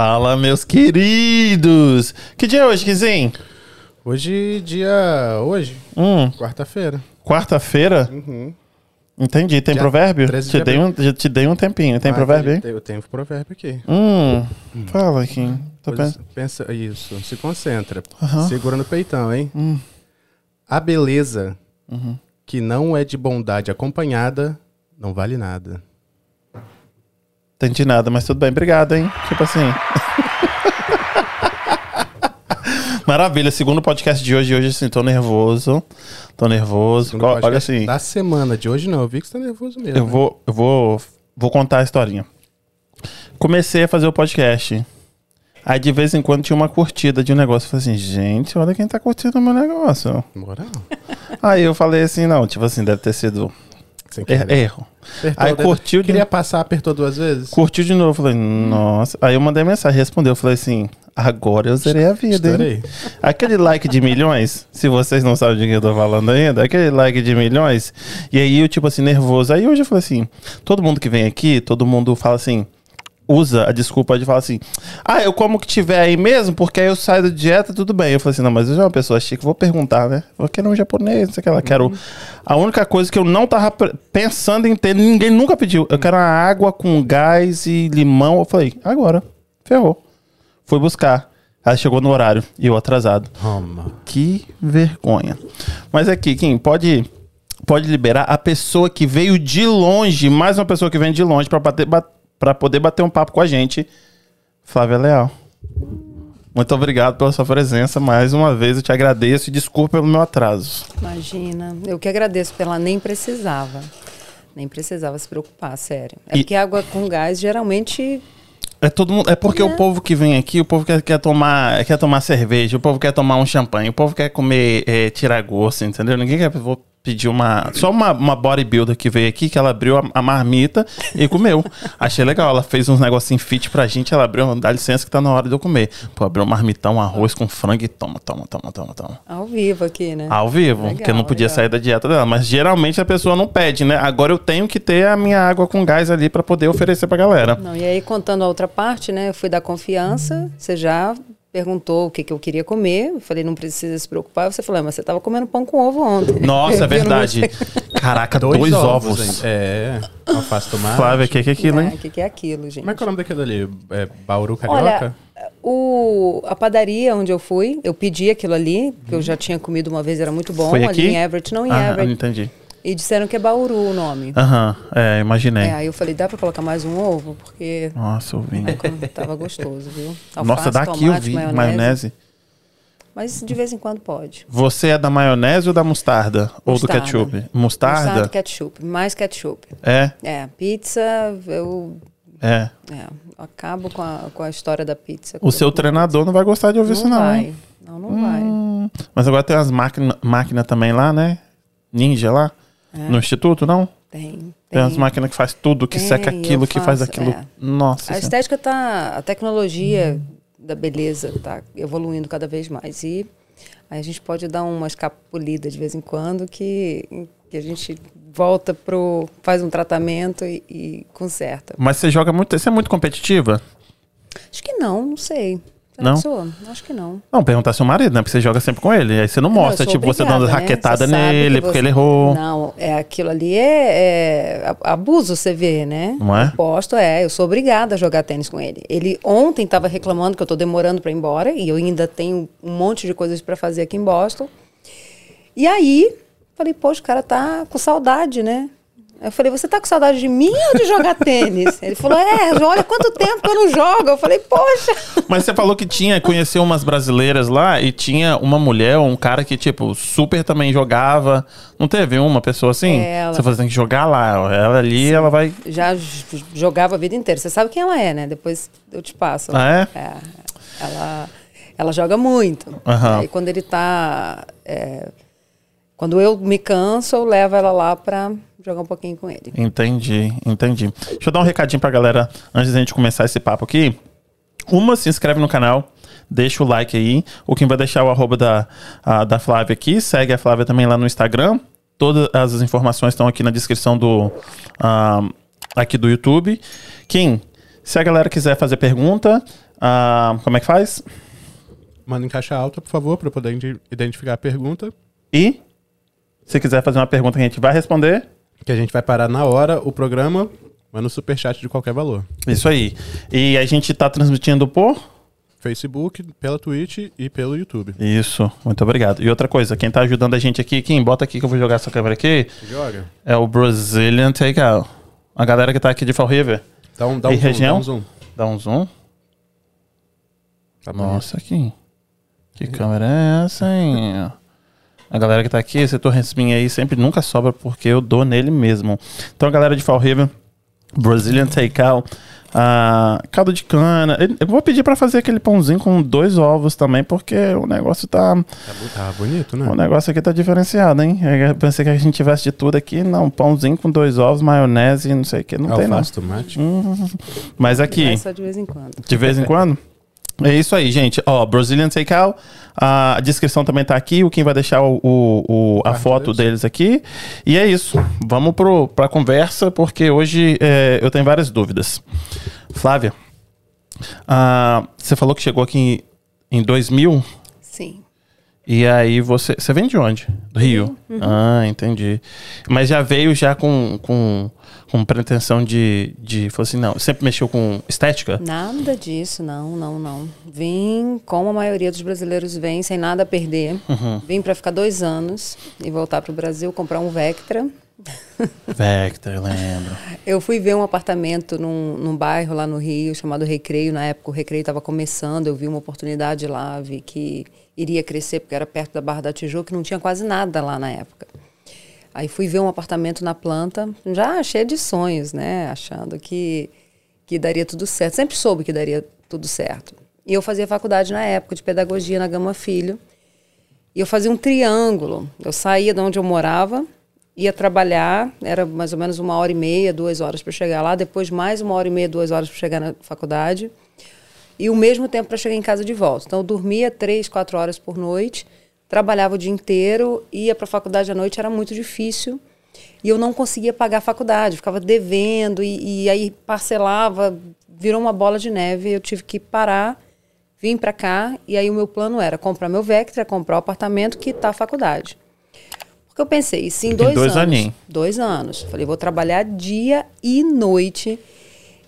Fala, meus queridos! Que dia é hoje, Kizinho? Hoje, dia. Hoje? Hum, Quarta-feira. quarta-feira? Uhum. Entendi. Tem Dia provérbio? 13 Te de dei, um, te dei um tempinho. Tem Ah, provérbio aí? Eu tenho provérbio aqui. Hum, fala, Kim. Tô Pois, pen- pensa isso. Se concentra. Aham. Segura no peitão, hein? Hum. A beleza Uhum. que não é de bondade acompanhada não vale nada. Entendi nada, mas tudo bem. Obrigado, hein? Tipo assim. Maravilha. Segundo podcast de hoje. Hoje, assim, tô nervoso. Tô nervoso. Olha assim. Da semana de hoje, não. Eu vi que você tá nervoso mesmo. Eu né? vou, eu vou, vou contar a historinha. Comecei a fazer o podcast. Aí de vez em quando tinha uma curtida de um negócio. Eu falei assim, gente, olha quem tá curtindo o meu negócio. Moral. Aí eu falei assim, não, tipo assim, deve ter sido Sem er- querer. erro. Apertou Aí o curtiu de- Queria passar, apertou duas vezes? Curtiu de novo. Falei, nossa. Aí eu mandei mensagem, respondeu. Falei assim, agora eu zerei a vida, hein? Estourei. Aquele like de milhões, se vocês não sabem de quem eu tô falando ainda, aquele like de milhões. E aí eu, tipo assim, nervoso. Aí hoje eu falei assim: todo mundo que vem aqui, todo mundo fala assim. Usa a desculpa de falar assim: Ah, eu como que tiver aí mesmo, porque aí eu saio da dieta, tudo bem. Eu falei assim: Não, mas eu já uma pessoa chique, vou perguntar, né? Vou querer um japonês, não sei o que lá. Quero. A única coisa que eu não tava pensando em ter, ninguém nunca pediu. Eu quero uma água com gás e limão. Eu falei: Agora, ferrou. Fui buscar. Ela chegou no horário e eu atrasado. Toma. Que vergonha. Mas aqui, Kim, pode, pode liberar a pessoa que veio de longe, mais uma pessoa que vem de longe para bater, para poder bater um papo com a gente, Flávia Leal. Muito obrigado pela sua presença. Mais uma vez eu te agradeço e desculpa pelo meu atraso. Imagina, eu que agradeço pela nem precisava. Nem precisava se preocupar, sério. É E- porque água com gás geralmente É todo mundo, é porque o povo que vem aqui, o povo quer, quer tomar, quer tomar cerveja, o povo quer tomar um champanhe, o povo quer comer é, tirar gosto, entendeu? Ninguém quer vou pedir uma, só uma, uma bodybuilder que veio aqui que ela abriu a, a marmita e comeu. Achei legal, ela fez uns negocinhos fit pra gente, ela abriu, dá licença que tá na hora de eu comer. Pô, abriu um marmitão, arroz com frango e toma, toma, toma, toma, toma. ao vivo aqui, né? Ao vivo, Legal, porque eu não podia legal. sair da dieta dela. Mas geralmente a pessoa não pede, né? Agora eu tenho que ter a minha água com gás ali pra poder oferecer pra galera. Não, e aí, contando a outra parte, né? Eu fui dar confiança, você já perguntou o que, que eu queria comer. Eu falei, não precisa se preocupar. Você falou, "Ah, mas você estava comendo pão com ovo ontem. Nossa, é verdade. Caraca, dois, ovos. hein? É. Alface tomate. Flávia, o que, que é aquilo, É, hein? O que, que é aquilo, gente? Como é que é o nome daquele ali? É Bauru Carioca? Olha, o, a padaria onde eu fui, eu pedi aquilo ali, que eu já tinha comido uma vez, era muito bom. Foi ali aqui? em Everett, não em Ah, Everett. entendi. E disseram que é Bauru o nome. Aham, é, imaginei. É, aí eu falei, dá pra colocar mais um ovo? Porque Nossa, eu vi. tava gostoso, viu? Nossa, Alface, daqui eu tomate, vi maionese. Mas de vez em quando pode. Você é da maionese ou da mostarda? Ou do Mostarda. ketchup? Mostarda? Mostarda, ketchup. Mais ketchup. É, É, pizza, eu, é. é, eu acabo com a, com a história da pizza. O seu treinador não vai gostar de ouvir não isso, não. vai. Não, não vai. Hum, Mas agora tem umas máquinas máquina também lá, né? Ninja lá? No instituto, não? Tem. Tem, tem. umas máquinas que faz tudo, que Tem, seca aquilo, que faz aquilo. é. Nossa. A Senhora. estética tá. A tecnologia da beleza tá evoluindo cada vez mais. E aí a gente pode dar uma escapulida de vez em quando que, que a gente volta pro. faz um tratamento e, e conserta. Mas você joga muito. Você é muito competitiva? Acho que não, não sei. Não? Acho que não. Não, perguntar seu marido, né? Porque você joga sempre com ele. Aí você não mostra, tipo, você dando obrigada, né? raquetada Você sabe nele, que porque você- ele errou. Não, é aquilo ali é, é abuso, você vê, né? Não é? Eu posto, é. Eu sou obrigada a jogar tênis com ele. Ele ontem estava reclamando que eu estou demorando para ir embora e eu ainda tenho um monte de coisas para fazer aqui em Boston. E aí, falei, poxa, o cara tá com saudade, né? Eu falei, você tá com saudade de mim ou de jogar tênis? Ele falou, é, olha quanto tempo que eu não jogo. Eu falei, poxa. Mas você falou que tinha, conheceu umas brasileiras lá e tinha uma mulher ou um cara que, tipo, super também jogava. Não teve uma pessoa assim? Ela. Você falou, tem que jogar lá. Ela ali, ela vai. Já jogava a vida inteira. Você sabe quem ela é, né? Depois eu te passo. Ah, é? É. Ela, ela joga muito. Aham. Aí quando ele tá. é, quando eu me canso, eu levo ela lá pra jogar um pouquinho com ele. Entendi, entendi. Deixa eu dar um recadinho pra galera antes da gente começar esse papo aqui. Uma, se inscreve no canal, deixa o like aí. O Kim vai deixar o arroba da, a- da Flávia aqui. Segue a Flávia também lá no Instagram. Todas as informações estão aqui na descrição do ah, aqui do YouTube. Kim, se a galera quiser fazer pergunta, Ah, como é que faz? Manda em caixa alta, por favor, para eu poder ide- identificar a pergunta. E se quiser fazer uma pergunta que a gente vai responder, Que a gente vai parar na hora o programa, manda um superchat de qualquer valor. isso aí. E a gente tá transmitindo por Facebook, pela Twitch e pelo YouTube. Isso, muito obrigado. E outra coisa, quem tá ajudando a gente aqui, quem bota aqui que eu vou jogar essa câmera aqui, Joga. é o Brazilian Takeout. A galera que tá aqui de Fall River. Dá um, dá um E zoom, região? dá um zoom. Dá um zoom. Tá. Nossa, aqui. Que câmera é essa, hein? A galera que tá aqui, esse torresminho aí sempre nunca sobra porque eu dou nele mesmo. Então, a galera de Fall River, Brazilian Takeout, ah, caldo de cana. Eu vou pedir pra fazer aquele pãozinho com dois ovos também, porque o negócio tá. Tá, tá bonito, né? O negócio aqui tá diferenciado, hein? Eu pensei que a gente tivesse de tudo aqui. Não, pãozinho com dois ovos, maionese, não sei o que. Não tem, não. Alface, tomate. Hum, mas aqui. Mas só de vez em quando. De vez em quando? É isso aí, gente. Ó, Brazilian Takeout. A descrição também tá aqui. O Kim vai deixar o, o- o- a foto deles. deles aqui. E é isso. Vamos pro, pra conversa, porque hoje é, eu tenho várias dúvidas. Flávia, ah, você falou que chegou aqui em, em 2000. Sim. E aí você. Você vem de onde? Do Rio. Ah, entendi. Mas já veio já com, com, com pretensão de, de. Falou assim, não, sempre mexeu com estética? Nada disso, não, não, não. Vim, como a maioria dos brasileiros vem, sem nada a perder. Vim para ficar dois anos e voltar para o Brasil, comprar um Vectra. Vector, eu lembro. Eu fui ver um apartamento num, num bairro lá no Rio, chamado Recreio. Na época o Recreio estava começando, eu vi uma oportunidade lá, vi que iria crescer, porque era perto da Barra da Tijuca, que não tinha quase nada lá na época. Aí fui ver um apartamento na planta, já cheio de sonhos, né? Achando que, que daria tudo certo. Sempre soube que daria tudo certo. E eu fazia faculdade na época de pedagogia na Gama Filho. E eu fazia um triângulo. Eu saía de onde eu morava, ia trabalhar, era mais ou menos uma hora e meia, duas horas para chegar lá, depois mais uma hora e meia, duas horas para chegar na faculdade, e o mesmo tempo para chegar em casa de volta. Então eu dormia três, quatro horas por noite, trabalhava o dia inteiro, ia para a faculdade à noite, era muito difícil. E eu não conseguia pagar a faculdade, ficava devendo, e, e aí parcelava, virou uma bola de neve, eu tive que parar vim para cá e aí o meu plano era comprar meu Vectra, comprar o apartamento, quitar a faculdade. Porque eu pensei, se em dois, dois anos, aninhos. dois anos, falei, vou trabalhar dia e noite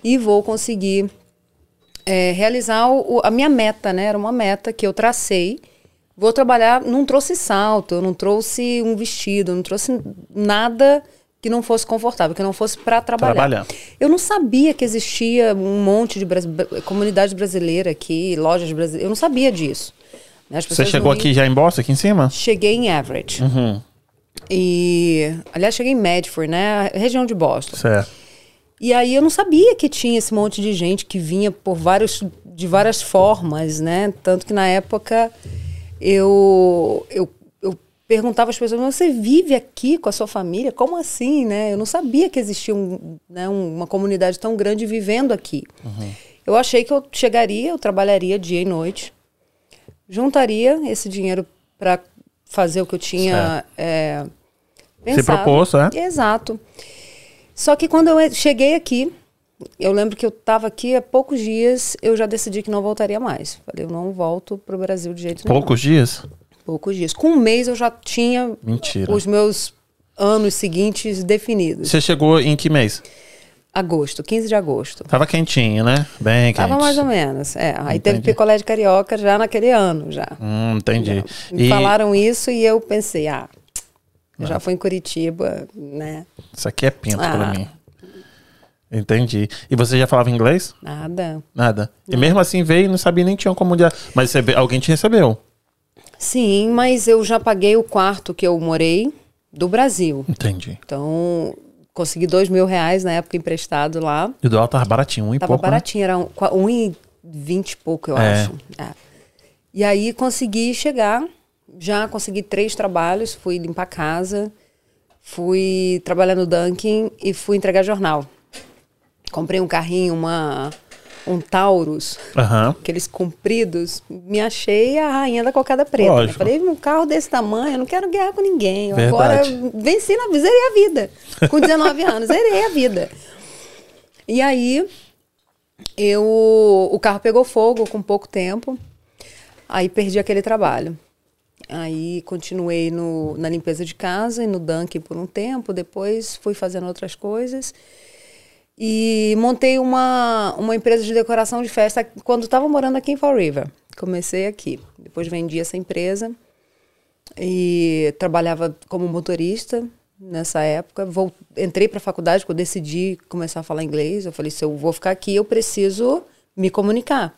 e vou conseguir é, realizar o- a minha meta, né? Era uma meta que eu tracei. Vou trabalhar, não trouxe salto, eu não trouxe um vestido, não trouxe nada que não fosse confortável, que não fosse para trabalhar. Trabalhar. Eu não sabia que existia um monte de bra- comunidade brasileira aqui, lojas brasileiras. Eu não sabia disso. né? Você chegou aqui já em Boston, aqui em cima? Cheguei em Everett. E, aliás, cheguei em Medford, né? Região de Boston. Certo. E aí eu não sabia que tinha esse monte de gente que vinha por vários, de várias formas, né? Tanto que na época eu, eu, eu perguntava às pessoas, você vive aqui com a sua família? Como assim, né? Eu não sabia que existia um, né, um- uma comunidade tão grande vivendo aqui. Eu achei que eu chegaria, eu trabalharia dia e noite, juntaria esse dinheiro para fazer o que eu tinha é, Se propôs, é? Exato. Só que quando eu cheguei aqui, eu lembro que eu estava aqui há poucos dias, eu já decidi que não voltaria mais. Falei, eu não volto para o Brasil de jeito nenhum. Poucos dias? Poucos dias. Com um mês eu já tinha Mentira. os meus anos seguintes definidos. Você chegou em que mês? Agosto, 15 de agosto. Tava quentinho, né? Bem quente. Tava mais ou menos. É, aí teve Entendi. picolé de carioca já naquele ano, já. Hum, entendi. Me E falaram isso e eu pensei, ah, eu já fui em Curitiba, né? isso aqui é pinto pra Ah. mim. Entendi. E você já falava inglês? Nada. Nada. E mesmo assim veio e não sabia nem tinha como... Mas você, alguém te recebeu? Sim, mas eu já paguei o quarto que eu morei do Brasil. Entendi. Então, consegui dois mil reais na época emprestado lá. E o dólar tava baratinho, um e Tava pouco, né? baratinho, era um, um e vinte e pouco, eu É. acho. É. E aí consegui chegar, já consegui três trabalhos, fui limpar casa, fui trabalhar no Dunkin' e fui entregar jornal. Comprei um carrinho, uma, um Taurus, Aham. aqueles compridos, me achei a rainha da cocada preta. né? Falei, um carro desse tamanho, eu não quero guerra com ninguém. Agora venci na vida, zerei a vida. Com 19 anos, zerei a vida. E aí, eu o carro pegou fogo com pouco tempo. Aí perdi aquele trabalho. Aí continuei no, na limpeza de casa e no Dunk por um tempo. Depois fui fazendo outras coisas. E montei uma, uma empresa de decoração de festa quando estava morando aqui em Fall River. Comecei aqui. Depois vendi essa empresa e trabalhava como motorista nessa época. Vou, entrei para a faculdade quando decidi começar a falar inglês. Eu falei: se eu vou ficar aqui, eu preciso me comunicar.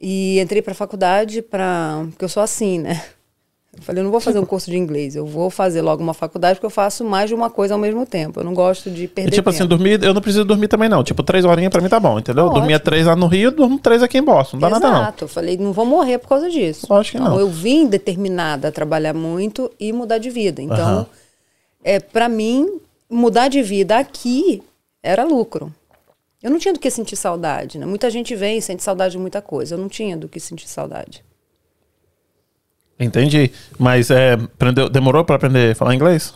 E entrei para a faculdade para. Porque eu sou assim, né? Eu falei, eu não vou fazer um curso de inglês, eu vou fazer logo uma faculdade porque eu faço mais de uma coisa ao mesmo tempo. Eu não gosto de perder E, tipo assim, tempo. dormir, eu não preciso dormir também, não. Tipo, três horinhas pra mim tá bom, entendeu? Eu Ótimo. dormia três lá no Rio, durmo três aqui em Boston. Não dá Exato. nada, não. Eu falei, não vou morrer por causa disso. Lógico que Então, não. eu vim determinada a trabalhar muito e mudar de vida. Então, Aham. é, para mim, mudar de vida aqui era lucro. Eu não tinha do que sentir saudade, né? Muita gente vem e sente saudade de muita coisa. Eu não tinha do que sentir saudade. Entendi. Mas é, demorou pra aprender a falar inglês?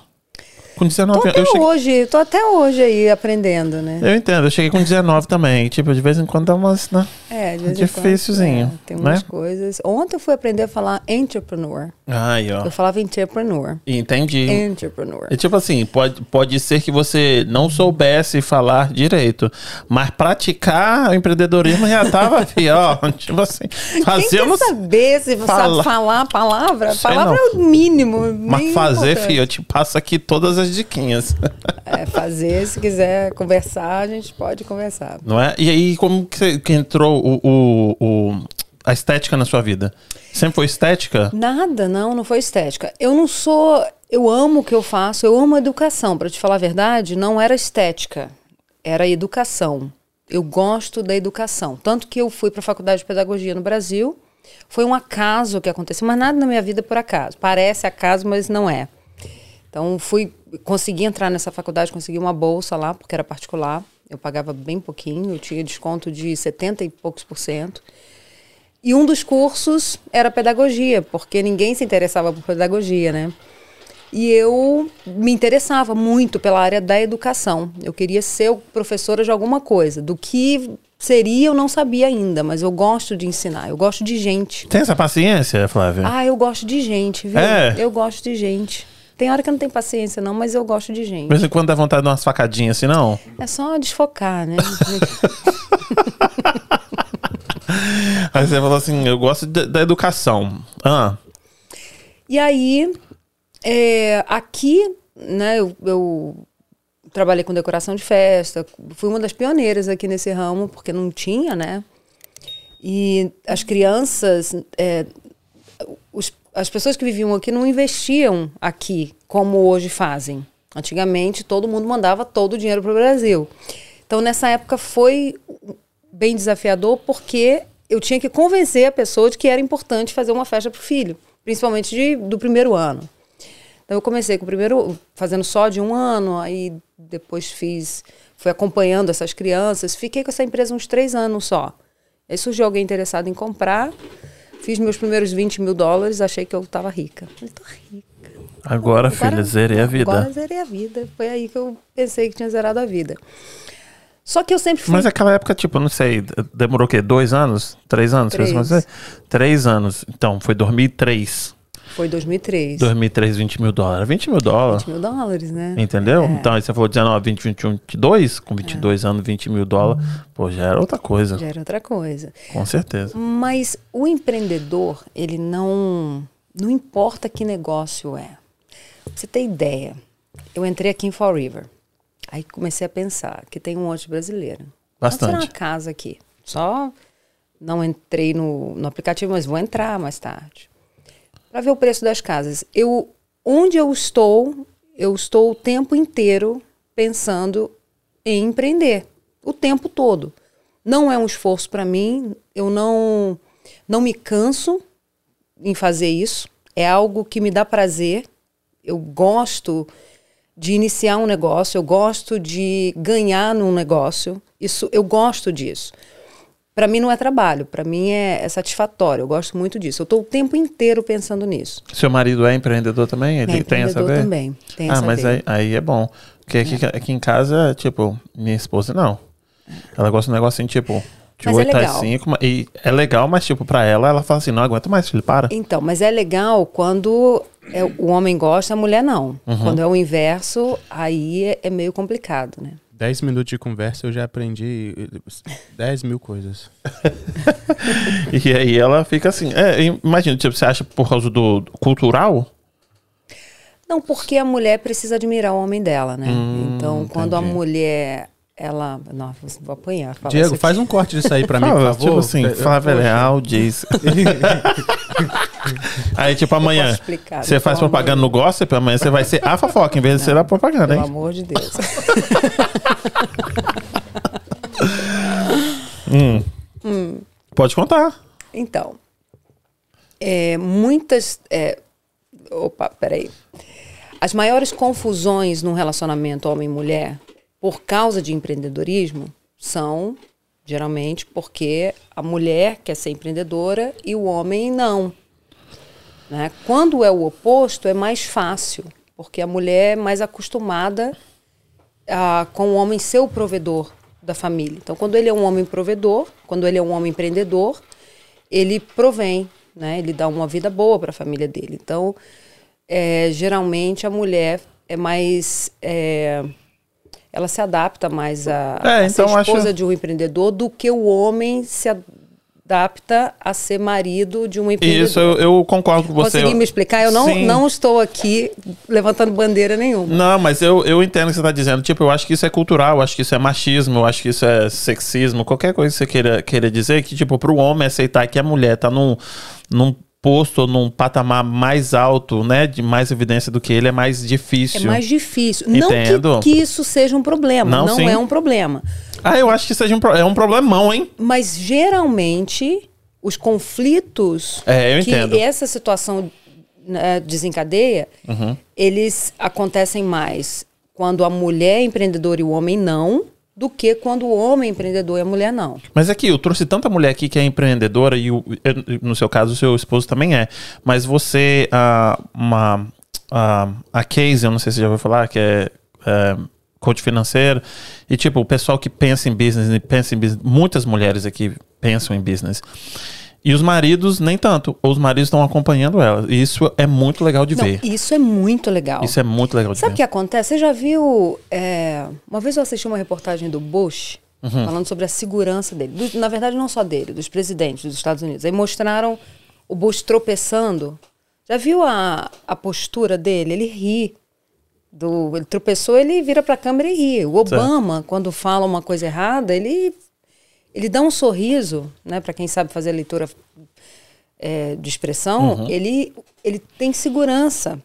Com 19 Tô anos. até Eu, cheguei, hoje, tô até hoje aí aprendendo, né? eu entendo, eu cheguei com 19 também. Tipo, de vez em quando dá umas. Né? É, de vez em quando, é, tem umas né? coisas. Ontem eu fui aprender a falar entrepreneur. Aí, ó. Eu falava entrepreneur. Entendi. Entrepreneur. É tipo assim, pode, pode ser que você não soubesse falar direito, mas praticar o empreendedorismo já tava, fi, ó. Tipo assim, Quem eu não saber se você Fala. sabe falar a palavra? Sei palavra não. é o mínimo. Mas fazer, importante. fi, eu te passo aqui todas as diquinhas. É, fazer, se quiser conversar, a gente pode conversar. Não é? E aí, como que, que entrou o, o, o- a estética na sua vida? Sempre foi estética? Nada, não, não foi estética. Eu não sou. Eu amo o que eu faço, eu amo a educação. Para te falar a verdade, não era estética, era educação. Eu gosto da educação. Tanto que eu fui para a faculdade de pedagogia no Brasil. Foi um acaso que aconteceu, mas nada na minha vida é por acaso. Parece acaso, mas não é. Então fui, consegui entrar nessa faculdade, consegui uma bolsa lá, porque era particular. Eu pagava bem pouquinho, eu tinha desconto de 70 e poucos por cento. E um dos cursos era pedagogia, porque ninguém se interessava por pedagogia, né? E eu me interessava muito pela área da educação. Eu queria ser professora de alguma coisa. Do que seria, eu não sabia ainda, mas eu gosto de ensinar, eu gosto de gente. Tem essa paciência, Flávia? Ah, eu gosto de gente, viu? É? Eu gosto de gente. Tem hora que eu não tenho paciência, não, mas eu gosto de gente. em quando dá vontade de dar umas facadinhas assim, não? É só desfocar, né? Aí você falou assim, eu gosto de- da educação. Ah, E aí, é, aqui, né, eu, eu trabalhei com decoração de festa, fui uma das pioneiras aqui nesse ramo, porque não tinha, né? E as crianças, é, as pessoas que viviam aqui não investiam aqui como hoje fazem. Antigamente, todo mundo mandava todo o dinheiro para o Brasil. Então, nessa época, foi bem desafiador, porque eu tinha que convencer a pessoa de que era importante fazer uma festa para o filho, principalmente de, do primeiro ano. Então, eu comecei com o primeiro, fazendo só de um ano, aí depois fiz, fui acompanhando essas crianças, fiquei com essa empresa uns três anos só. Aí surgiu alguém interessado em comprar, fiz meus primeiros 20 mil dólares, achei que eu estava rica. Falei, tô rica. agora, filha, zerei a vida. Agora zerei a vida. Foi aí que eu pensei que tinha zerado a vida. Só que eu sempre fui. Mas aquela época, tipo, não sei, demorou o quê? Dois anos? Três anos? Três. Três anos. Então, foi 2003. Foi 2003. 2003, 20 mil dólares. 20 mil dólares. 20 mil dólares, né? Entendeu? É. Então, aí você falou 19, 20, 21, 22. Com 22 anos, 20 mil dólares. Pô, já era outra coisa. Já era outra coisa. Com certeza. Mas o empreendedor, ele não. Não importa que negócio é. Pra você ter ideia, eu entrei aqui em Fall River. Aí comecei a pensar que tem um monte de brasileiro. Tirar Bastante. uma casa aqui. Só não entrei no, no aplicativo, mas vou entrar mais tarde. Para ver o preço das casas. Eu, onde eu estou, eu estou o tempo inteiro pensando em empreender. O tempo todo. Não é um esforço para mim. Eu não, não me canso em fazer isso. É algo que me dá prazer. Eu gosto de iniciar um negócio, eu gosto de ganhar num negócio. Isso, eu gosto disso. Para mim não é trabalho, para mim é, é satisfatório. Eu gosto muito disso. Eu estou o tempo inteiro pensando nisso. Seu marido é empreendedor também? Ele É tem essa empreendedor também. Tem ah, essa mas aí, aí é bom. Porque aqui, aqui em casa, tipo, minha esposa não. Ela gosta de um negocinho tipo de Mas é 8 às legal. 5. E é legal, mas tipo, pra ela, ela fala assim: não aguento mais, filho, para. Então, mas é legal quando é- o homem gosta, a mulher não. Uhum. Quando é o inverso, aí é, é meio complicado, né? 10 minutos de conversa eu já aprendi eh, 10 mil coisas. E aí ela fica assim. É, imagina, tipo, você acha por causa do do cultural? Não, porque a mulher precisa admirar o homem dela, né? Hum, então, quando a mulher, ela... Nossa, vou apanhar. Diego, faz um corte disso aí pra mim, por favor. tipo assim, Flávia. Leal diz. aí, tipo, amanhã, você faz pelo amor propaganda no gossip, amanhã você vai ser a fofoca em vez de ser a propaganda, Pelo hein? amor de Deus. Pode contar. Então, é, muitas. é, opa, peraí. As maiores confusões num relacionamento homem-mulher, por causa de empreendedorismo, são geralmente porque a mulher quer ser empreendedora e o homem não. Né? Quando é o oposto, é mais fácil, porque a mulher é mais acostumada a, com o homem ser o provedor da família. Então, quando ele é um homem provedor, quando ele é um homem empreendedor, ele provém, né? Ele dá uma vida boa para a família dele. Então, é, geralmente a mulher é mais, é, ela se adapta mais a, É, a ser então acho- esposa de um empreendedor do que o homem se adapta a ser marido de um empreendedor. Isso, eu, eu concordo com você. Consegui me explicar? Eu não, Sim. não estou aqui levantando bandeira nenhuma. Não, mas eu, eu entendo o que você tá dizendo. Tipo, eu acho que isso é cultural, eu acho que isso é machismo, eu acho que isso é sexismo, qualquer coisa que você queira, queira dizer, que, tipo, pro homem aceitar que a mulher tá num, num posto, num patamar mais alto, né, de mais evidência do que ele, é mais É difícil. mais difícil. Não Entendo. que, que isso seja um problema. Não, Não, é um problema. Ah, eu acho que seja um, é um problemão, hein? Mas geralmente os conflitos É, que entendo. essa situação né, desencadeia, Uhum. eles acontecem mais quando a mulher é empreendedora e o homem não, do que quando o homem é empreendedor e a mulher não. Mas aqui, eu trouxe tanta mulher aqui que é empreendedora e o- no seu caso o seu esposo também é. Mas você, ah, uma, ah, a Casey, eu não sei se você já ouviu falar, que é, é coach financeiro. E tipo, o pessoal que pensa em business, pensa em business, muitas mulheres aqui pensam em business. E os maridos, nem tanto. Ou os maridos estão acompanhando elas. E isso é muito legal de Não, ver. isso é muito legal. Isso é muito legal de Sabe o ver. que acontece? Você já viu. é, uma vez eu assisti uma reportagem do Bush Uhum. falando sobre a segurança dele. Do- na verdade, não só dele, dos presidentes dos Estados Unidos. Aí mostraram o Bush tropeçando. Já viu a, a postura dele? Ele ri. Do, ele tropeçou, ele vira para a câmera e ri. O Obama, quando fala uma coisa errada, ele, ele dá um sorriso, né? Para quem sabe fazer a leitura é, de expressão, Uhum. ele, ele tem segurança.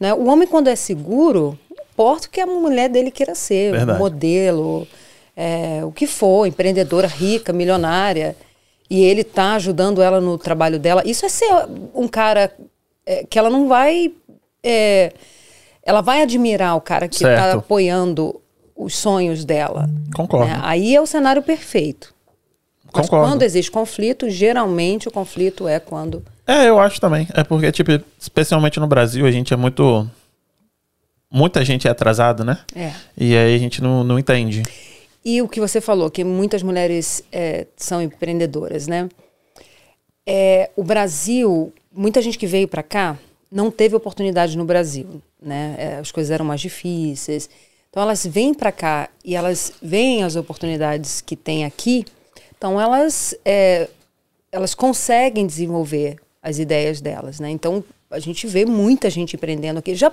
Né? O homem, quando é seguro, não importa o que a mulher dele queira ser, Verdade. modelo, é, o que for, empreendedora rica, milionária, e ele tá ajudando ela no trabalho dela. Isso é ser um cara é, que ela não vai. é, ela vai admirar o cara que está apoiando os sonhos dela. Concordo. né? Aí é o cenário perfeito. Mas Concordo. quando existe conflito, geralmente o conflito é quando. É, eu acho também. É porque, tipo, especialmente no Brasil, a gente é muito. Muita gente é atrasada, né? É. E aí a gente não, não entende. E o que você falou, que muitas mulheres é, são empreendedoras, né? É, o Brasil, muita gente que veio para cá não teve oportunidade no Brasil, né? É, as coisas eram mais difíceis. Então elas vêm para cá e elas veem as oportunidades que tem aqui. Então elas é, elas conseguem desenvolver as ideias delas, né? Então a gente vê muita gente empreendendo aqui. Já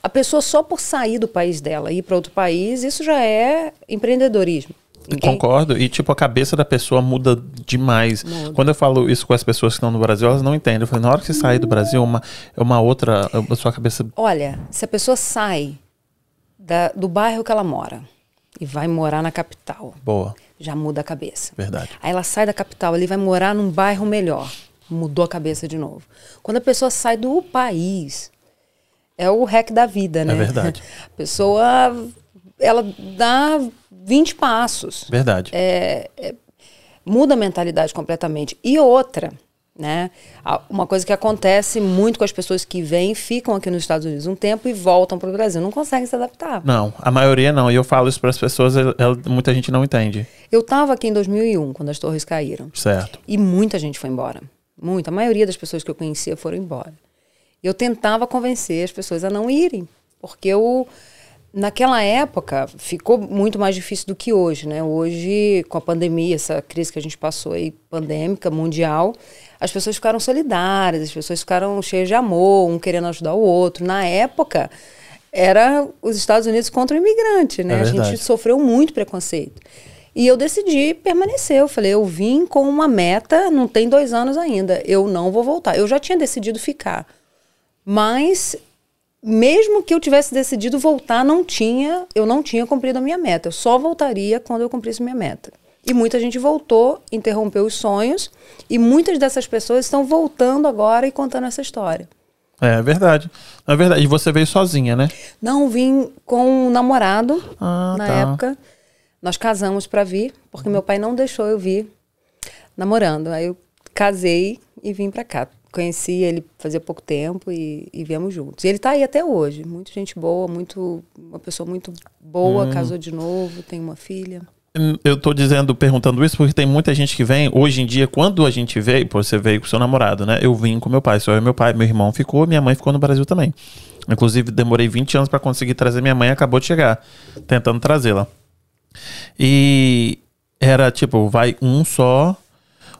a pessoa só por sair do país dela e ir para outro país, isso já é empreendedorismo. Concordo. E, tipo, a cabeça da pessoa muda demais. Quando eu falo isso com as pessoas que estão no Brasil, elas não entendem. Eu falo, na hora que você sair do Brasil, é uma, é uma outra. A sua cabeça. Olha, se a pessoa sai da- do bairro que ela mora e vai morar na capital, Boa. já muda a cabeça. Verdade. Aí ela sai da capital, ali vai morar num bairro melhor. Mudou a cabeça de novo. Quando a pessoa sai do país, é o rec da vida, né? verdade. A pessoa, ela dá 20 passos. Verdade. É, Muda a mentalidade completamente. E outra, Né? Uma coisa que acontece muito com as pessoas que vêm, ficam aqui nos Estados Unidos um tempo e voltam para o Brasil. Não conseguem se adaptar. Não, a maioria não. E eu falo isso para as pessoas, ela- muita gente não entende. Eu estava aqui em 2001, quando as torres caíram. Certo. E muita gente foi embora. Muita. A maioria das pessoas que eu conhecia foram embora. Eu tentava convencer as pessoas a não irem. Porque eu, naquela época, ficou muito mais difícil do que hoje, né? Hoje, com a pandemia, essa crise que a gente passou aí, pandêmica, mundial, as pessoas ficaram solidárias, as pessoas ficaram cheias de amor, um querendo ajudar o outro. Na época, era os Estados Unidos contra o imigrante, né? É a gente sofreu muito preconceito. E eu decidi permanecer. Eu falei, eu vim com uma meta, não tem dois anos ainda. Eu não vou voltar. Eu já tinha decidido ficar. Mas, mesmo que eu tivesse decidido voltar, não tinha, eu não tinha cumprido a minha meta. Eu só voltaria quando eu cumprisse minha meta. E muita gente voltou, interrompeu os sonhos, e muitas dessas pessoas estão voltando agora e contando essa história. É verdade. É verdade. E você veio sozinha, né? Não, vim com um namorado Ah, na tá. época. Nós casamos para vir, porque meu pai não deixou eu vir namorando. Aí eu casei e vim para cá. Conheci ele fazia pouco tempo e, e viemos juntos. E ele tá aí até hoje. Muita gente boa, muito uma pessoa muito boa, Hum. casou de novo, tem uma filha. Eu tô dizendo, perguntando isso porque tem muita gente que vem, hoje em dia, quando a gente veio, você veio com seu namorado, né? Eu vim com meu pai, só eu e meu pai, meu irmão ficou, minha mãe ficou no Brasil também. Inclusive, demorei 20 anos para conseguir trazer minha mãe, acabou de chegar, tentando trazê-la. E era tipo, vai um só,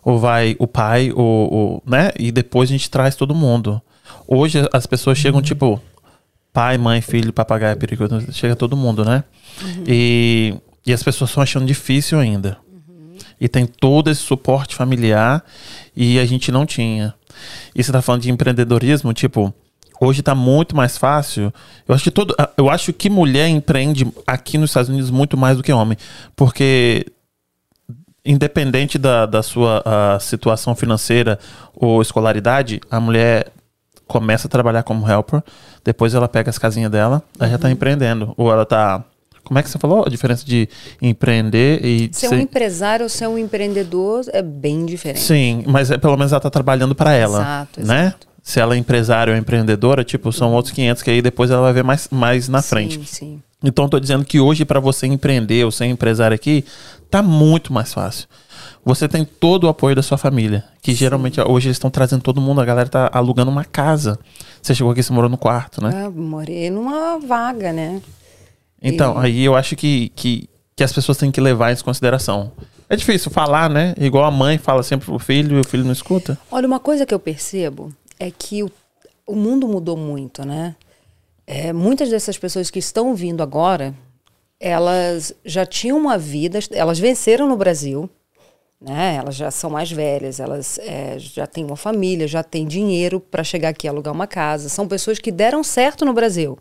ou vai o pai, ou, ou, né? E depois a gente traz todo mundo. Hoje as pessoas chegam, tipo, pai, mãe, filho, papagaio, perigoso, chega todo mundo, né? E, e as pessoas estão achando difícil ainda. E tem todo esse suporte familiar e a gente não tinha. E você tá falando de empreendedorismo, tipo, hoje tá muito mais fácil. Eu acho que todo, eu acho que mulher empreende aqui nos Estados Unidos muito mais do que homem, porque independente da, da sua situação financeira ou escolaridade, a mulher começa a trabalhar como helper, depois ela pega as casinhas dela, aí já tá empreendendo. Ou ela tá. Como é que você falou? A diferença de empreender e. Ser um empresário ou ser um empreendedor é bem diferente. Sim, mas é, pelo menos ela tá trabalhando para ela. Exato, né? exato. Se ela é empresária ou empreendedora, tipo, são outros 500 que aí depois ela vai ver mais, mais na frente. Sim, sim. Então, tô dizendo que hoje, para você empreender ou ser empresário aqui, tá muito mais fácil. Você tem todo o apoio da sua família. Que geralmente hoje eles estão trazendo todo mundo, a galera tá alugando uma casa. Você chegou aqui, você morou no quarto, né? Ah, morei numa vaga, né? Então, aí eu acho que, que, que as pessoas têm que levar isso em consideração. É difícil falar, né? Igual a mãe fala sempre pro filho e o filho não escuta. Olha, uma coisa que eu percebo é que o, o mundo mudou muito, né? É, muitas dessas pessoas que estão vindo agora, elas já tinham uma vida, elas venceram no Brasil, né? Elas já são mais velhas, elas é, já têm uma família, já têm dinheiro para chegar aqui e alugar uma casa. São pessoas que deram certo no Brasil.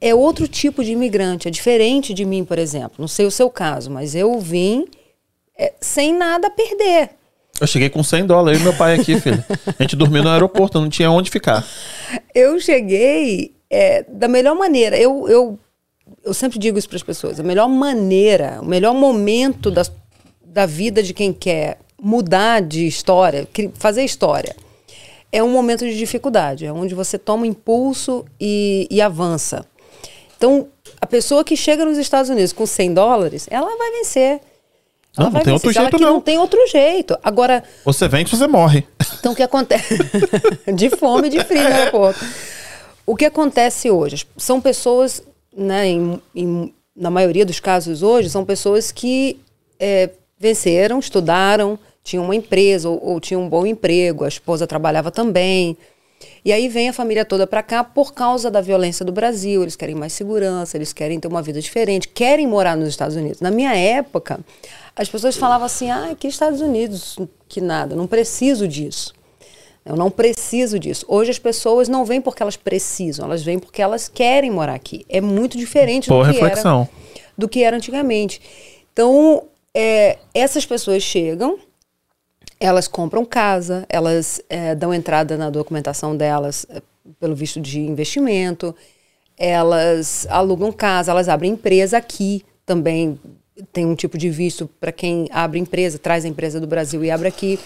É outro tipo de imigrante, é diferente de mim, por exemplo. Não sei o seu caso, mas eu vim é, sem nada a perder. Eu cheguei com 100 dólares, eu e meu pai aqui, filho. A gente dormiu no aeroporto, não tinha onde ficar. Eu cheguei é, da melhor maneira. Eu, eu, eu sempre digo isso para as pessoas: a melhor maneira, o melhor momento da, da vida de quem quer mudar de história, fazer história, é um momento de dificuldade, é onde você toma impulso e, e avança. Então, a pessoa que chega nos Estados Unidos com 100 dólares, ela vai vencer. Não, Ela não vai tem outro jeito, não. não tem outro jeito. Agora, Você vem que você morre. então, o que acontece? de fome e de frio no aeroporto. O que acontece hoje? São pessoas, né, em- em- na maioria dos casos hoje, são pessoas que é, venceram, estudaram, tinham uma empresa ou, ou tinham um bom emprego, a esposa trabalhava também. E aí vem a família toda para cá por causa da violência do Brasil. Eles querem mais segurança, eles querem ter uma vida diferente, querem morar nos Estados Unidos. Na minha época, as pessoas falavam assim: ah, que Estados Unidos, que nada, não preciso disso. Eu não preciso disso. Hoje as pessoas não vêm porque elas precisam, elas vêm porque elas querem morar aqui. É muito diferente Boa do que, reflexão. era, do que era antigamente. Então, é, essas pessoas chegam, elas compram casa, elas é, dão entrada na documentação delas é, pelo visto de investimento, elas alugam casa, elas abrem empresa aqui também. Tem um tipo de visto para quem abre empresa, traz a empresa do Brasil e abre aqui.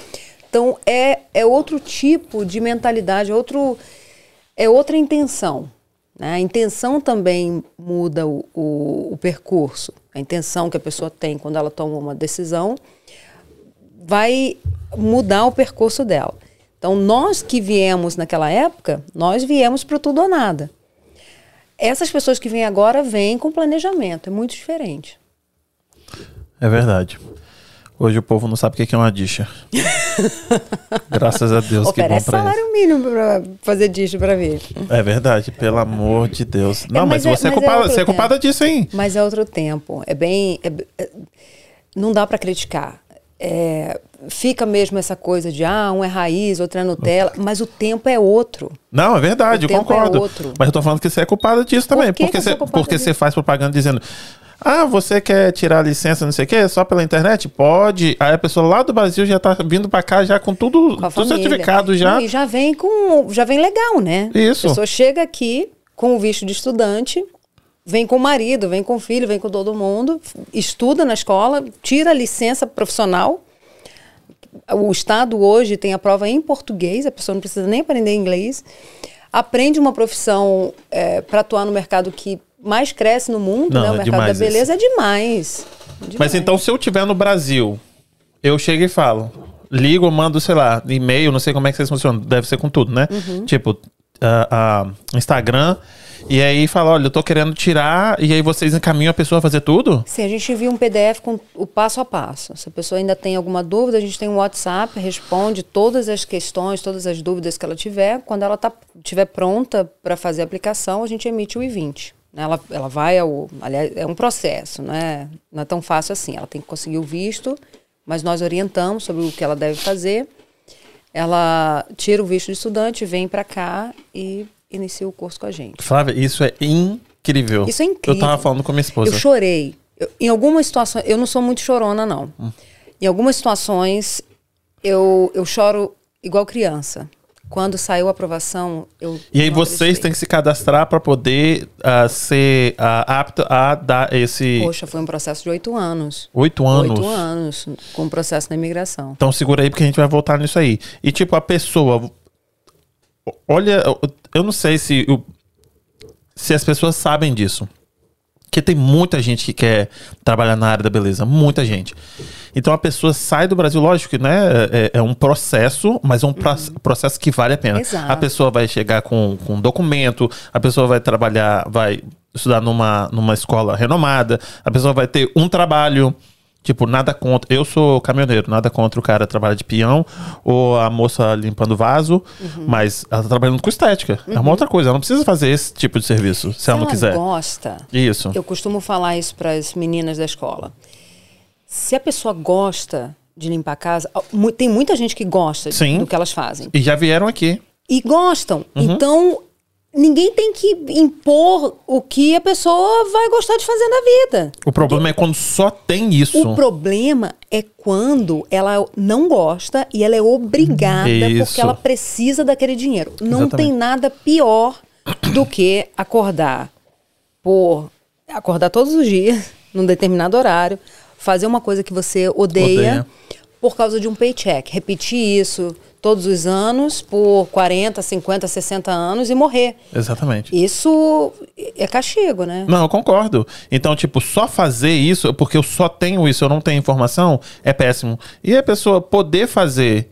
Então é, é outro tipo de mentalidade, é outro, é outra intenção. Né? A intenção também muda o, o, o percurso. A intenção que a pessoa tem quando ela toma uma decisão vai mudar o percurso dela. Então, nós que viemos naquela época, nós viemos para tudo ou nada. Essas pessoas que vêm agora vêm com planejamento, é muito diferente. É verdade. Hoje o povo não sabe o que é uma dicha. Graças a Deus, que bom pra salário isso. mínimo para fazer dicho para ver. É verdade, pelo amor de Deus. Não, mas mas, é- você, é mas é culpada, você é culpada disso, hein? Mas é outro tempo. É bem. é- é- não dá para criticar. É, fica mesmo essa coisa de ah, um é raiz, outro é Nutella, mas o tempo é outro. Não, é verdade, O eu tempo é concordo. outro. Mas eu tô falando que você é culpada disso também. que porque você, porque disso? você faz propaganda dizendo. Ah, você quer tirar a licença, não sei o quê, só pela internet? Pode. Aí a pessoa lá do Brasil já tá vindo pra cá já com tudo, com tudo certificado já. Não, e já vem com. Já vem legal, né? Isso. A pessoa chega aqui com o visto de estudante, vem com o marido, vem com o filho, vem com todo mundo, estuda na escola, tira a licença profissional. O Estado hoje tem a prova em português, a pessoa não precisa nem aprender inglês. Aprende uma profissão para atuar no mercado que mais cresce no mundo, Não, né? O é mercado da beleza é demais. Mas Demais. então, se eu tiver no Brasil, eu chego e falo, ligo, mando, sei lá, e-mail, não sei como é que vocês funcionam, deve ser com tudo, né? Uhum. Tipo, ah, ah, Instagram, e aí fala, olha, eu tô querendo tirar, e aí vocês encaminham a pessoa a fazer tudo? Sim, a gente envia um PDF com o passo a passo. Se a pessoa ainda tem alguma dúvida, a gente tem um WhatsApp, responde todas as questões, todas as dúvidas que ela tiver. Quando ela tá, estiver pronta para fazer a aplicação, a gente emite o I-20. Né? Ela, ela vai ao. Aliás, é um processo, né? não é tão fácil assim. Ela tem que conseguir o visto, mas nós orientamos sobre o que ela deve fazer. Ela tira o visto de estudante, vem para cá e inicia o curso com a gente. Flávia, isso é incrível. Isso é incrível. Eu tava falando com a minha esposa. Eu chorei. Eu- em algumas situações, eu não sou muito chorona, não. Em algumas situações, eu, eu choro igual criança. Quando saiu a aprovação, eu. E aí vocês acreditei. têm que se cadastrar para poder ah, ser ah, apto a dar esse Poxa, foi um processo de oito anos. oito anos. Oito anos com o processo da imigração. Então segura aí porque a gente vai voltar nisso aí. E tipo, a pessoa. Olha, eu- não sei se, se as pessoas sabem disso. Porque tem muita gente que quer trabalhar na área da beleza. Muita gente. Então a pessoa sai do Brasil, lógico que né, é, é um processo, mas é um pro- processo que vale a pena. Exato. A pessoa vai chegar com, com um documento, a pessoa vai trabalhar, vai estudar numa, numa escola renomada, a pessoa vai ter um trabalho. Tipo, nada contra. Eu sou caminhoneiro, nada contra o cara trabalhar de peão ou a moça limpando vaso, Uhum. mas ela tá trabalhando com estética. É uma outra coisa. Ela não precisa fazer esse tipo de serviço se, ela não quiser. gosta. Isso. Eu costumo falar isso para as meninas da escola. Se a pessoa gosta de limpar a casa, tem muita gente que gosta Sim. do que elas fazem. E já vieram aqui. e gostam. Uhum. Então, ninguém tem que impor o que a pessoa vai gostar de fazer na vida. O problema é quando só tem isso. O problema é quando ela não gosta e ela é obrigada Isso. porque ela precisa daquele dinheiro. Não Exatamente. tem nada pior do que acordar por acordar todos os dias num determinado horário, fazer uma coisa que você odeia, Odeia. Por causa de um paycheck, repetir isso todos os anos por 40, 50, 60 anos e morrer. Exatamente. Isso é castigo, né? Não, eu concordo. Então, tipo, só fazer isso, porque eu só tenho isso, eu não tenho informação, é péssimo. E a pessoa poder fazer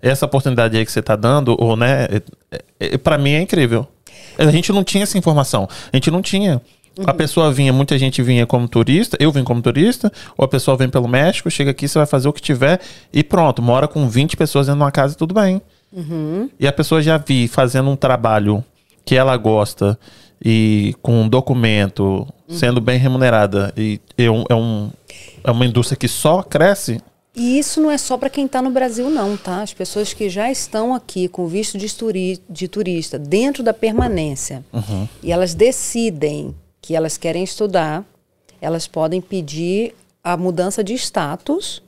essa oportunidade aí que você tá dando, ou, né, é, é, pra mim é incrível. A gente não tinha essa informação. A gente não tinha. A pessoa vinha, muita gente vinha como turista, eu vim como turista, ou a pessoa vem pelo México, chega aqui, você vai fazer o que tiver e pronto, mora com 20 pessoas dentro de uma casa, tudo bem. E a pessoa já vi fazendo um trabalho que ela gosta e com um documento, sendo bem remunerada, e é, um, é, um- é uma indústria que só cresce, E isso não é só para quem está no Brasil, não, tá? As pessoas que já estão aqui com visto de, turi- de turista dentro da permanência e elas decidem que elas querem estudar, elas podem pedir a mudança de status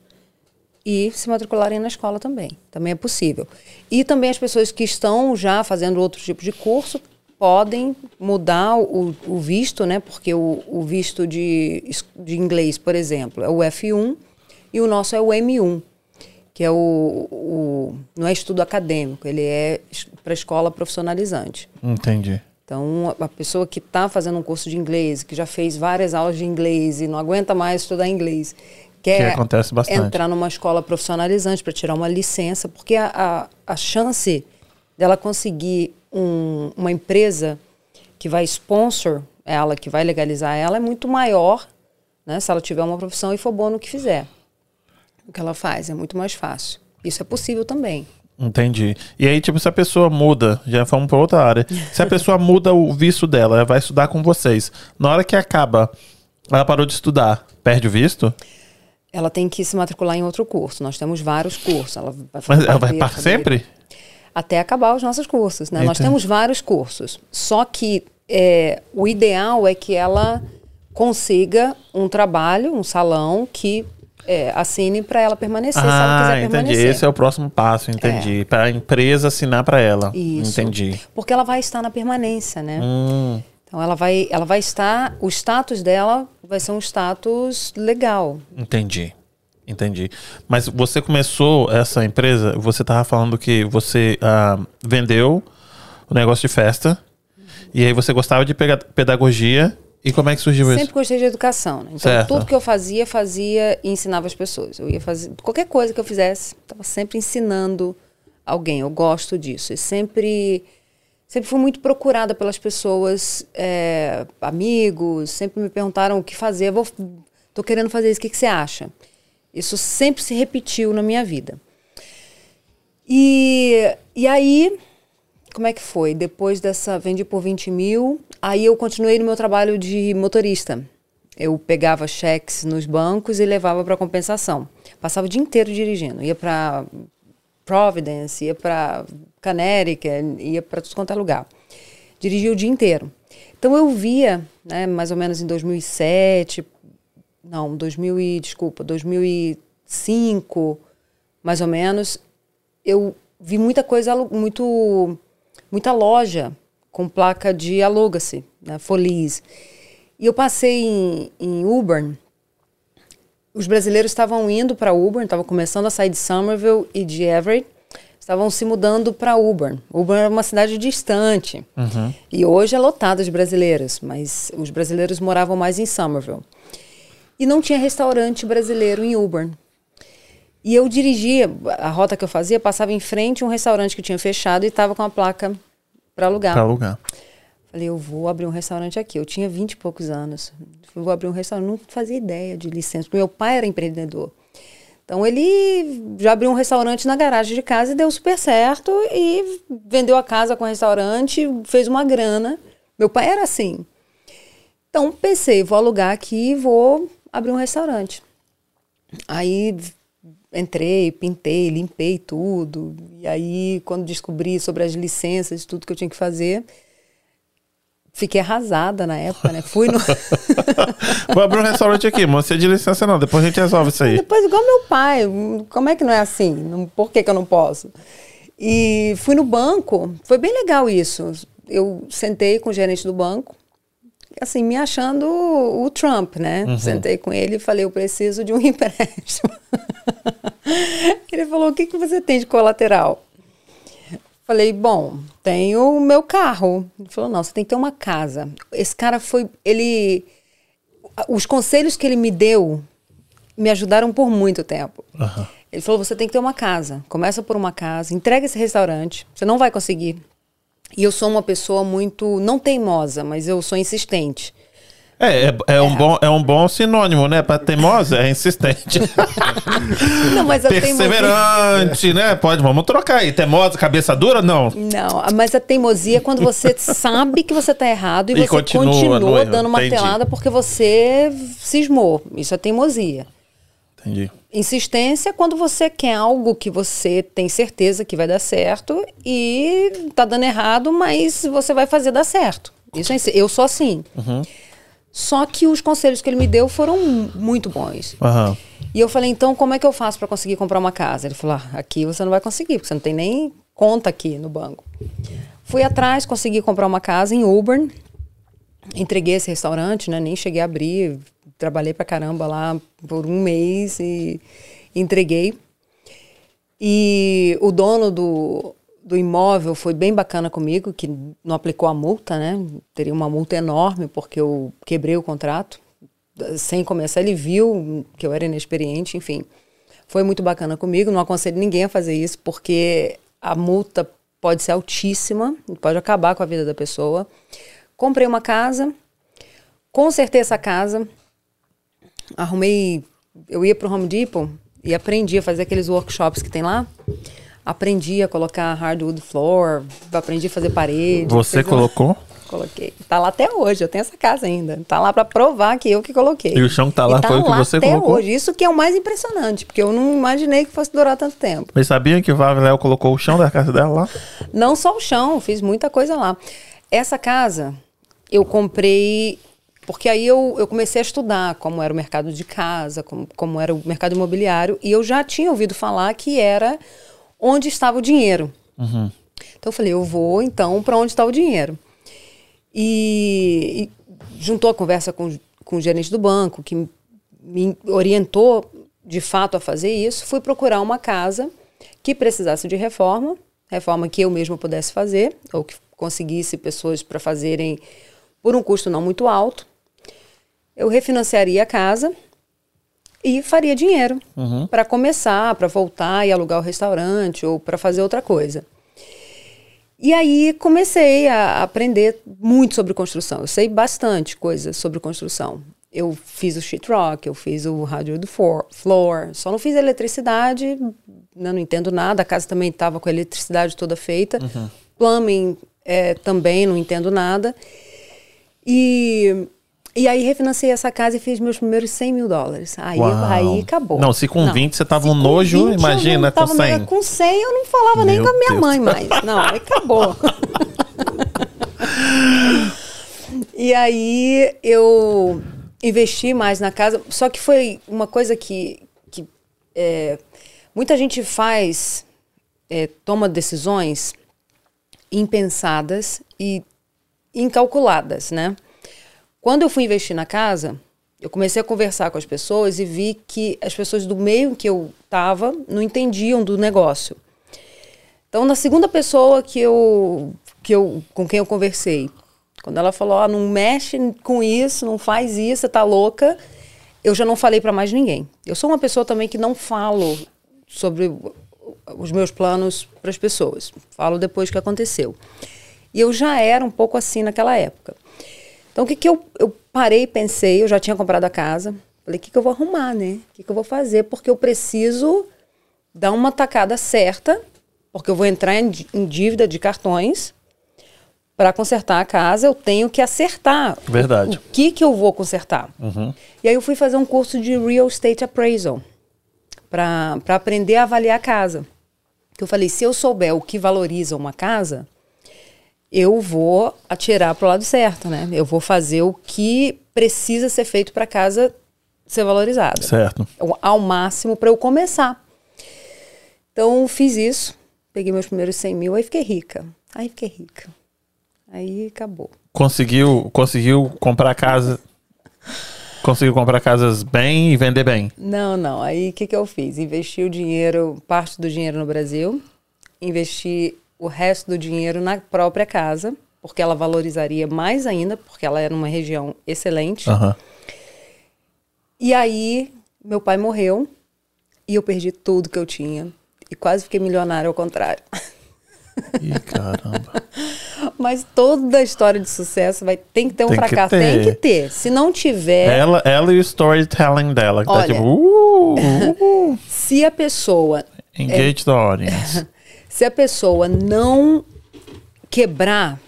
e se matricularem na escola também. Também é possível. E também as pessoas que estão já fazendo outro tipo de curso podem mudar o, o visto, né? Porque o, o visto de, de inglês, por exemplo, é o F1 e o nosso é o M1, que é o, o não é estudo acadêmico, ele é para escola profissionalizante. Entendi. Então, a pessoa que está fazendo um curso de inglês, que já fez várias aulas de inglês e não aguenta mais estudar inglês, quer bastante. entrar numa escola profissionalizante para tirar uma licença, porque a, a, a chance dela conseguir um, uma empresa que vai sponsor ela, que vai legalizar ela, é muito maior né, se ela tiver uma profissão e for boa no que fizer. O que ela faz é muito mais fácil. Isso é possível também. Entendi. E aí, tipo, se a pessoa muda, já fomos para outra área. Se a pessoa muda o visto dela, ela vai estudar com vocês. Na hora que acaba, ela parou de estudar, perde o visto? Ela tem que se matricular em outro curso. Nós temos vários cursos. Ela vai Mas ela vai para sempre? Até acabar os nossos cursos, né? Nós temos vários cursos. Só que é, o ideal é que ela consiga um trabalho, um salão que é, assine para ela permanecer, ah, se ela quiser entendi. permanecer. Esse é o próximo passo, entendi. É. Para a empresa assinar para ela. Isso. Entendi. Porque ela vai estar na permanência, né? Hum. Então ela vai, ela vai estar, o status dela vai ser um status legal. Entendi. Entendi. Mas você começou essa empresa, você estava falando que você ah, vendeu o negócio de festa, e aí você gostava de pedagogia e como é que surgiu Sempre isso? Sempre gostei de educação, né? Então, certo. tudo que eu fazia, fazia e ensinava as pessoas. Eu ia fazer qualquer coisa que eu fizesse, estava sempre ensinando alguém. Eu gosto disso. E sempre, sempre fui muito procurada pelas pessoas, é, amigos. Sempre me perguntaram o que fazer. Vou, tô querendo fazer isso. O que, que você acha? Isso sempre se repetiu na minha vida. E, e aí como é que foi? Depois dessa, vendi por 20 mil, aí eu continuei no meu trabalho de motorista. Eu pegava cheques nos bancos e levava para compensação. Passava o dia inteiro dirigindo. Ia para Providence, ia para Canérica, ia para tudo quanto é lugar. Dirigia o dia inteiro. Então eu via, né, mais ou menos em 2007, não, 2000 e, desculpa, 2005, mais ou menos, eu vi muita coisa muito muita loja com placa de aluga-se, né, Folies. E eu passei em, em Uber. Os brasileiros estavam indo para Uber, estavam começando a sair de Somerville e de Everett, estavam se mudando para Uber. Uber é uma cidade distante. Uhum. E hoje é lotada de brasileiros, mas os brasileiros moravam mais em Somerville. E não tinha restaurante brasileiro em Uber. E eu dirigia, a rota que eu fazia, passava em frente a um restaurante que tinha fechado e estava com a placa para alugar. Para alugar. Falei, eu vou abrir um restaurante aqui. Eu tinha 20 e poucos anos. Eu vou abrir um restaurante. Não fazia ideia de licença, meu pai era empreendedor. Então ele já abriu um restaurante na garagem de casa e deu super certo e vendeu a casa com o restaurante, fez uma grana. Meu pai era assim. Então pensei, vou alugar aqui e vou abrir um restaurante. Aí entrei, pintei, limpei tudo. E aí, quando descobri sobre as licenças, tudo que eu tinha que fazer, fiquei arrasada na época, né? Fui no. Vou abrir um restaurante aqui, mas você é de licença não, depois a gente resolve isso aí. Depois, igual meu pai, como é que não é assim? Por que, que eu não posso? E fui no banco, foi bem legal isso. Eu sentei com o gerente do banco, assim, me achando o Trump, né? Uhum. Sentei com ele e falei, eu preciso de um empréstimo. ele falou, o que, que você tem de colateral? Falei, bom, tenho o meu carro. Ele falou, não, você tem que ter uma casa. Esse cara foi, ele, os conselhos que ele me deu me ajudaram por muito tempo. Uhum. Ele falou, você tem que ter uma casa. Começa por uma casa, entrega esse restaurante. Você não vai conseguir e eu sou uma pessoa muito, não teimosa, mas eu sou insistente. É, é, é, Um, é. bom, é um bom sinônimo, né? Para teimosa é insistente. Não, mas a Perseverante, teimosia... né? Pode, vamos trocar aí. Teimosa, cabeça dura? Não. Não, mas a teimosia é quando você sabe que você está errado e, e você continua, continua dando uma telada porque você cismou. Isso é teimosia. Entendi. Insistência é quando você quer algo que você tem certeza que vai dar certo e tá dando errado, mas você vai fazer dar certo. Isso é, eu sou assim. Uhum. Só que os conselhos que ele me deu foram muito bons. Uhum. E eu falei, então como é que eu faço para conseguir comprar uma casa? Ele falou, ah, aqui você não vai conseguir, porque você não tem nem conta aqui no banco. Fui atrás, consegui comprar uma casa em Auburn. Entreguei esse restaurante, né? Nem cheguei a abrir, trabalhei pra caramba lá por um mês e entreguei. E o dono do, do imóvel foi bem bacana comigo, que não aplicou a multa, né? Teria uma multa enorme porque eu quebrei o contrato. Sem começar, ele viu que eu era inexperiente, enfim. Foi muito bacana comigo. Não aconselho ninguém a fazer isso porque a multa pode ser altíssima, pode acabar com a vida da pessoa. Comprei uma casa, consertei essa casa, arrumei. Eu ia para o Home Depot e aprendi a fazer aqueles workshops que tem lá. Aprendi a colocar hardwood floor, aprendi a fazer parede. Você colocou? Uma... Coloquei. Tá lá até hoje, eu tenho essa casa ainda. Tá lá para provar que eu que coloquei. E o chão que tá lá tá foi o que você até colocou? hoje. Isso que é o mais impressionante, porque eu não imaginei que fosse durar tanto tempo. Mas sabiam que o Léo colocou o chão da casa dela lá? Não só o chão, fiz muita coisa lá. Essa casa eu comprei porque aí eu, eu comecei a estudar como era o mercado de casa, como, como era o mercado imobiliário, e eu já tinha ouvido falar que era onde estava o dinheiro. Uhum. Então eu falei, eu vou então para onde está o dinheiro. E, e, juntou a conversa com, com o gerente do banco, que me orientou de fato a fazer isso. Fui procurar uma casa que precisasse de reforma, reforma que eu mesma pudesse fazer, ou que conseguisse pessoas para fazerem por um custo não muito alto eu refinanciaria a casa e faria dinheiro uhum. para começar, para voltar e alugar o restaurante ou para fazer outra coisa. E aí comecei a aprender muito sobre construção. Eu sei bastante coisas sobre construção. Eu fiz o sheetrock, eu fiz o rádio do floor, só não fiz eletricidade, não entendo nada. A casa também estava com a eletricidade toda feita. Uhum. Plumbing é, também não entendo nada. E e aí refinanciei essa casa e fiz meus primeiros 100 mil dólares. Aí, aí acabou. Não, se com não. 20 você tava um nojo, imagina com 100. Com 100 eu não falava Meu nem com a minha Deus. mãe mais. Não, aí acabou. e aí eu investi mais na casa. Só que foi uma coisa que, que é, muita gente faz, é, toma decisões impensadas e incalculadas, né? Quando eu fui investir na casa, eu comecei a conversar com as pessoas e vi que as pessoas do meio que eu estava não entendiam do negócio. Então, na segunda pessoa que eu, que eu, com quem eu conversei, quando ela falou, ah, não mexe com isso, não faz isso, você tá louca, eu já não falei para mais ninguém. Eu sou uma pessoa também que não falo sobre os meus planos para as pessoas. Falo depois que aconteceu. E eu já era um pouco assim naquela época. Então, o que, que eu, eu parei e pensei? Eu já tinha comprado a casa. Falei, o que, que eu vou arrumar, né? O que, que eu vou fazer? Porque eu preciso dar uma tacada certa, porque eu vou entrar em, em dívida de cartões. Para consertar a casa, eu tenho que acertar. Verdade. O, o que, que eu vou consertar. Uhum. E aí eu fui fazer um curso de Real Estate Appraisal para aprender a avaliar a casa. Que eu falei, se eu souber o que valoriza uma casa, eu vou atirar para o lado certo, né? Eu vou fazer o que precisa ser feito para a casa ser valorizada. Certo. Ao máximo para eu começar. Então, fiz isso. Peguei meus primeiros 100 mil, aí fiquei rica. Aí fiquei rica. Aí acabou. Conseguiu, conseguiu comprar casa... Conseguiu comprar casas bem e vender bem? Não, não. Aí o que, que eu fiz? Investi o dinheiro, parte do dinheiro no Brasil, investi o resto do dinheiro na própria casa, porque ela valorizaria mais ainda, porque ela era uma região excelente. Uhum. E aí, meu pai morreu e eu perdi tudo que eu tinha. E quase fiquei milionário ao contrário. Ih, caramba. Mas toda história de sucesso vai tem que ter um tem fracasso. Que tem que ter. Se não tiver. Ela, ela e o storytelling dela. Que tá Olha, tá tipo. Uh, uh, uh. Se a pessoa. Engage é, the audience. Se a pessoa não quebrar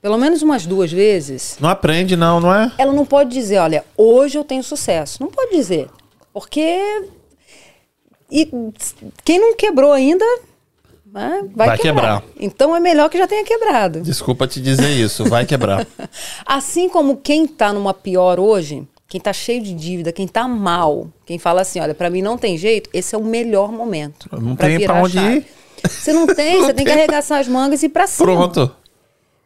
pelo menos umas duas vezes. Não aprende, não, não é? Ela não pode dizer, olha, hoje eu tenho sucesso. Não pode dizer. Porque. E quem não quebrou ainda. Né, vai, vai quebrar. quebrar. Então é melhor que já tenha quebrado. Desculpa te dizer isso, vai quebrar. assim como quem está numa pior hoje, quem está cheio de dívida, quem está mal, quem fala assim, olha, para mim não tem jeito, esse é o melhor momento. Não tem para onde ir. Você não tem, não você tem, tem que arregaçar as mangas e ir pra cima. Pronto.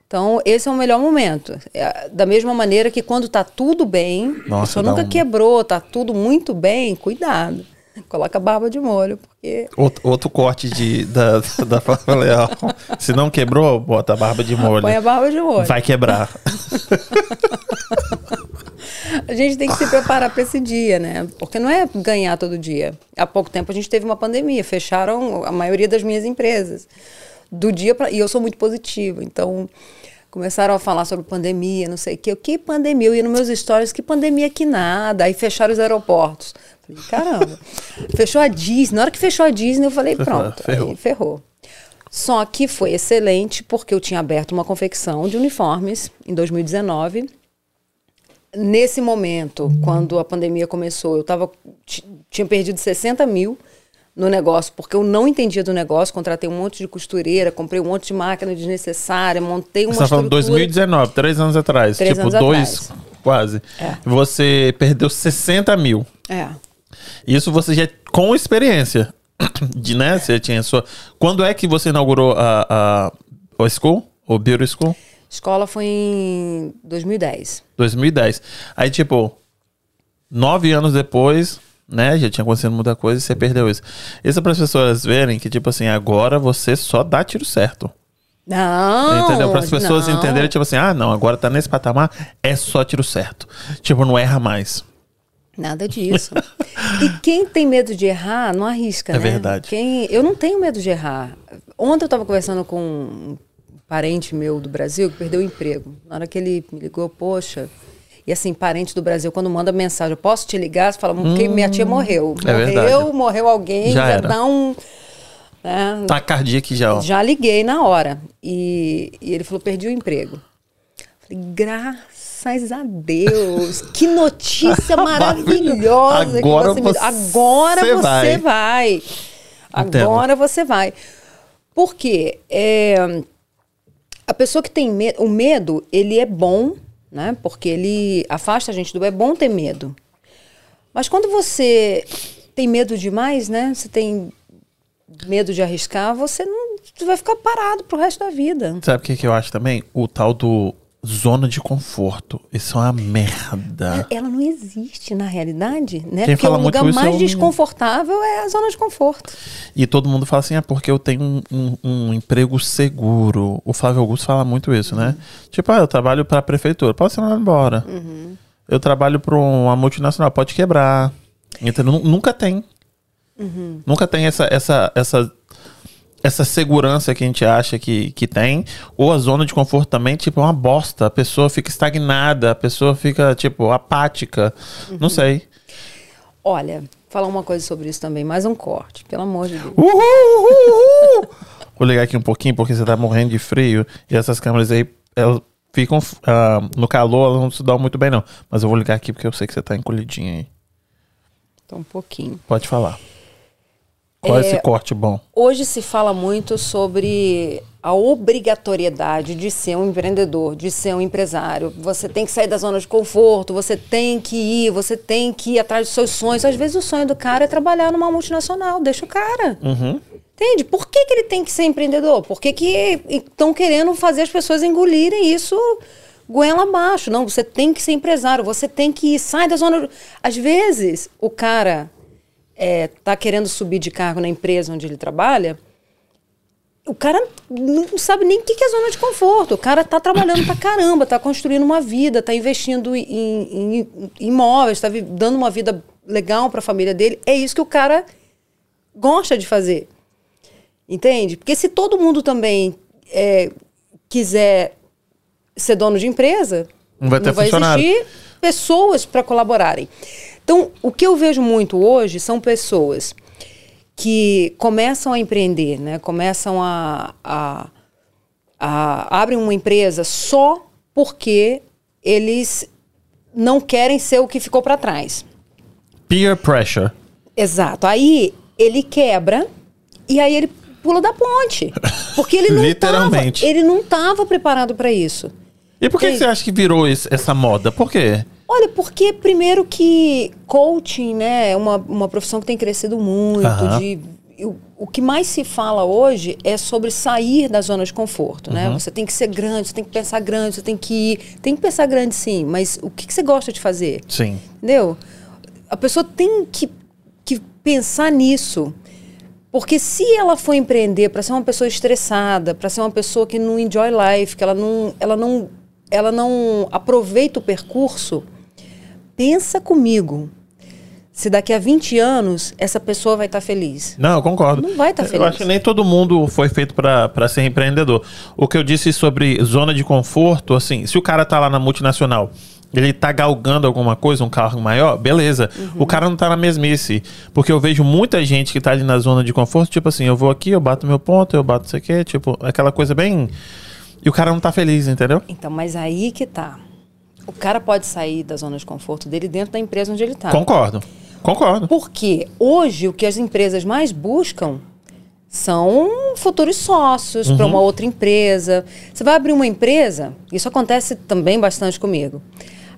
Então, esse é o melhor momento. É, da mesma maneira que quando tá tudo bem, Nossa, a pessoa nunca um... quebrou, tá tudo muito bem, cuidado. Coloca barba de molho, porque Outro, outro corte de, da, da Fábio Leal. Se não quebrou, bota a barba de molho. põe a barba de molho. Vai quebrar. A gente tem que se preparar para esse dia, né? Porque não é ganhar todo dia. Há pouco tempo a gente teve uma pandemia, fecharam a maioria das minhas empresas. Do dia para e eu sou muito positiva, então começaram a falar sobre pandemia, não sei o quê. Que pandemia? Eu ia nos meus stories, que pandemia que nada. Aí fecharam os aeroportos. Falei, caramba. fechou a Disney. Na hora que fechou a Disney, eu falei, pronto. Ferrou. Aí ferrou. Só que foi excelente porque eu tinha aberto uma confecção de uniformes em 2019 nesse momento, quando a pandemia começou, eu tava, tinha perdido 60 mil no negócio, porque eu não entendia do negócio, contratei um monte de costureira, comprei um monte de máquina desnecessária, montei uma Você tá falando estrutura. 2019, três anos atrás. Três tipo, anos dois, atrás. quase. É. Você perdeu 60 mil. É. Isso você já com experiência. De, né? Você tinha sua. Quando é que você inaugurou a, a, a school? O Beauty School? Escola foi em 2010. 2010. Aí, tipo, nove anos depois, né? Já tinha acontecido muita coisa e você perdeu isso. Isso é para as pessoas verem que, tipo assim, agora você só dá tiro certo. Não! entendeu? Para as pessoas não. entenderem, tipo assim, ah, não, agora tá nesse patamar, é só tiro certo. Tipo, não erra mais. Nada disso. e quem tem medo de errar, não arrisca, É né? verdade. Quem... Eu não tenho medo de errar. Ontem eu estava conversando com um parente meu do Brasil que perdeu o emprego. Na hora que ele me ligou, poxa... E assim, parente do Brasil, quando manda mensagem, eu posso te ligar? Você fala, porque minha tia morreu. é morreu, verdade. morreu alguém, Já já, dá um... né? Tá cardíaco já, ó. Já liguei na hora. E, e ele falou: perdi o emprego. Falei, graças a Deus! Que notícia maravilhosa Agora que você me você Agora você vai. vai. Agora você vai. Por quê? É, a pessoa que tem medo, o medo, ele é bom, né? Porque ele afasta a gente do é bom ter medo. Mas quando você tem medo demais, né? Você tem medo de arriscar, você não você vai ficar parado pro resto da vida. Sabe o que, que eu acho também? O tal do zona de conforto. Isso é uma merda. Ela não existe na realidade, né? Quem Porque fala o muito lugar isso é mais desconfortável é a zona de conforto. E todo mundo fala assim, é porque eu tenho um, um- um emprego seguro. O Flávio Augusto fala muito isso, né? Tipo, ah, eu trabalho pra prefeitura, pode ser mandado embora. Eu trabalho pra uma multinacional, pode quebrar. Entendeu? Nu- Nunca tem. Nunca tem essa, essa, essa, essa segurança que a gente acha que, que tem. Ou a zona de conforto também, tipo, é uma bosta. A pessoa fica estagnada, a pessoa fica, tipo, apática. Não sei. Olha, falar uma coisa sobre isso também, mais um corte, pelo amor de Deus. Uhul, uhul, uhul. Vou ligar aqui um pouquinho porque você tá morrendo de frio e essas câmeras aí elas ficam ah, no calor, elas não se dão muito bem não. Mas eu vou ligar aqui porque eu sei que você tá encolhidinha aí. Então, um pouquinho. Pode falar. Qual é, É, esse corte bom? Hoje se fala muito sobre a obrigatoriedade de ser um empreendedor, de ser um empresário. Você tem que sair da zona de conforto, você tem que ir, você tem que ir atrás dos seus sonhos. Às vezes o sonho do cara é trabalhar numa multinacional, deixa o cara. Entende? Por que, que ele tem que ser empreendedor? Por que que estão querendo fazer as pessoas engolirem isso goela abaixo? Não, você tem que ser empresário, você tem que ir, sai da zona... Às vezes o cara é, tá querendo subir de cargo na empresa onde ele trabalha, o cara não sabe nem o que é zona de conforto. O cara tá trabalhando pra caramba, tá construindo uma vida, tá investindo em, em- em imóveis, tá vi- dando uma vida legal pra família dele. É isso que o cara gosta de fazer. Entende? Porque se todo mundo também é, quiser ser dono de empresa, Não vai ter vai existir pessoas para colaborarem. Então, o que eu vejo muito hoje são pessoas que começam a empreender, né? começam a, a, a abrem uma empresa só porque eles não querem ser o que ficou para trás. Peer pressure. Exato. Aí ele quebra e aí ele pula da ponte, porque ele não estava, Literalmente. ele não estava preparado para isso. E por que, que Sim. você acha que virou esse- essa moda? Por quê? Olha, porque primeiro que coaching, né, é uma, uma profissão que tem crescido muito. Aham. De, o, o que mais se fala hoje é sobre sair da zona de conforto, né? Você tem que ser grande, você tem que pensar grande, você tem que ir. Tem que pensar grande sim, mas o que, que você gosta de fazer? Sim. Entendeu? A pessoa tem que, que pensar nisso. Porque se ela for empreender para ser uma pessoa estressada, para ser uma pessoa que não enjoy life, que ela não, ela não, ela não aproveita o percurso, pensa comigo. Se daqui a 20 anos essa pessoa vai estar feliz. Não, eu concordo. Não vai tá Eu feliz. acho que nem todo mundo foi feito para ser empreendedor. O que eu disse sobre zona de conforto, assim, se o cara tá lá na multinacional, ele tá galgando alguma coisa, um carro maior, beleza. Uhum. O cara não tá na mesmice. Porque eu vejo muita gente que tá ali na zona de conforto, tipo assim, eu vou aqui, eu bato meu ponto, eu bato isso aqui, tipo, aquela coisa bem. E o cara não tá feliz, entendeu? Então, mas aí que tá. O cara pode sair da zona de conforto dele dentro da empresa onde ele está. Concordo. Concordo. Porque hoje o que as empresas mais buscam são futuros sócios para uma outra empresa. Você vai abrir uma empresa, isso acontece também bastante comigo.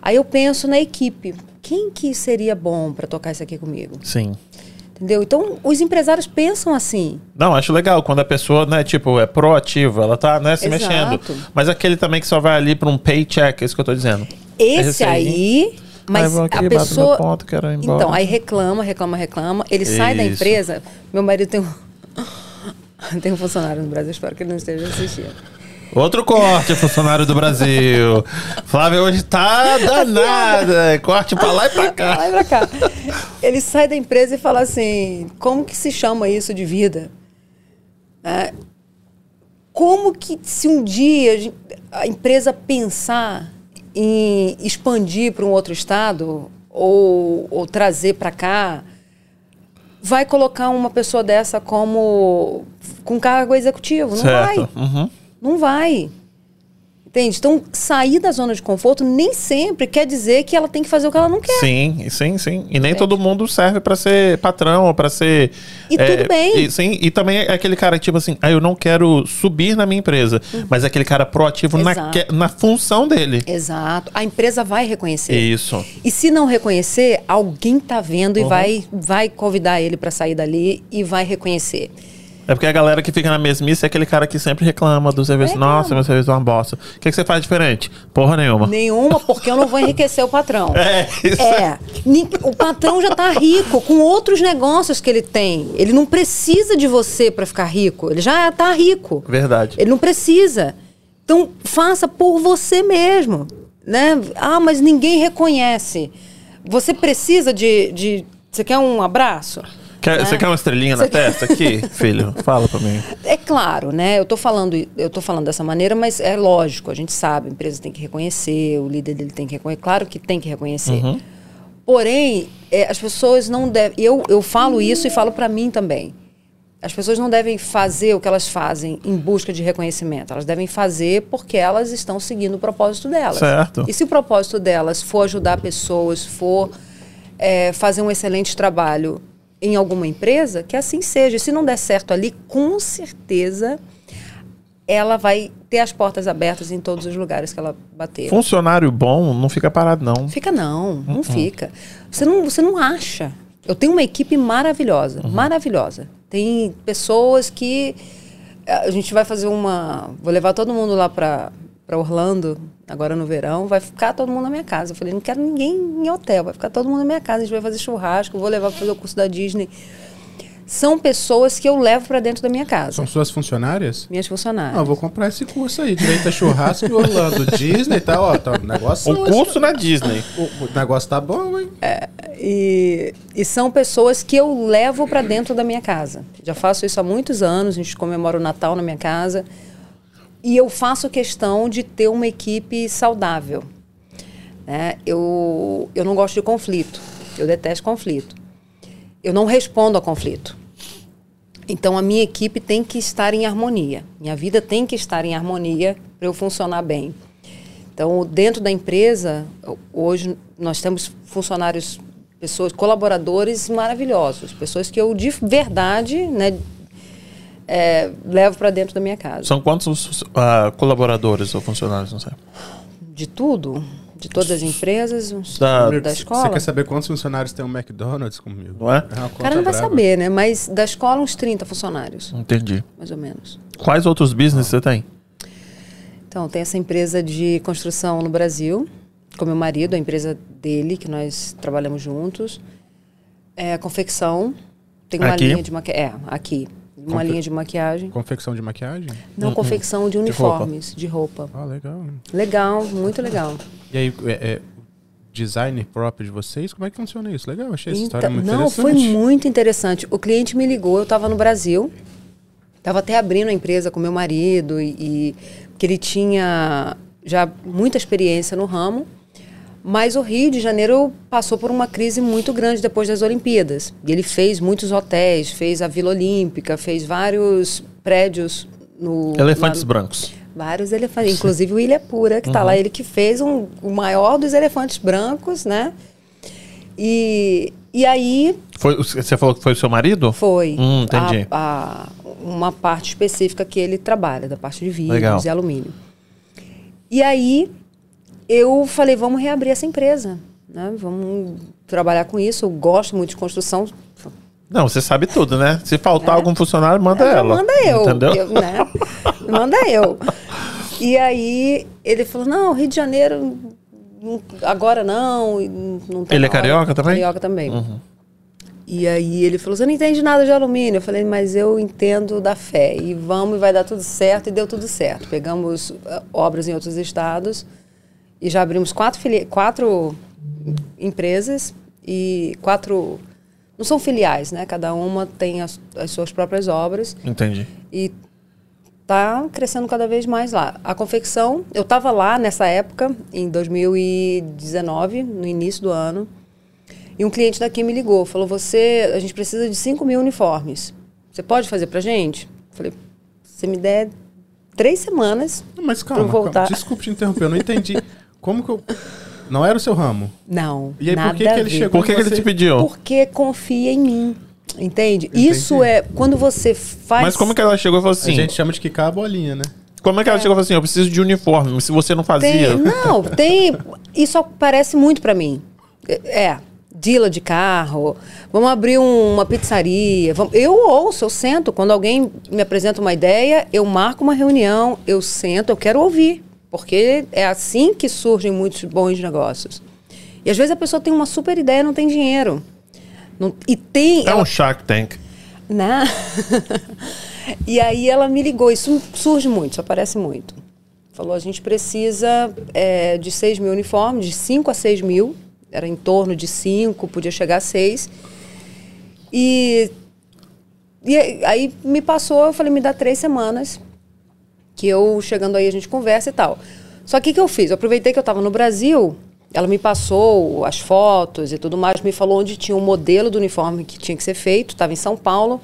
Aí eu penso na equipe. Quem que seria bom para tocar isso aqui comigo? Sim. Entendeu? Então, os empresários pensam assim. Não, acho legal quando a pessoa, né, tipo, é proativa, ela tá, né, se Exato. mexendo. Mas aquele também que só vai ali para um paycheck, é isso que eu tô dizendo. Esse aí, mas aqui, a pessoa. ponto. Então, aí reclama, reclama, reclama. Ele sai da Isso. empresa. Meu marido tem um. tem um funcionário no Brasil, espero que ele não esteja assistindo. Outro corte, funcionário do Brasil. Flávia hoje tá danada. Corte pra lá e pra cá. Vai pra cá. Ele sai da empresa e fala assim: como que se chama isso de vida? É, como que se um dia a empresa pensar em expandir para um outro estado ou, ou trazer para cá, vai colocar uma pessoa dessa como com cargo executivo? Não vai. certo. Uhum. Não vai. Entende? Então, sair da zona de conforto nem sempre quer dizer que ela tem que fazer o que ela não quer. Sim, sim, sim. E nem todo mundo serve pra ser patrão ou pra ser. E tudo bem. E, sim, e também é aquele cara que, tipo assim, ah, eu não quero subir na minha empresa. Mas é aquele cara proativo na, na função dele. Exato. A empresa vai reconhecer. Isso. E se não reconhecer, alguém tá vendo e vai, vai convidar ele para sair dali e vai reconhecer. É porque a galera que fica na mesmice é aquele cara que sempre reclama do serviço. Reclama. Nossa, meu serviço é uma bosta. O que, que você faz diferente? Porra nenhuma. Nenhuma, porque eu não vou enriquecer o patrão. É, isso. É. O patrão já tá rico com outros negócios que ele tem. Ele não precisa de você para ficar rico. Ele já tá rico. Verdade. Ele não precisa. Então, faça por você mesmo. Né? Ah, mas ninguém reconhece. Você precisa de. de você quer um abraço? Quer- né? Você quer uma estrelinha na Você- testa aqui, filho? Fala pra mim. É claro, né? Eu tô falando, eu tô falando dessa maneira, mas é lógico, a gente sabe, a empresa tem que reconhecer, o líder dele tem que reconhecer, claro que tem que reconhecer. Porém, é, as pessoas não devem. Eu, eu falo isso e falo para mim também. As pessoas não devem fazer o que elas fazem em busca de reconhecimento. Elas devem fazer porque elas estão seguindo o propósito delas. Certo. E se o propósito delas for ajudar pessoas, for é, fazer um excelente trabalho em alguma empresa, que assim seja. Se não der certo ali, com certeza ela vai ter as portas abertas em todos os lugares que ela bater. Funcionário bom não fica parado, não. Fica não, não fica. Você não, você não acha. Eu tenho uma equipe maravilhosa, maravilhosa. Tem pessoas que eh, a gente vai fazer uma, vou levar todo mundo lá para para Orlando agora no verão, vai ficar todo mundo na minha casa. Eu falei, não quero ninguém em hotel, vai ficar todo mundo na minha casa. A gente vai fazer churrasco, vou levar para fazer o curso da Disney. São pessoas que eu levo para dentro da minha casa, São suas funcionárias? minhas funcionárias. Eu vou comprar esse curso aí, direito a churrasco e Orlando Disney e tal, ó, tá, o negócio Um curso na Disney. o, o negócio tá bom, hein? E, e são pessoas que eu levo para dentro da minha casa. Já faço isso há muitos anos, a gente comemora o Natal na minha casa. E eu faço questão de ter uma equipe saudável. né? Eu, eu não gosto de conflito, eu detesto conflito. Eu não respondo a conflito. Então a minha equipe tem que estar em harmonia. Minha vida tem que estar em harmonia para eu funcionar bem. Então, dentro da empresa, hoje nós temos funcionários, pessoas, colaboradores maravilhosos, pessoas que eu de verdade, né, é, levo para dentro da minha casa. São quantos ah, colaboradores ou funcionários, não sei? De tudo, de todas as empresas, Da- da, Você escola. quer saber quantos funcionários tem um McDonald's comigo? Não é? uma O cara não conta vai brava. saber, né? Mas da escola, uns 30 funcionários, Entendi. mais ou menos. Quais outros business você tem? Então, tem essa empresa de construção no Brasil, com meu marido, a empresa dele, que nós trabalhamos juntos. É, a confecção, Tenho uma Aqui? linha de maquiagem. É, aqui. Uma Confe- linha de maquiagem. Confecção de maquiagem? Não, confecção de roupa. uniformes, de roupa. Ah, legal. Legal, muito legal. E aí, é, é, design próprio de vocês, como é que funciona isso? Legal, achei essa história Então, muito não, foi interessante. muito interessante. O cliente me ligou, eu estava no Brasil, estava até abrindo a empresa com meu marido e, e que ele tinha já muita experiência no ramo. Mas o Rio de Janeiro passou por uma crise muito grande depois das Olimpíadas. E ele fez muitos hotéis, fez a Vila Olímpica, fez vários prédios no Elefantes lá- brancos. Vários elefantes, inclusive o Ilha Pura, que está Uhum. lá, ele que fez um, o maior dos elefantes brancos, né? E, e aí Foi, você falou que foi o seu marido? foi Hum, entendi. a- a- uma parte específica que ele trabalha, da parte de vidros Legal. e alumínio. E aí eu falei, vamos reabrir essa empresa, né? Vamos trabalhar com isso. Eu gosto muito de construção. Não, você sabe tudo, né? Se faltar algum funcionário, manda É. Já ela. Manda eu. Entendeu? eu, né? Manda eu. E aí ele falou, não, Rio de Janeiro, agora não. não tem Ele é hora." carioca também? Uhum. Carioca também. E aí ele falou, você não entende nada de alumínio. Eu falei, mas eu entendo da fé. E vamos, e vai dar tudo certo. E deu tudo certo. Pegamos eh, obras em outros estados e já abrimos quatro, fili- quatro empresas e quatro... Não são filiais, né? Cada uma tem as, as suas próprias obras Entendi. e tá crescendo cada vez mais lá. A confecção, eu estava lá nessa época, em 2019, no início do ano, e um cliente daqui me ligou, falou, você, a gente precisa de 5 mil uniformes. Você pode fazer pra gente? Eu falei, se me der três semanas, Mas calma, Pra eu voltar. calma, desculpe te interromper, eu não entendi. Como que eu... Não era o seu ramo? não, E aí, por que que a ele chegou? Por que, que ele te pediu? Porque confia em mim, entende? Entendi. Isso é, quando você faz... Mas como que ela chegou e falou A assim? gente chama de quicar a bolinha, né? Como é que ela chegou e falou assim? Eu preciso de uniforme. Se você não fazia. Tem, não, tem. Isso aparece muito pra mim. É, é, dealer de carro. Vamos abrir um- uma pizzaria. vamos- eu ouço, eu sento. Quando alguém me apresenta uma ideia, eu marco uma reunião, eu sento, eu quero ouvir. Porque é assim que surgem muitos bons negócios. E às vezes a pessoa tem uma super ideia e não tem dinheiro. Não- e tem. É ela- um Shark Tank. né? e aí ela me ligou, isso surge muito, isso aparece muito. Falou, a gente precisa é, de 6 mil uniformes, de 5 a 6 mil, era em torno de 5, podia chegar a 6. E, e aí me passou, eu falei, me dá três semanas, que eu, chegando aí, a gente conversa e tal. Só que o que eu fiz? Eu aproveitei que eu estava no Brasil, ela me passou as fotos e tudo mais, me falou onde tinha o modelo do uniforme que tinha que ser feito, estava em São Paulo.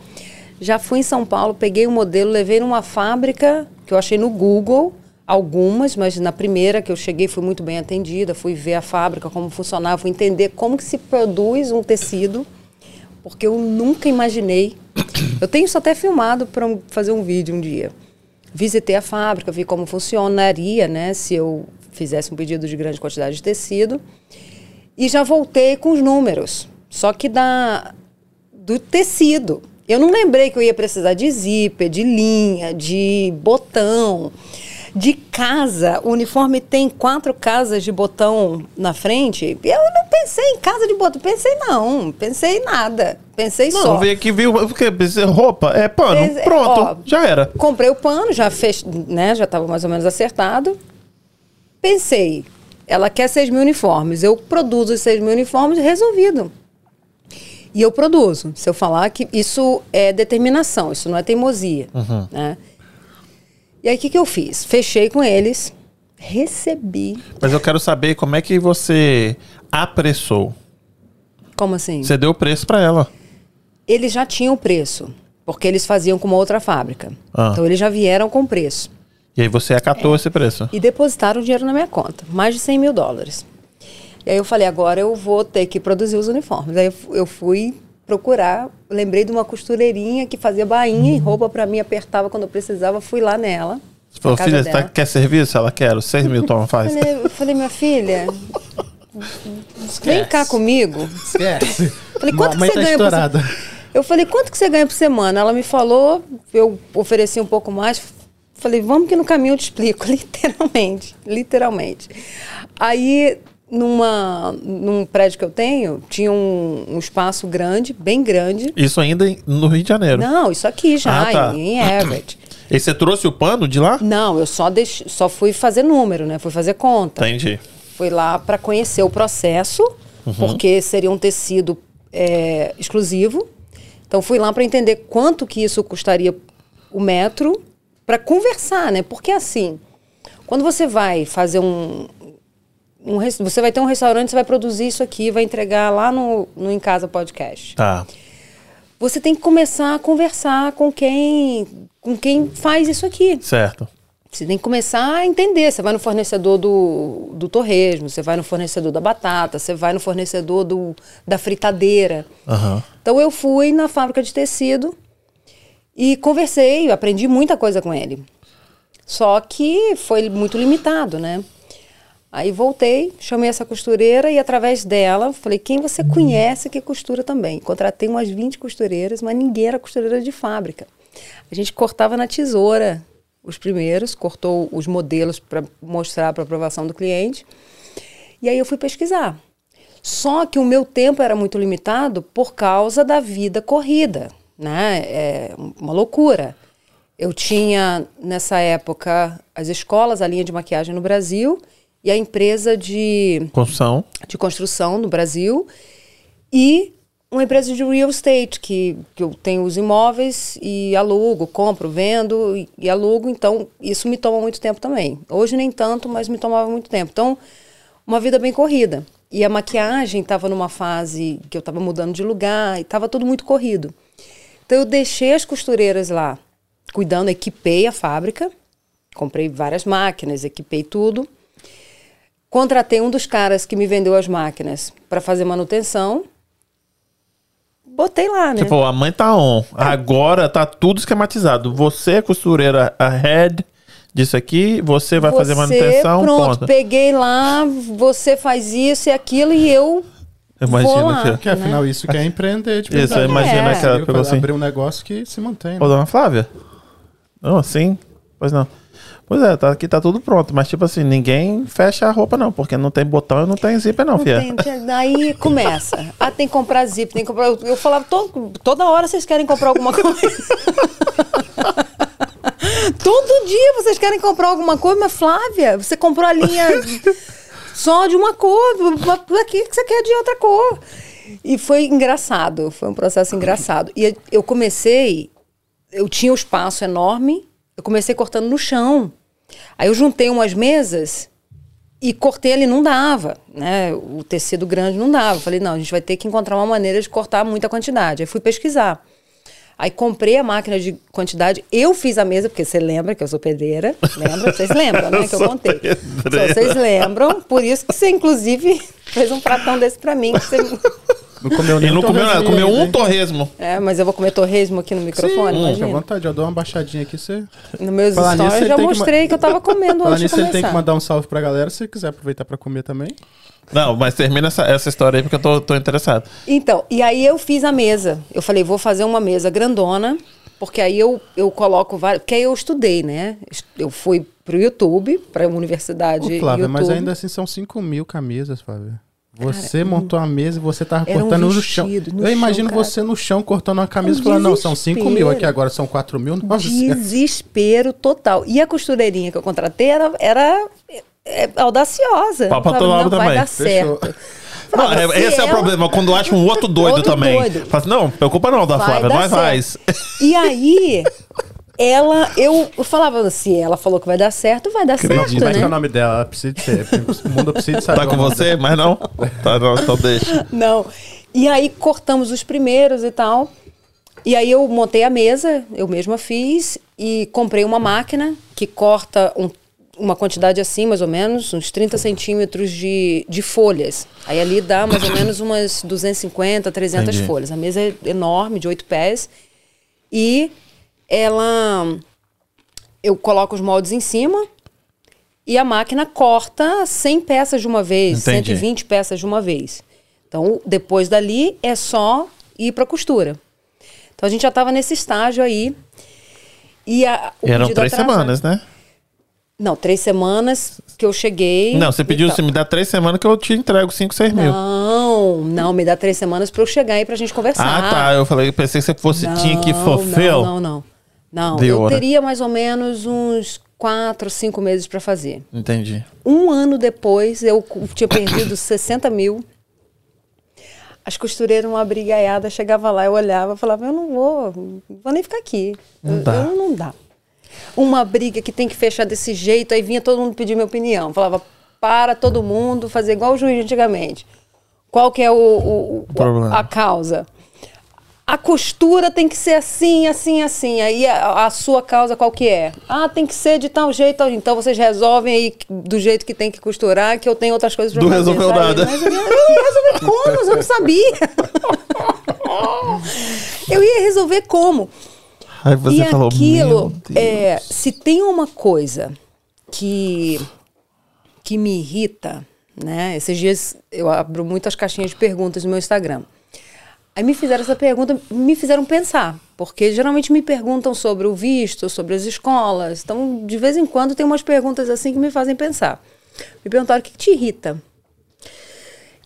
Já fui em São Paulo, peguei o modelo, levei numa fábrica que eu achei no Google, algumas, mas na primeira que eu cheguei fui muito bem atendida, fui ver a fábrica, como funcionava, fui entender como que se produz um tecido, porque eu nunca imaginei. Eu tenho isso até filmado para fazer um vídeo um dia. Visitei a fábrica, vi como funcionaria, né, se eu fizesse um pedido de grande quantidade de tecido. E já voltei com os números, só que da do tecido. Eu não lembrei que eu ia precisar de zíper, de linha, de botão, de casa. O uniforme tem quatro casas de botão na frente. Eu não pensei em casa de botão, pensei não, pensei em nada. Pensei Não, só. veio aqui, viu? Porque roupa é pano. Pronto, ó, já era. Comprei o pano, já fez, né? Já estava mais ou menos acertado. Pensei, ela quer 6 mil uniformes. Eu produzo os 6 mil uniformes resolvido. E eu produzo. Se eu falar que isso é determinação, isso não é teimosia. Né? E aí o que, que eu fiz? Fechei com eles, recebi. Mas eu quero saber como é que você apressou. Como assim? Você deu preço pra ela. Eles já tinham o preço, porque eles faziam com uma outra fábrica. Ah. Então eles já vieram com preço. E aí você acatou esse preço. e depositaram o dinheiro na minha conta, mais de 100 mil dólares. E aí eu falei, agora eu vou ter que produzir os uniformes. Aí eu fui procurar, lembrei de uma costureirinha que fazia bainha e roupa para mim, apertava quando eu precisava, fui lá nela. Você falou, filha, você tá- quer serviço? Ela quer. 6 mil, toma, faz. Falei, eu falei, minha filha, vem cá comigo. Esquece. Falei, quanto que você tá ganha por estourada. Eu falei, quanto que você ganha por semana? Ela me falou, eu ofereci um pouco mais. Falei, vamos que no caminho eu te explico, literalmente, literalmente. Aí numa, num prédio que eu tenho, tinha um, um espaço grande, bem grande. Isso ainda no Rio de Janeiro. Não, isso aqui já, Ah, tá. em, em Everett. E você trouxe o pano de lá? Não, eu só, deix... só fui fazer número, né? Fui fazer conta. Entendi. Fui lá para conhecer o processo, porque seria um tecido é, exclusivo. Então fui lá para entender quanto que isso custaria o metro para conversar, né? Porque assim, quando você vai fazer um, um você vai ter um restaurante, você vai produzir isso aqui, vai entregar lá no, no Em Casa Podcast. Tá. Você tem que começar a conversar com quem com quem faz isso aqui. Certo. Você tem que começar a entender. Você vai no fornecedor do, do torresmo, você vai no fornecedor da batata, você vai no fornecedor do, da fritadeira. Aham. Então eu fui na fábrica de tecido e conversei, aprendi muita coisa com ele. Só que foi muito limitado, né? Aí voltei, chamei essa costureira e através dela falei: quem você conhece que costura também? Contratei umas 20 costureiras, mas ninguém era costureira de fábrica. A gente cortava na tesoura os primeiros, cortou os modelos para mostrar para aprovação do cliente. E aí eu fui pesquisar. Só que o meu tempo era muito limitado por causa da vida corrida, né? É uma loucura. Eu tinha, nessa época, as escolas, a linha de maquiagem no Brasil e a empresa de, Construção. de construção no Brasil e uma empresa de real estate, que, que eu tenho os imóveis e alugo, compro, vendo e, e alugo, então isso me toma muito tempo também. Hoje nem tanto, mas me tomava muito tempo. Então, uma vida bem corrida. E a maquiagem estava numa fase que eu estava mudando de lugar e estava tudo muito corrido. Então eu deixei as costureiras lá, cuidando, equipei a fábrica, comprei várias máquinas, equipei tudo. Contratei um dos caras que me vendeu as máquinas para fazer manutenção. Botei lá, né? Tipo, a mãe tá on. Agora tá tudo esquematizado. Você é costureira a head disso aqui, você vai fazer Você, manutenção, Pronto, ponto. peguei lá, você faz isso e aquilo e eu Imagina vou lá. que- Porque afinal isso que é empreender de Isso, imagina É. que ela pegou assim. Abrir um negócio que se mantém. Ô, né? dona Flávia? Não, sim? Pois não. Pois é, tá, aqui tá tudo pronto. Mas, tipo assim, ninguém fecha a roupa, não. Porque não tem botão e não tem zíper, não, Não fia. tem, daí começa. Ah, tem que comprar zip, tem que comprar. Eu, eu falava, to- toda hora vocês querem comprar alguma coisa. Todo dia vocês querem comprar alguma coisa, mas Flávia, você comprou a linha só de uma cor, que que você quer de outra cor? E foi engraçado, foi um processo engraçado. E eu comecei, eu tinha um espaço enorme, eu comecei cortando no chão. Aí eu juntei umas mesas e cortei ali, não dava, né? O tecido grande não dava. Falei, não, a gente vai ter que encontrar uma maneira de cortar muita quantidade. Aí fui pesquisar. Aí comprei a máquina de quantidade, eu fiz a mesa, porque você lembra que eu sou pedreira, lembra? Vocês lembram, né? Que eu contei. Vocês lembram, por isso que você, inclusive, fez um pratão desse pra mim. que você- Não comeu Ele nem não comeu nada, comeu um torresmo. É, mas eu vou comer torresmo aqui no microfone, Sim, fica à imagina. vontade, eu dou uma baixadinha aqui. Você... Nos meus Falar nisso, stories ele já tem que ma- mostrei que, eu tava comendo Falar antes de nisso, ele começar. tem que mandar um salve pra galera se quiser aproveitar pra comer também. Não, mas termina essa, essa história aí porque eu tô, tô interessado. Então, e aí eu fiz a mesa. Eu falei, vou fazer uma mesa grandona, porque aí eu, eu coloco vários. Porque aí eu estudei, né? Eu fui pro YouTube, pra universidade. Ô, Flávia, YouTube. mas ainda assim são 5 mil camisas, Flávia. Você montou a mesa e você tava Era um cortando no chão. vestido, no eu chão, imagino cara. você no chão cortando uma camisa Um e falando, não, são 5 mil aqui, agora são 4 mil. Nossa. Desespero total. E a costureirinha que eu contratei era, era é, audaciosa. Pau pra Falava, todo lado não, vai também. dar Fechou. certo. Não, é- se esse é o ela- problema, quando acha um outro doido Outro também. doido. Fala assim, não, preocupa não, da Vai Flávia, nós faz. E aí, ela, eu, eu falava assim, ela falou que vai dar certo, vai dar Acredito. certo, Como é que é o né? nome dela? Ela precisa de ser. O mundo precisa de saber. Tá com você, dela. mas não? Tá, não, então deixa. Não. E aí cortamos os primeiros e tal. E aí eu montei a mesa, eu mesma fiz e comprei uma máquina que corta um- uma quantidade assim, mais ou menos, uns 30 centímetros de, de folhas. Aí ali dá mais ou menos umas 250, 300 Entendi. folhas. A mesa é enorme, de 8 pés. E ela... Eu coloco os moldes em cima e a máquina corta 100 peças de uma vez, Entendi. 120 peças de uma vez. Então, depois dali é só ir para costura. Então a gente já estava nesse estágio aí. E a, Eram três atrasado- semanas, né? Não, três semanas que eu cheguei. Não, você pediu Então. assim, me dá três semanas que eu te entrego 5, 6 mil. Não, não, me dá três semanas pra eu chegar aí pra gente conversar. Ah, tá. Eu falei, pensei que você fosse, Não, tinha que fulfill. Não, não, não. Não, De eu hora. teria mais ou menos uns quatro, cinco meses pra fazer. Entendi. Um ano depois, eu tinha perdido 60 mil. As costureiras, uma brigaiada, chegava lá, eu olhava e falava, eu não vou, não vou nem ficar aqui. Não Eu- dá. eu não dá. Uma briga que tem que fechar desse jeito, aí vinha todo mundo pedir minha opinião. Falava, para todo mundo, fazer igual o juiz antigamente. Qual que é o, o- o- a causa? A costura tem que ser assim, assim, assim. Aí a, a sua causa qual que é? Ah, tem que ser de tal jeito. Então vocês resolvem aí do jeito que tem que costurar, que eu tenho outras coisas pra Não fazer. resolveu sabe? nada. Mas eu, ia resolver como? Eu não sabia. eu ia resolver como? Aí você e falou, aquilo, é, se tem uma coisa que, que me irrita, né? Esses dias eu abro muitas caixinhas de perguntas no meu Instagram. Aí me fizeram essa pergunta, me fizeram pensar, porque geralmente me perguntam sobre o visto, sobre as escolas. Então, de vez em quando tem umas perguntas assim que me fazem pensar. Me perguntaram o que te irrita.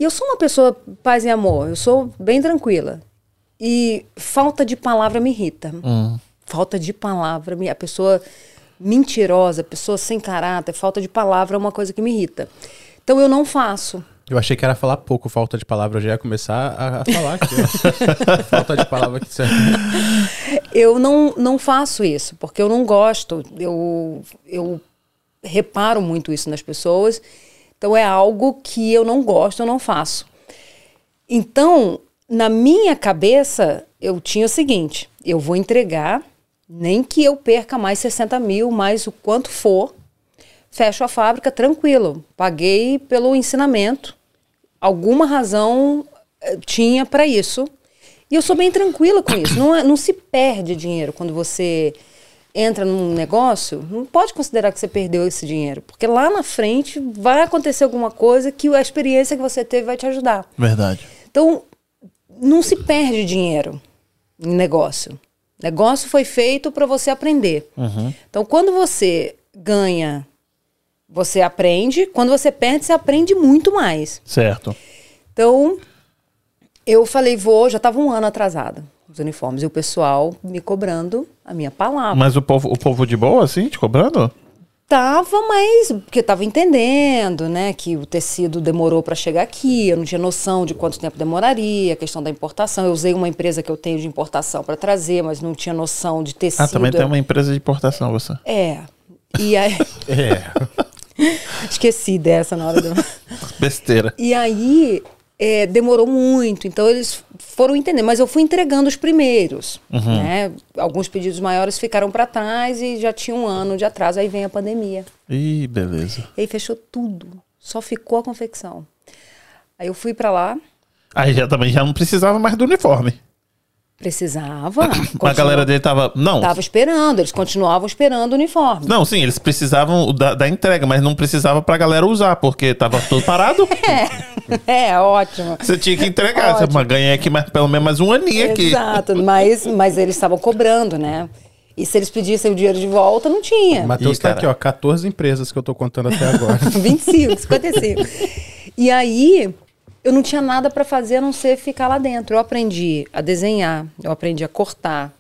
E eu sou uma pessoa paz e amor, eu sou bem tranquila. E falta de palavra me irrita. Hum. Falta de palavra, a pessoa mentirosa, a pessoa sem caráter, falta de palavra é uma coisa que me irrita. Então eu não faço. Eu achei que era falar pouco, falta de palavra. Eu já ia começar a, a falar aqui. falta de palavra que você. Eu não, não faço isso, porque eu não gosto. Eu, eu reparo muito isso nas pessoas. Então é algo que eu não gosto, eu não faço. Então, na minha cabeça, eu tinha o seguinte: eu vou entregar, nem que eu perca mais 60 mil, mais o quanto for, fecho a fábrica tranquilo. Paguei pelo ensinamento. Alguma razão eh, tinha para isso. E eu sou bem tranquila com isso. Não, é- não se perde dinheiro quando você entra num negócio. Não pode considerar que você perdeu esse dinheiro. Porque lá na frente vai acontecer alguma coisa que a experiência que você teve vai te ajudar. Verdade. Então, não se perde dinheiro em negócio. Negócio foi feito para você aprender. Então, quando você ganha, você aprende. Quando você perde, você aprende muito mais. Certo. Então, eu falei, vou, já estava um ano atrasada, os uniformes. E o pessoal me cobrando a minha palavra. Mas o povo, o povo de boa, assim, te cobrando? Tava, mas porque tava entendendo, né, que o tecido demorou para chegar aqui, eu não tinha noção de quanto tempo demoraria, a questão da importação. Eu usei uma empresa que eu tenho de importação para trazer, mas não tinha noção de tecido. Ah, também tem uma empresa de importação, você. É. E aí É. esqueci dessa na hora do Besteira. E aí é, demorou muito, então eles foram entender, mas eu fui entregando os primeiros, né? Alguns pedidos maiores ficaram para trás e já tinha um ano de atraso, aí vem a pandemia. Ih, beleza. E aí fechou tudo, só ficou a confecção. Aí eu fui para lá, Aí já também já não precisava mais do uniforme. Precisava. A galera dele tava. Não. Tava esperando, eles continuavam esperando o uniforme. Não, sim, eles precisavam da, da entrega, mas não precisava pra galera usar, porque tava tudo parado. É, é ótimo. Você tinha que entregar. Você Ótimo. mas ganhei aqui mais, pelo menos mais um aninho aqui. Exato, mas, mas eles estavam cobrando, né? E se eles pedissem o dinheiro de volta, não tinha. Matheus tá cara. aqui, ó. 14 empresas que eu tô contando até agora. 25, 55. E aí, eu não tinha nada para fazer a não ser ficar lá dentro. Eu aprendi a desenhar, eu aprendi a cortar.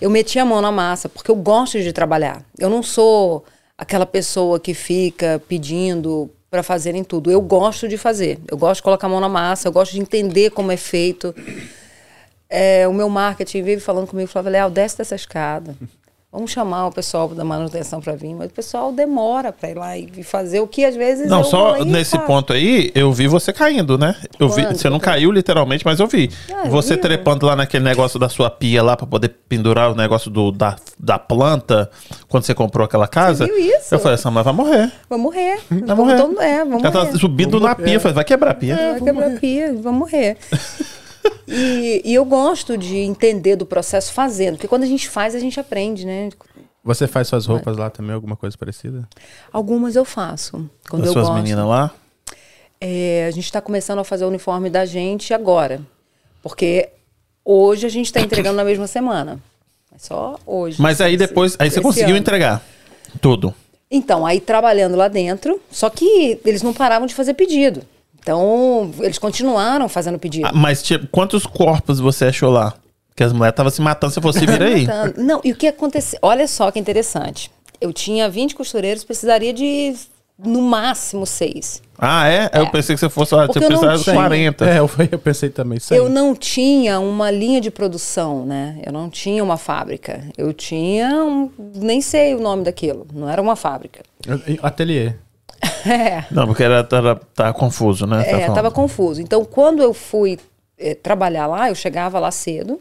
Eu meti a mão na massa, porque eu gosto de trabalhar. Eu não sou aquela pessoa que fica pedindo para fazerem tudo. Eu gosto de fazer. Eu gosto de colocar a mão na massa, eu gosto de entender como é feito. É, o meu marketing vive falando comigo, falava, Léo, desce dessa escada. Vamos chamar o pessoal da manutenção para vir, mas o pessoal demora para ir lá e fazer o que às vezes Não, eu só nesse faço. ponto aí, eu vi você caindo, né? Eu vi, você não caiu literalmente, mas eu vi. Ah, você viu? trepando lá naquele negócio da sua pia lá pra poder pendurar o negócio do, da, da planta, quando você comprou aquela casa. viu isso? Eu falei, essa mulher vai morrer. Vai morrer. Vai morrer. Todo- é, vamos Ela morrer. tá subindo na pia, falei, vai quebrar a pia. vai quebrar a pia, vamos morrer. E, e eu gosto de entender do processo fazendo, porque quando a gente faz, a gente aprende, né? Você faz suas roupas lá também, alguma coisa parecida? Algumas eu faço. Quando Das eu suas gosto. meninas lá. É, a gente está começando a fazer o uniforme da gente agora. Porque hoje a gente está entregando na mesma semana. É só hoje. Mas aí Esse- depois, aí você conseguiu ano. entregar tudo. Então, aí trabalhando lá dentro, só que eles não paravam de fazer pedido. Então, eles continuaram fazendo pedido. Ah, mas, tipo, quantos corpos você achou lá? Que as mulheres estavam se matando, se você vira aí. Matando. Não, e o que aconteceu? Olha só que interessante. Eu tinha 20 costureiros, precisaria de no máximo seis. Ah, é? Eu pensei que você fosse, ah, você eu não precisava de tinha. 40. É, eu, eu pensei também. Sim. Eu não tinha uma linha de produção, né? Eu não tinha uma fábrica. Eu tinha um, nem sei o nome daquilo. Não era uma fábrica. Ateliê. É. Não, porque era, era, tá confuso, né? Tá É, falando. tava confuso. Então, quando eu fui eh, trabalhar lá, eu chegava lá cedo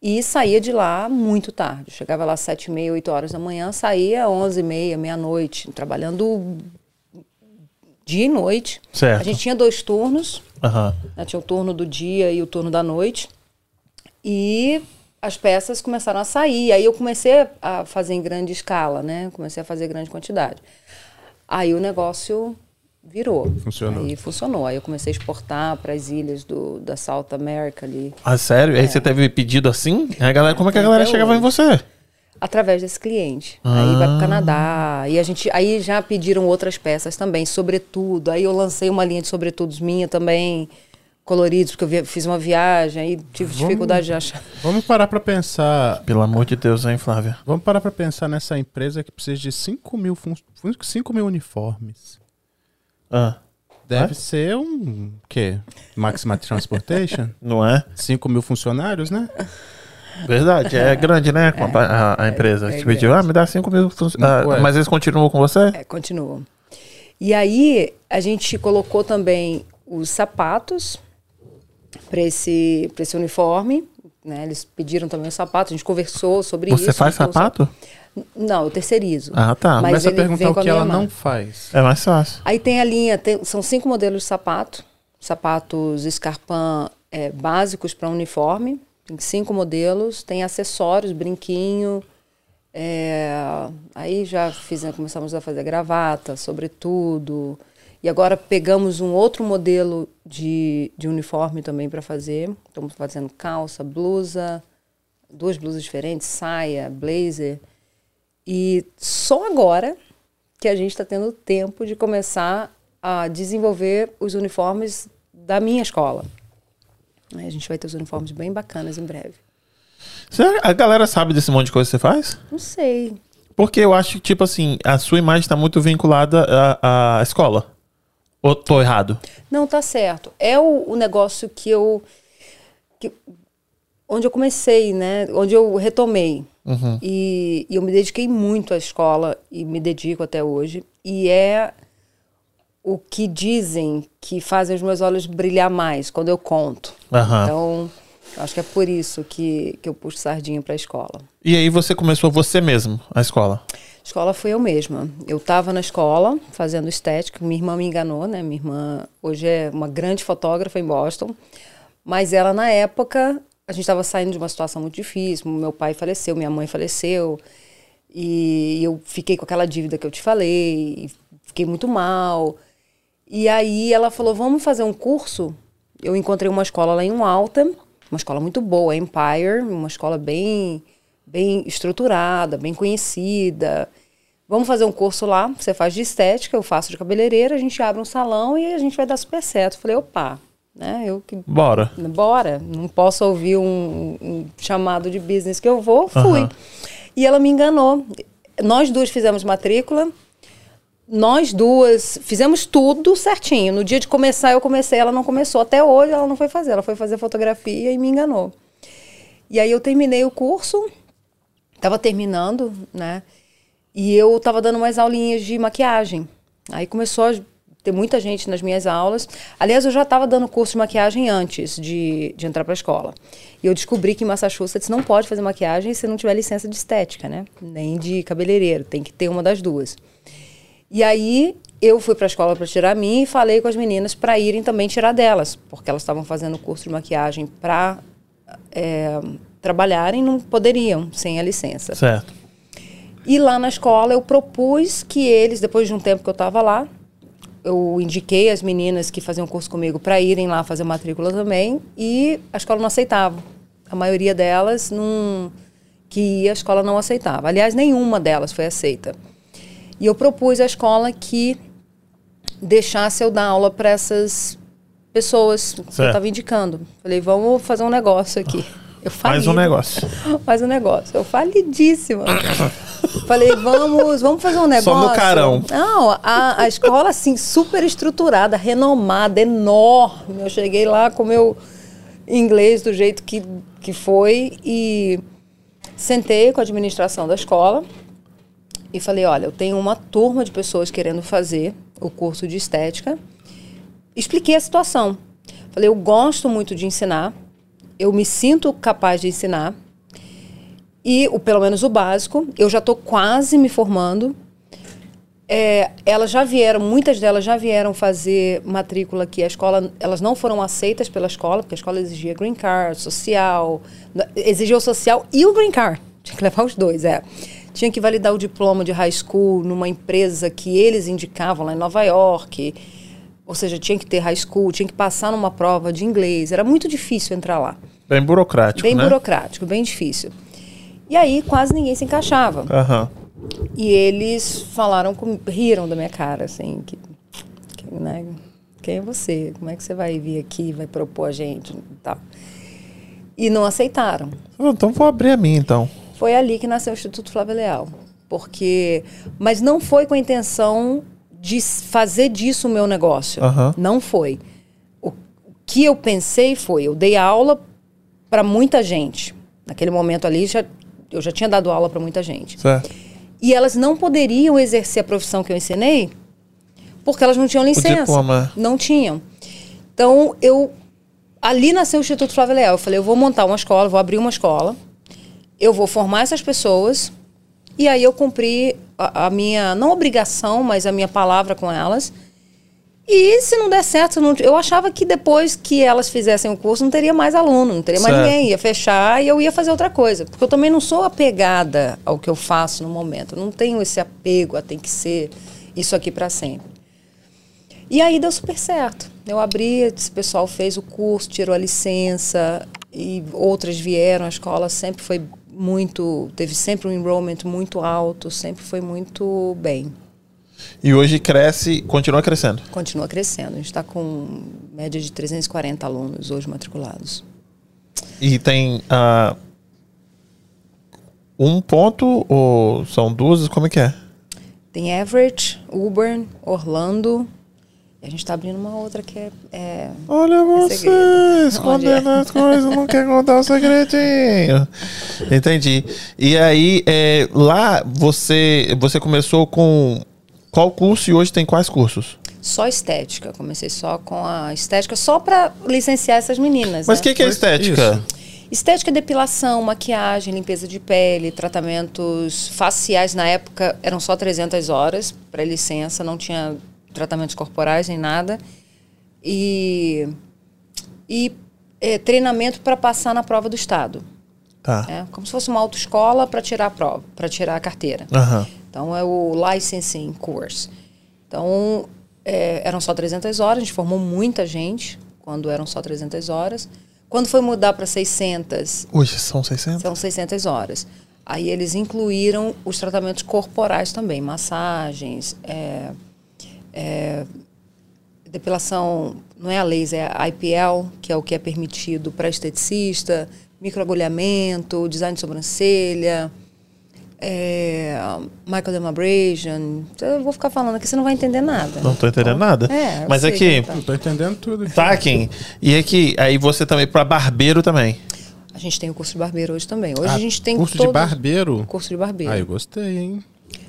e saía de lá muito tarde. Eu chegava lá às sete e meia, oito horas da manhã, saía às onze e meia, meia-noite, trabalhando dia e noite. Certo. A gente tinha dois turnos, Aham. né? tinha o turno do dia e o turno da noite. E as peças começaram a sair. Aí eu comecei a fazer em grande escala, né? Comecei a fazer grande quantidade. Aí o negócio virou. Funcionou. Aí funcionou. Aí eu comecei a exportar para as ilhas do, da South America ali, Ah, sério? Aí você teve pedido assim? Aí a galera, como é que a galera chegava em você? através desse cliente. Aí vai Ah. para o Canadá. E a gente, aí já pediram outras peças também, sobretudo. Aí eu lancei uma linha de sobretudos minha também, coloridos, porque eu vi- fiz uma viagem, aí tive dificuldade de achar. Vamos parar pra pensar. Pelo amor de Deus, hein, Flávia? Vamos parar pra pensar nessa empresa que precisa de 5 mil, fun 5 mil uniformes. Ah, Deve É? ser um. quê? Maxima Transportation? não é? 5 mil funcionários, né? Verdade, é grande, né? A, a- a empresa. é Te pediu, ah, me dá 5 mil. fun- ah, mas eles continuam com você? É, continua. E aí a gente colocou também os sapatos para esse, pra esse uniforme. Né? Eles pediram também os sapatos, a gente conversou sobre isso. Você faz sapato? Não, eu terceirizo. Ah, tá. Mas Começa a perguntar vem o com a que ela não marca. faz. É mais fácil. Aí tem a linha, tem- são cinco modelos de sapato, sapatos Scarpan é, básicos para uniforme, tem cinco modelos, tem acessórios, brinquinho, é, aí já fiz, começamos a fazer gravata, sobretudo, e agora pegamos um outro modelo de, de uniforme também para fazer, estamos fazendo calça, blusa, duas blusas diferentes, saia, blazer, e só agora que a gente está tendo tempo de começar a desenvolver os uniformes da minha escola. A gente vai ter os uniformes bem bacanas em breve. A galera sabe desse monte de coisa que você faz? Não sei. Porque eu acho que, tipo assim, a sua imagem tá muito vinculada à, à escola. Ou tô errado? Não, tá certo. É o, o negócio que eu. que- onde eu comecei, né? Onde eu retomei. E, e eu me dediquei muito à escola e me dedico até hoje. E é o que dizem que fazem os meus olhos brilhar mais quando eu conto. Aham. Então, acho que é por isso que, que eu puxo sardinha para a escola. E aí você começou você mesmo, a escola? Escola fui eu mesma. Eu estava na escola fazendo estética. Minha irmã me enganou, né? Minha irmã hoje é uma grande fotógrafa em Boston. Mas ela, na época, a gente estava saindo de uma situação muito difícil. Meu pai faleceu, minha mãe faleceu. E eu fiquei com aquela dívida que eu te falei. Fiquei muito mal. E aí ela falou: vamos fazer um curso. Eu encontrei uma escola lá em Alta, uma escola muito boa, Empire, uma escola bem, bem estruturada, bem conhecida. Vamos fazer um curso lá, você faz de estética, eu faço de cabeleireira, a gente abre um salão e a gente vai dar super certo. Falei, opa, né? Eu que Bora. bora, não posso ouvir um, um chamado de business que eu vou, fui. Aham. E ela me enganou. Nós duas fizemos matrícula, nós duas fizemos tudo certinho. No dia de começar, eu comecei, ela não começou. Até hoje ela não foi fazer, ela foi fazer fotografia e me enganou. E aí eu terminei o curso, estava terminando, né? E eu estava dando umas aulinhas de maquiagem. Aí começou a ter muita gente nas minhas aulas. Aliás, eu já estava dando curso de maquiagem antes de, de entrar para a escola. E eu descobri que em Massachusetts não pode fazer maquiagem se não tiver licença de estética, né? Nem de cabeleireiro, tem que ter uma das duas. E aí eu fui para a escola para tirar a minha e falei com as meninas para irem também tirar delas, porque elas estavam fazendo curso de maquiagem para trabalharem, não poderiam sem a licença. Certo. E lá na escola eu propus que eles, depois de um tempo que eu estava lá, eu indiquei as meninas que faziam curso comigo para irem lá fazer matrícula também e a escola não aceitava. A maioria delas não que ia, a escola não aceitava. Aliás, nenhuma delas foi aceita. E eu propus à escola que deixasse eu dar aula para essas pessoas que eu estava indicando. Falei, vamos fazer um negócio aqui. Eu Faz um negócio. Faz um negócio. Eu falidíssima. Falei, vamos, vamos fazer um negócio. Só no carão. Não, a, a escola, assim, super estruturada, renomada, enorme. Eu cheguei lá com meu inglês do jeito que, que foi e sentei com a administração da escola e falei, olha, eu tenho uma turma de pessoas querendo fazer o curso de estética. Expliquei a situação. Falei, eu gosto muito de ensinar, eu me sinto capaz de ensinar e o pelo menos o básico. Eu já estou quase me formando. É, elas já vieram, muitas delas já vieram fazer matrícula aqui. A escola, elas não foram aceitas pela escola, porque a escola exigia green card, social, exigia o social e o green card. Tinha que levar os dois, é. Tinha que validar o diploma de high school numa empresa que eles indicavam lá em Nova York. Ou seja, tinha que ter high school, tinha que passar numa prova de inglês. Era muito difícil entrar lá. Bem burocrático, Bem né? burocrático, bem difícil. E aí quase ninguém se encaixava. Aham. E eles falaram, com, riram da minha cara, assim, que, que, né, quem é você? Como é que você vai vir aqui, vai propor a gente e tal. E não aceitaram. Então vou abrir a minha, então. Foi ali que nasceu o Instituto Flávio Leal. Porque, mas não foi com a intenção de fazer disso o meu negócio. Aham. Não foi. O que eu pensei foi, eu dei aula para muita gente. Naquele momento ali, já, eu já tinha dado aula para muita gente. Certo. E elas não poderiam exercer a profissão que eu ensinei porque elas não tinham licença. Não tinham. Então, eu. Ali nasceu o Instituto Flávio Leal. Eu falei, eu vou montar uma escola, vou abrir uma escola, eu vou formar essas pessoas, e aí eu cumpri a, a minha, não obrigação, mas a minha palavra com elas. E se não der certo, não- eu achava que depois que elas fizessem o curso, não teria mais aluno, não teria mais Certo. ninguém, ia fechar e eu ia fazer outra coisa. Porque eu também não sou apegada ao que eu faço no momento. Eu não tenho esse apego a tem que ser isso aqui para sempre. E aí deu super certo. Eu abri, esse pessoal fez o curso, tirou a licença e outras vieram. A escola sempre foi muito, teve sempre um enrollment muito alto, sempre foi muito bem. E hoje cresce, continua crescendo. Continua crescendo. A gente está com média de 340 alunos hoje matriculados. E tem ah, um ponto ou são duas? Como é que é? Tem Everett, Auburn, Orlando. A gente está abrindo uma outra que é, é Olha É você, segredo. escondendo Onde é? as coisas, não quer contar o segredinho. Entendi. E aí, é, lá você, você começou com qual curso e hoje tem quais cursos? só estética. Comecei só com a estética, só para licenciar essas meninas. Mas o né? que, que é estética? Estética é depilação, maquiagem, limpeza de pele, tratamentos faciais. Na época eram só 300 horas para licença, não tinha tratamentos corporais nem nada. E, e é, treinamento para passar na prova do Estado. Tá. né? Como se fosse uma autoescola para tirar a prova, para tirar a carteira. Aham. Então é o licensing course. Então é, eram só 300 horas, a gente formou muita gente quando eram só 300 horas. Quando foi mudar para 600, Hoje são 600? são 600 horas. Aí eles incluíram os tratamentos corporais também, massagens, é, é, depilação, não é a laser, é a IPL, que é o que é permitido para esteticista, microagulhamento, design de sobrancelha, é, microdermabrasion. Eu vou ficar falando aqui, você não vai entender nada. Não tô entendendo nada. É, Mas aqui, Não tô entendendo tudo. tá, Kim. E aqui, aí você também para barbeiro também. A gente tem o curso de barbeiro hoje também. Hoje Ah, a gente tem curso todos- de barbeiro? Curso de barbeiro. Ah, eu gostei, hein?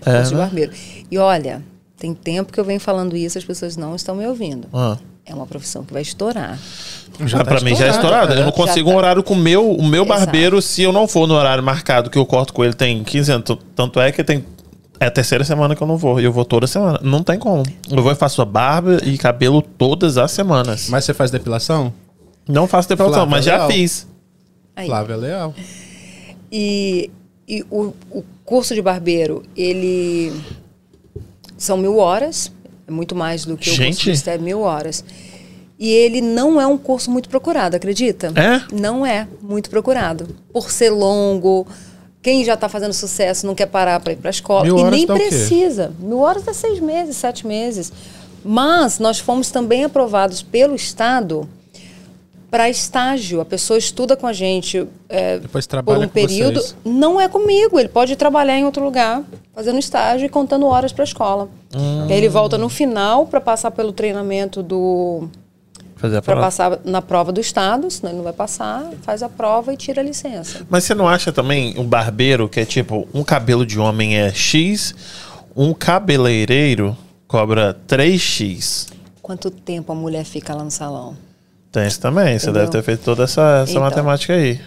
É, curso de né? barbeiro. E olha, tem tempo que eu venho falando isso, as pessoas não estão me ouvindo. Ah. É uma profissão que vai estourar. Já Ah, pra mim já é estourado. Eu não Já consigo um tá. horário com o meu, o meu Exato. barbeiro se eu não for no horário marcado que eu corto com ele tem 15 anos. Tanto é que tem. É a terceira semana que eu não vou. E eu vou toda semana. Não tem como. Eu vou e faço a barba e cabelo todas as semanas. Mas você faz depilação? Não faço depilação, Flávia, mas já legal. fiz. Aí. Flávia Leal. E, e o, o curso de barbeiro, ele. São mil horas. É muito mais do que o Gente. curso de estética, mil horas. E ele não é um curso muito procurado, acredita? É? Não é muito procurado. Por ser longo, Quem já está fazendo sucesso não quer parar para ir para a escola. Mil e nem o precisa. Mil horas dá seis meses, sete meses. Mas nós fomos também aprovados pelo Estado para estágio. A pessoa estuda com a gente é, Depois por trabalha um com período. vocês. Não é comigo. Ele pode trabalhar em outro lugar, fazendo estágio e contando horas para a escola. Hum. Aí ele volta no final para passar pelo treinamento do Fazer a para prova. passar na prova do estado, senão ele não vai passar, faz a prova e tira a licença. Mas você não acha também um barbeiro que é tipo, um cabelo de homem é X, um cabeleireiro cobra 3X? Quanto tempo a mulher fica lá no salão? Tem isso também, você Entendeu? deve ter feito toda essa, essa Então. matemática aí.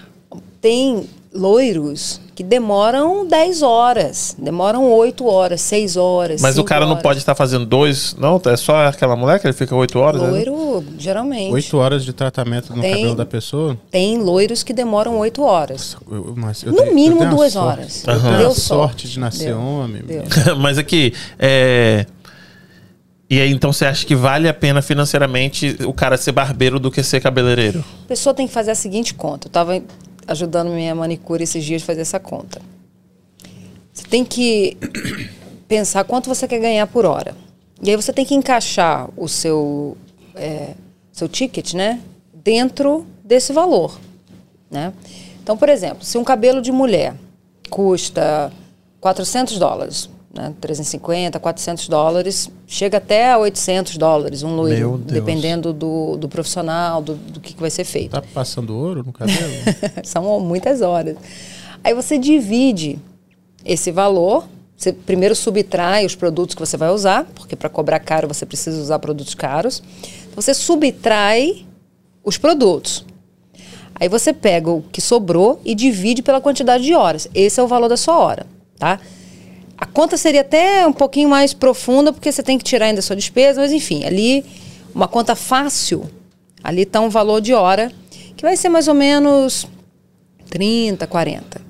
Tem loiros que demoram 10 horas, demoram 8 horas, 6 horas. Mas o 5 cara não horas. pode estar fazendo dois, não? É só aquela mulher que ele fica 8 horas? né? Loiro, geralmente. Oito horas de tratamento no Tem. cabelo da pessoa? Tem loiros que demoram 8 horas. Eu- mas eu No tenho- eu mínimo tenho a duas sorte- horas. Eu tenho sorte sorte. de nascer Deu. homem. Deu. Mas aqui, é... E aí, então você acha que vale a pena financeiramente o cara ser barbeiro do que ser cabeleireiro? A pessoa tem que fazer a seguinte conta. Eu estava ajudando minha manicure esses dias a fazer essa conta. Você tem que pensar quanto você quer ganhar por hora. E aí você tem que encaixar o seu, é, seu ticket, né? Dentro desse valor, né? Então, por exemplo, se um cabelo de mulher custa 400 dólares, né? 350, 400 dólares, chega até a 800 dólares um loiro, dependendo do, do profissional, do, do que, que vai ser feito. Tá passando ouro no cabelo? São muitas horas. Aí você divide esse valor. Você primeiro subtrai os produtos que você vai usar, porque para cobrar caro você precisa usar produtos caros. Então, você subtrai os produtos. Aí você pega o que sobrou e divide pela quantidade de horas. Esse é o valor da sua hora, tá? A conta seria até um pouquinho mais profunda, porque você tem que tirar ainda a sua despesa, mas enfim, ali uma conta fácil, ali está um valor de hora, que vai ser mais ou menos 30, 40.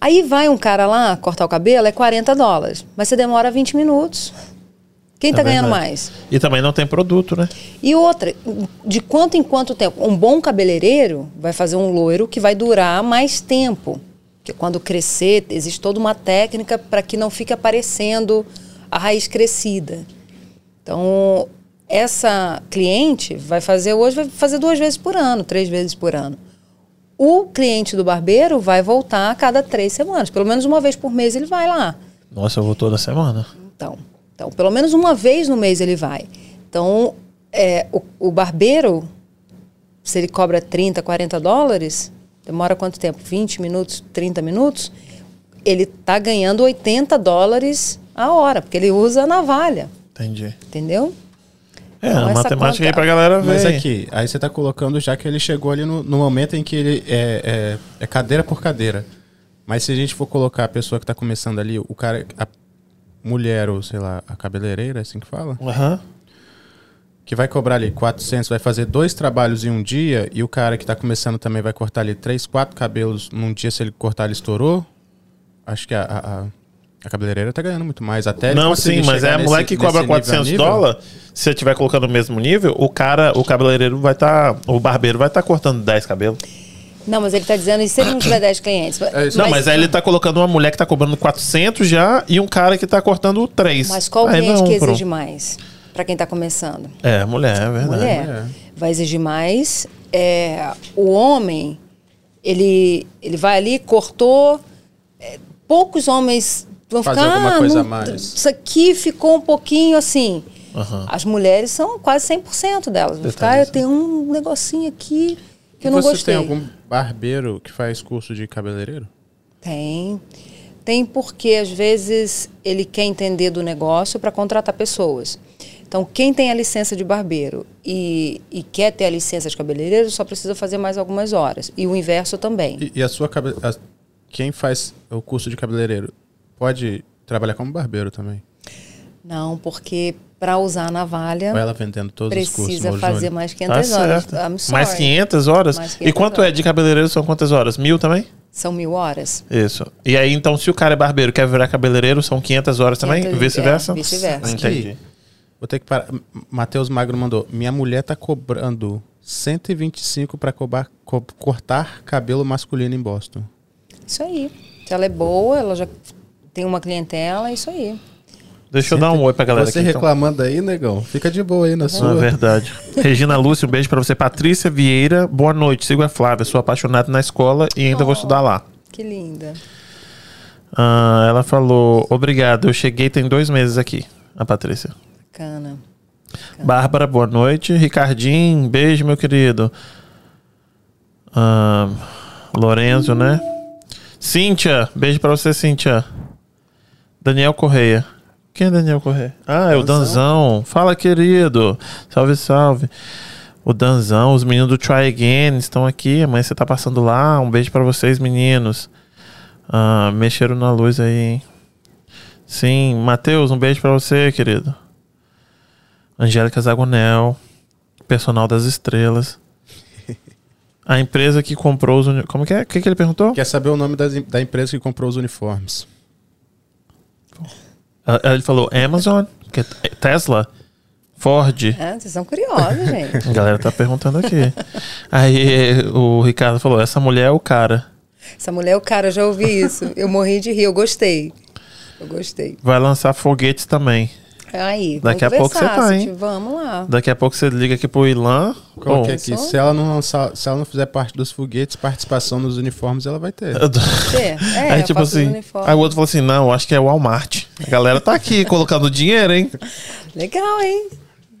Aí vai um cara lá cortar o cabelo, é 40 dólares, mas você demora 20 minutos. Quem está É ganhando verdade. mais? E também não tem produto, né? E outra, de quanto em quanto tempo? Um bom cabeleireiro vai fazer um loiro que vai durar mais tempo. Porque quando crescer, existe toda uma técnica para que não fique aparecendo a raiz crescida. Então, essa cliente vai fazer hoje, vai fazer duas vezes por ano, três vezes por ano. O cliente do barbeiro vai voltar a cada três semanas. Pelo menos uma vez por mês ele vai lá. Nossa, eu vou toda semana. Então, então, pelo menos uma vez no mês ele vai. Então, é, o, o barbeiro, se ele cobra 30, 40 dólares, demora quanto tempo? 20 minutos, 30 minutos? Ele está ganhando 80 dólares a hora, porque ele usa a navalha, Entendi. entendeu? É, Então, a matemática conta- aí pra galera ver. Mas aqui, aí você tá colocando já que ele chegou ali no, no momento em que ele é, é- é cadeira por cadeira. Mas se a gente for colocar a pessoa que tá começando ali, o cara, a mulher ou sei lá, a cabeleireira, é assim que fala, Aham. Que vai cobrar ali 400, vai fazer dois trabalhos em um dia e o cara que tá começando também vai cortar ali três, quatro cabelos num dia, se ele cortar ele estourou. Acho que a, a, a- cabeleireira tá ganhando muito mais. Até Não, sim, mas é a mulher que cobra nível a 400 nível. dólares. Se você estiver colocando o mesmo nível, o cara, o cabeleireiro vai estar. o barbeiro vai estar cortando 10 cabelos. Não, mas ele está dizendo, e se ele não tiver 10 clientes? isso. Não, mas aí ele tá colocando uma mulher que tá cobrando 400 já e um cara que tá cortando 3. Mas qual aí cliente não, que pronto. exige mais? Para quem está começando? É, mulher, é verdade. mulher mulher. vai exigir mais. É, o homem, ele, ele vai ali, cortou. é, poucos homens vão Fazer ficar. alguma coisa "Ah, não- mais." Isso aqui ficou um pouquinho assim. Aham. As mulheres são quase 100% delas. Vão ficar, eu tenho um negocinho aqui que E eu não você gostei. tem algum barbeiro que faz curso de cabeleireiro? Tem. Tem porque, às vezes, ele quer entender do negócio para contratar pessoas. Então, quem tem a licença de barbeiro e, e quer ter a licença de cabeleireiro só precisa fazer mais algumas horas. E o inverso também. E, e a sua a- quem faz o curso de cabeleireiro pode trabalhar como barbeiro também? Não, porque para usar a navalha Ou ela vendendo todos os cursos? precisa fazer Júnior? mais Tá 500 horas. certo. I'm sorry. Mais 500 horas? Mais e 500 quanto é horas. de cabeleireiro são quantas horas? Mil também? São mil horas. Isso. E aí, então, se o cara é barbeiro e quer virar cabeleireiro, são 500 horas também? 500, Vice-versa? é, vice-versa. Entendi. Vou ter que parar. Matheus Magno mandou. Minha mulher tá cobrando 125 para cortar cabelo masculino em Boston. Isso aí. Se ela é boa, ela já tem uma clientela, é isso aí. Deixa eu dar um oi pra galera Você aqui. então. reclamando aí, negão, fica de boa aí na é sua. verdade. Regina Lúcia, um beijo pra você. Patrícia Vieira, boa noite. Sigo a Flávia, sou apaixonado na escola e ainda vou estudar lá. Que linda. Ah, ela falou, obrigado, eu cheguei tem dois meses aqui, a Patrícia. Bacana. Bárbara, boa noite. Ricardinho, beijo, meu querido. Ah, Lorenzo, né? Cíntia, beijo pra você, Cíntia. Daniel Correia. Quem é Daniel Correia? Ah, é o Danzão. Fala, querido. Salve, salve. O Danzão, os meninos do Try Again estão aqui. Amanhã você tá passando lá. Um beijo pra vocês, meninos. Ah, mexeram na luz aí, hein? Sim, Matheus, um beijo pra você, querido. Angélica Zagonel, personal das estrelas. A empresa que comprou os uni... Como que é? O que, que ele perguntou? Quer saber o nome das- da empresa que comprou os uniformes? Ah, Ele falou Amazon, é Tesla, Ford. É, vocês são curiosos, gente. A galera tá perguntando aqui. Aí o Ricardo falou: essa mulher é o cara. Essa mulher, o cara, eu já ouvi isso. Eu morri de rir, eu gostei. Eu gostei. Vai lançar foguetes também. Aí, Daqui vamos a pouco você tá, hein? Vamos lá. Daqui a pouco você liga aqui pro Ilan. Que aqui? Se ela, não lançar, se ela não fizer parte dos foguetes, participação nos uniformes ela vai ter. É, é, Aí tipo assim, aí o outro falou assim, não, acho que é o Walmart. A galera tá aqui colocando dinheiro, hein? Legal, hein?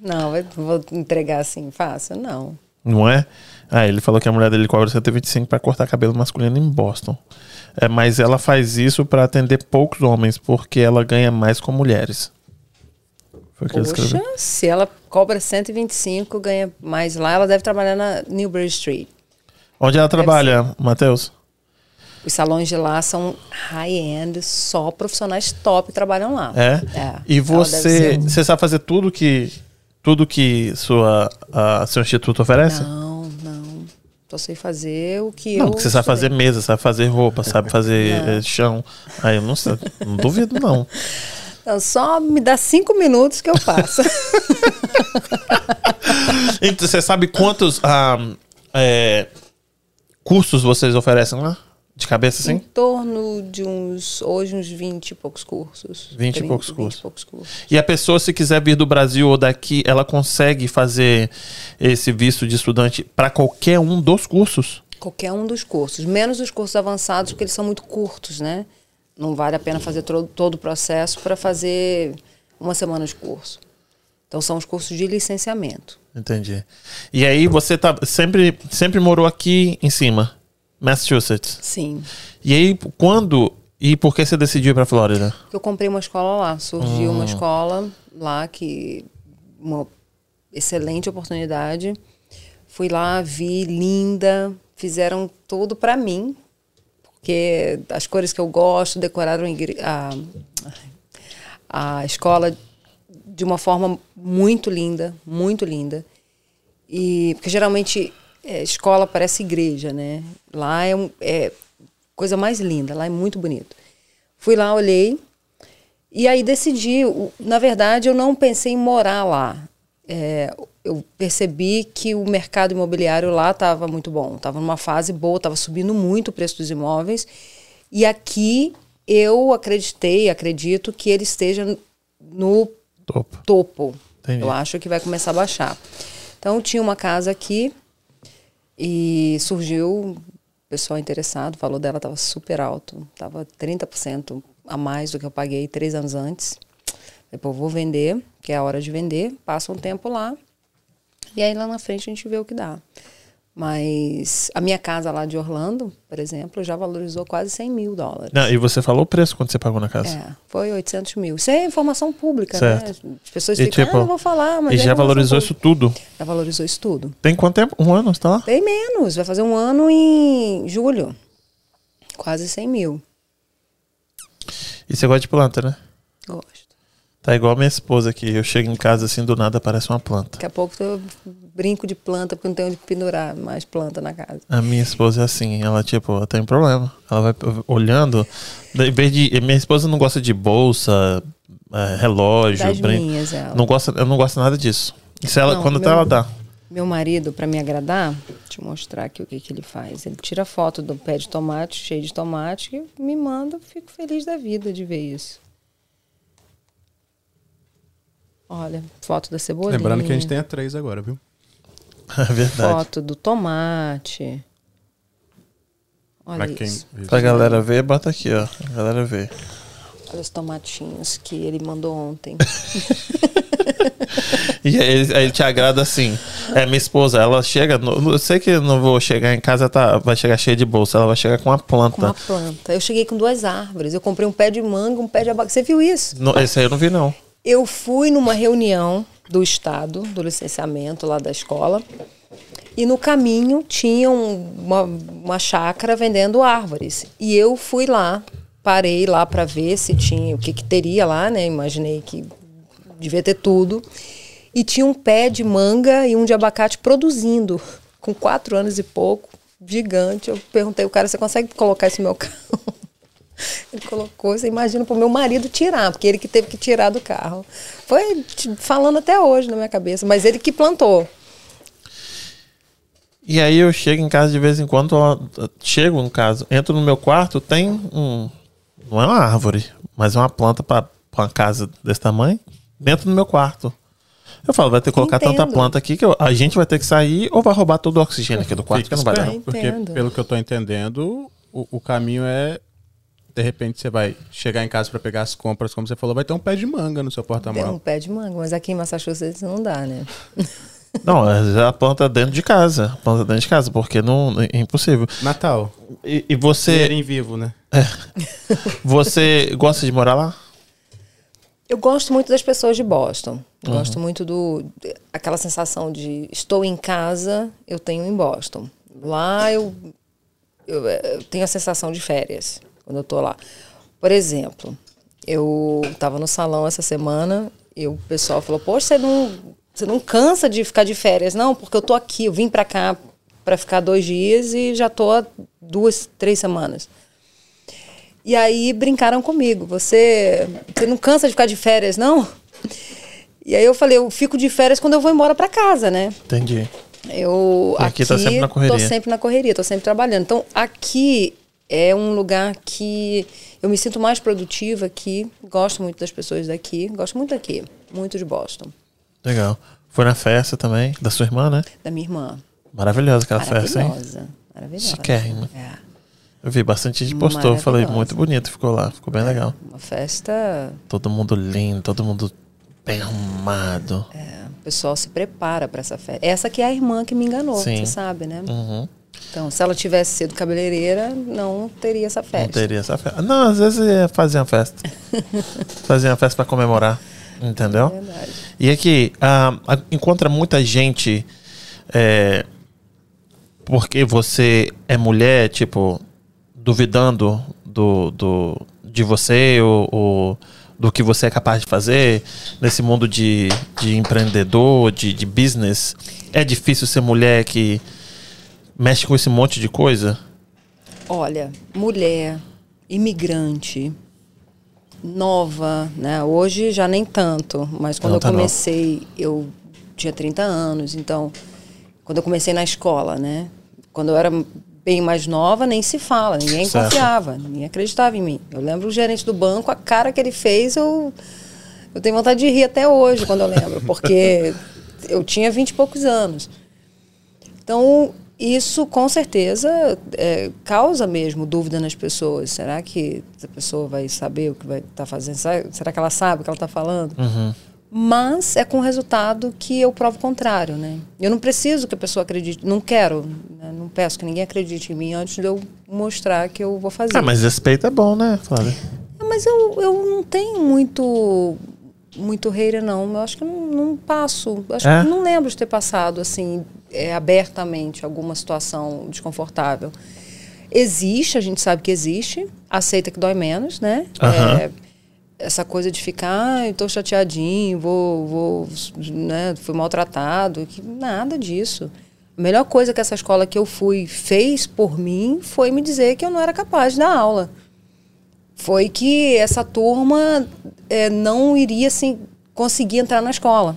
Não, eu vou entregar assim fácil? Não. Não é? Ah, ele falou que a mulher dele cobra 125 pra cortar cabelo masculino em Boston. É, mas ela faz isso pra atender poucos homens, porque ela ganha mais com mulheres. Foi que Poxa, se ela cobra 125, ganha mais lá, ela deve trabalhar na Newbury Street. Onde ela trabalha, Matheus? Os salões de lá são high-end, só profissionais top trabalham lá. É? É, E você, deve você sabe fazer tudo que tudo que sua a, seu instituto oferece? Não, não. Só sei fazer o que Não, eu. porque você sabe fazer mesa, sabe fazer roupa, sabe fazer Não. eh, chão. Aí eu não sei, não duvido não. Não, só me dá cinco minutos que eu passo. Então, você sabe quantos ah, é, cursos vocês oferecem lá? De cabeça, em assim? torno de uns. Hoje, uns 20 e poucos cursos. 20 e 30, poucos 20 cursos. e poucos cursos. E a pessoa, se quiser vir do Brasil ou daqui, ela consegue fazer esse visto de estudante para qualquer um dos cursos? Qualquer um dos cursos, menos os cursos avançados, porque eles são muito curtos, né? Não vale a pena fazer todo, todo o processo para fazer uma semana de curso. Então, são os cursos de licenciamento. Entendi. E aí você tá sempre, sempre morou aqui em cima, Massachusetts. Sim. E aí, quando e por que você decidiu ir pra Flórida? Eu comprei uma escola lá. Surgiu Ah. uma escola lá que. Uma excelente oportunidade. Fui lá, vi, linda. Fizeram tudo para mim. Porque as cores que eu gosto, decoraram a, a, escola de uma forma muito linda, muito linda. E porque geralmente é, escola parece igreja, né? Lá é, é coisa mais linda, lá é muito bonito. Fui lá, olhei e aí decidi. Na verdade, eu não pensei em morar lá. É, eu percebi que o mercado imobiliário lá estava muito bom, estava numa fase boa, estava subindo muito o preço dos imóveis. E aqui eu acreditei, acredito que ele esteja no Topo. topo. Eu acho que vai começar a baixar. Então, tinha uma casa aqui e surgiu pessoal interessado. O valor dela estava super alto. Estava 30% a mais do que eu paguei três anos antes. Depois vou vender, que é a hora de vender. Passa um tempo lá. E aí, lá na frente, a gente vê o que dá. Mas a minha casa lá de Orlando, por exemplo, já valorizou quase 100 mil dólares. Não, e você falou o preço quando você pagou na casa? É, foi 800 mil. Isso é informação pública, Certo. né? As pessoas E, ficam, tipo, ah, não vou falar, mas e já valorizou pública." isso tudo? Já valorizou isso tudo. Tem quanto tempo? Um ano você tá lá? Bem menos, vai fazer um ano em julho. Quase 100 mil. E você gosta de planta, né? Gosto. Tá igual a minha esposa aqui. Eu chego em casa assim, do nada aparece uma planta. Daqui a pouco eu brinco de planta, porque não tenho onde pendurar mais planta na casa. A minha esposa é assim, ela tipo, ela tem um problema. Ela vai olhando, em vez de. Minha esposa não gosta de bolsa, é, relógio, Das brin- minhas, ela. Não gosta, eu não gosto nada disso. Se ela, Não, quando tá, meu- ela dá. Meu marido, para me agradar, deixa eu mostrar aqui o que, que ele faz. Ele tira foto do pé de tomate, cheio de tomate, e me manda, fico feliz da vida de ver isso. Olha, foto da cebolinha. Lembrando que a gente tem a três agora, viu? É verdade. Foto do tomate. Olha Pra quem. isso. Pra galera ver, bota aqui, ó. A galera ver. Olha os tomatinhos que ele mandou ontem. E aí ele, aí ele te agrada assim. É, minha esposa, ela chega. no- eu sei que eu não vou chegar em casa, tá, vai chegar cheia de bolsa. Ela vai chegar com uma planta. Com uma planta. Eu cheguei com duas árvores. Eu comprei um pé de manga, um pé de abacaxi. Você viu isso? No- esse aí eu não vi, não. Eu fui numa reunião do Estado, do licenciamento lá da escola, e no caminho tinha um- uma, uma chácara vendendo árvores. E eu fui lá, parei lá para ver se tinha, o que, que teria lá, né? Imaginei que devia ter tudo. E tinha um pé de manga e um de abacate produzindo, com quatro anos e pouco, gigante. Eu perguntei, o cara, você consegue colocar esse meu carro? Ele colocou, você imagina pro meu marido tirar, porque ele que teve que tirar do carro. Foi falando até hoje na minha cabeça, mas ele que plantou. E aí eu chego em casa de vez em quando, ó, chego no caso, entro no meu quarto, tem um. Não é uma árvore, mas é uma planta pra, pra uma casa desse tamanho, dentro do meu quarto. Eu falo, vai ter que colocar tanta Entendo. planta aqui que eu- a gente vai ter que sair ou vai roubar todo o oxigênio aqui do quarto, que não vai dar. Porque, pelo que eu tô entendendo, o, o caminho é. De repente você vai chegar em casa pra pegar as compras, como você falou, vai ter um pé de manga no seu Tem um porta-malas. pé de manga, mas aqui em Massachusetts não dá, né? Não, é a planta dentro de casa. Planta dentro de casa, porque não é impossível. Natal. E, e você, Dinheirinho vivo, né? você gosta de morar lá? Eu gosto muito das pessoas de Boston. Gosto muito do aquela sensação de estou em casa, eu tenho em Boston. Lá eu, eu, eu tenho a sensação de férias quando eu tô lá. Por exemplo, eu estava no salão essa semana e o pessoal falou: "Poxa, você não você não cansa de ficar de férias, não? Porque eu tô aqui, eu vim para cá para ficar dois dias e já tô há duas, três semanas." E aí brincaram comigo. Você, você não cansa de ficar de férias, não? E aí eu falei, eu fico de férias quando eu vou embora para casa, né? Entendi. Eu E aqui tá sempre na correria. Tô sempre na correria, tô sempre trabalhando. Então aqui é um lugar que eu me sinto mais produtiva aqui. Gosto muito das pessoas daqui. Gosto muito daqui, muito de Boston, Legal. Foi na festa também, da sua irmã, né? da minha irmã. Maravilhosa aquela festa, hein? Maravilhosa, maravilhosa. Chiquérrima. É. Eu vi bastante gente postou, falei, Maravilhosa. muito bonito, ficou lá, ficou bem legal. Uma festa Todo mundo lindo, todo mundo bem arrumado. É, o pessoal se prepara para essa festa. Essa que é a irmã que me enganou, Sim. você sabe, né? Uhum. Então, se ela tivesse sido cabeleireira, não teria essa festa. Não teria essa festa. Não, às vezes ia fazer uma festa. fazer uma festa pra comemorar, entendeu? Verdade. E aqui, ah, a- encontra muita gente é, porque você é mulher, tipo, duvidando do, do, de você ou, ou do que você é capaz de fazer nesse mundo de, de empreendedor, de, de business. É difícil ser mulher que mexe com esse monte de coisa? Olha, mulher, imigrante, nova, né? Hoje já nem tanto, mas quando Não eu tá nova. comecei, eu tinha 30 anos, então quando eu comecei na escola, né? Quando eu era bem mais nova, nem se fala, ninguém Certo. confiava, ninguém acreditava em mim. Eu lembro o gerente do banco, a cara que ele fez, eu eu tenho vontade de rir até hoje quando eu lembro, porque eu tinha 20 e poucos anos. Então, isso com certeza é, causa mesmo dúvida nas pessoas. Será que essa pessoa vai saber o que vai estar fazendo? Será, que ela sabe o que ela está falando? Mas é com resultado que eu provo o contrário, né? Eu não preciso que a pessoa acredite, não quero, né? não peço que ninguém acredite em mim antes de eu mostrar que eu vou fazer. Ah, mas respeito é bom, né, Flávia? É, Mas eu, eu não tenho muito muito hater, não. Eu acho que não, não passo. Acho É? que não lembro de ter passado, assim, é, abertamente alguma situação desconfortável. Existe, a gente sabe que existe. Aceita que dói menos, né? Aham. É, essa coisa de ficar, ai, tô chateadinho, vou, vou, né, fui maltratado, que nada disso. A melhor coisa que essa escola que eu fui fez por mim foi me dizer que eu não era capaz de dar aula foi que essa turma eh, não iria assim, conseguir entrar na escola.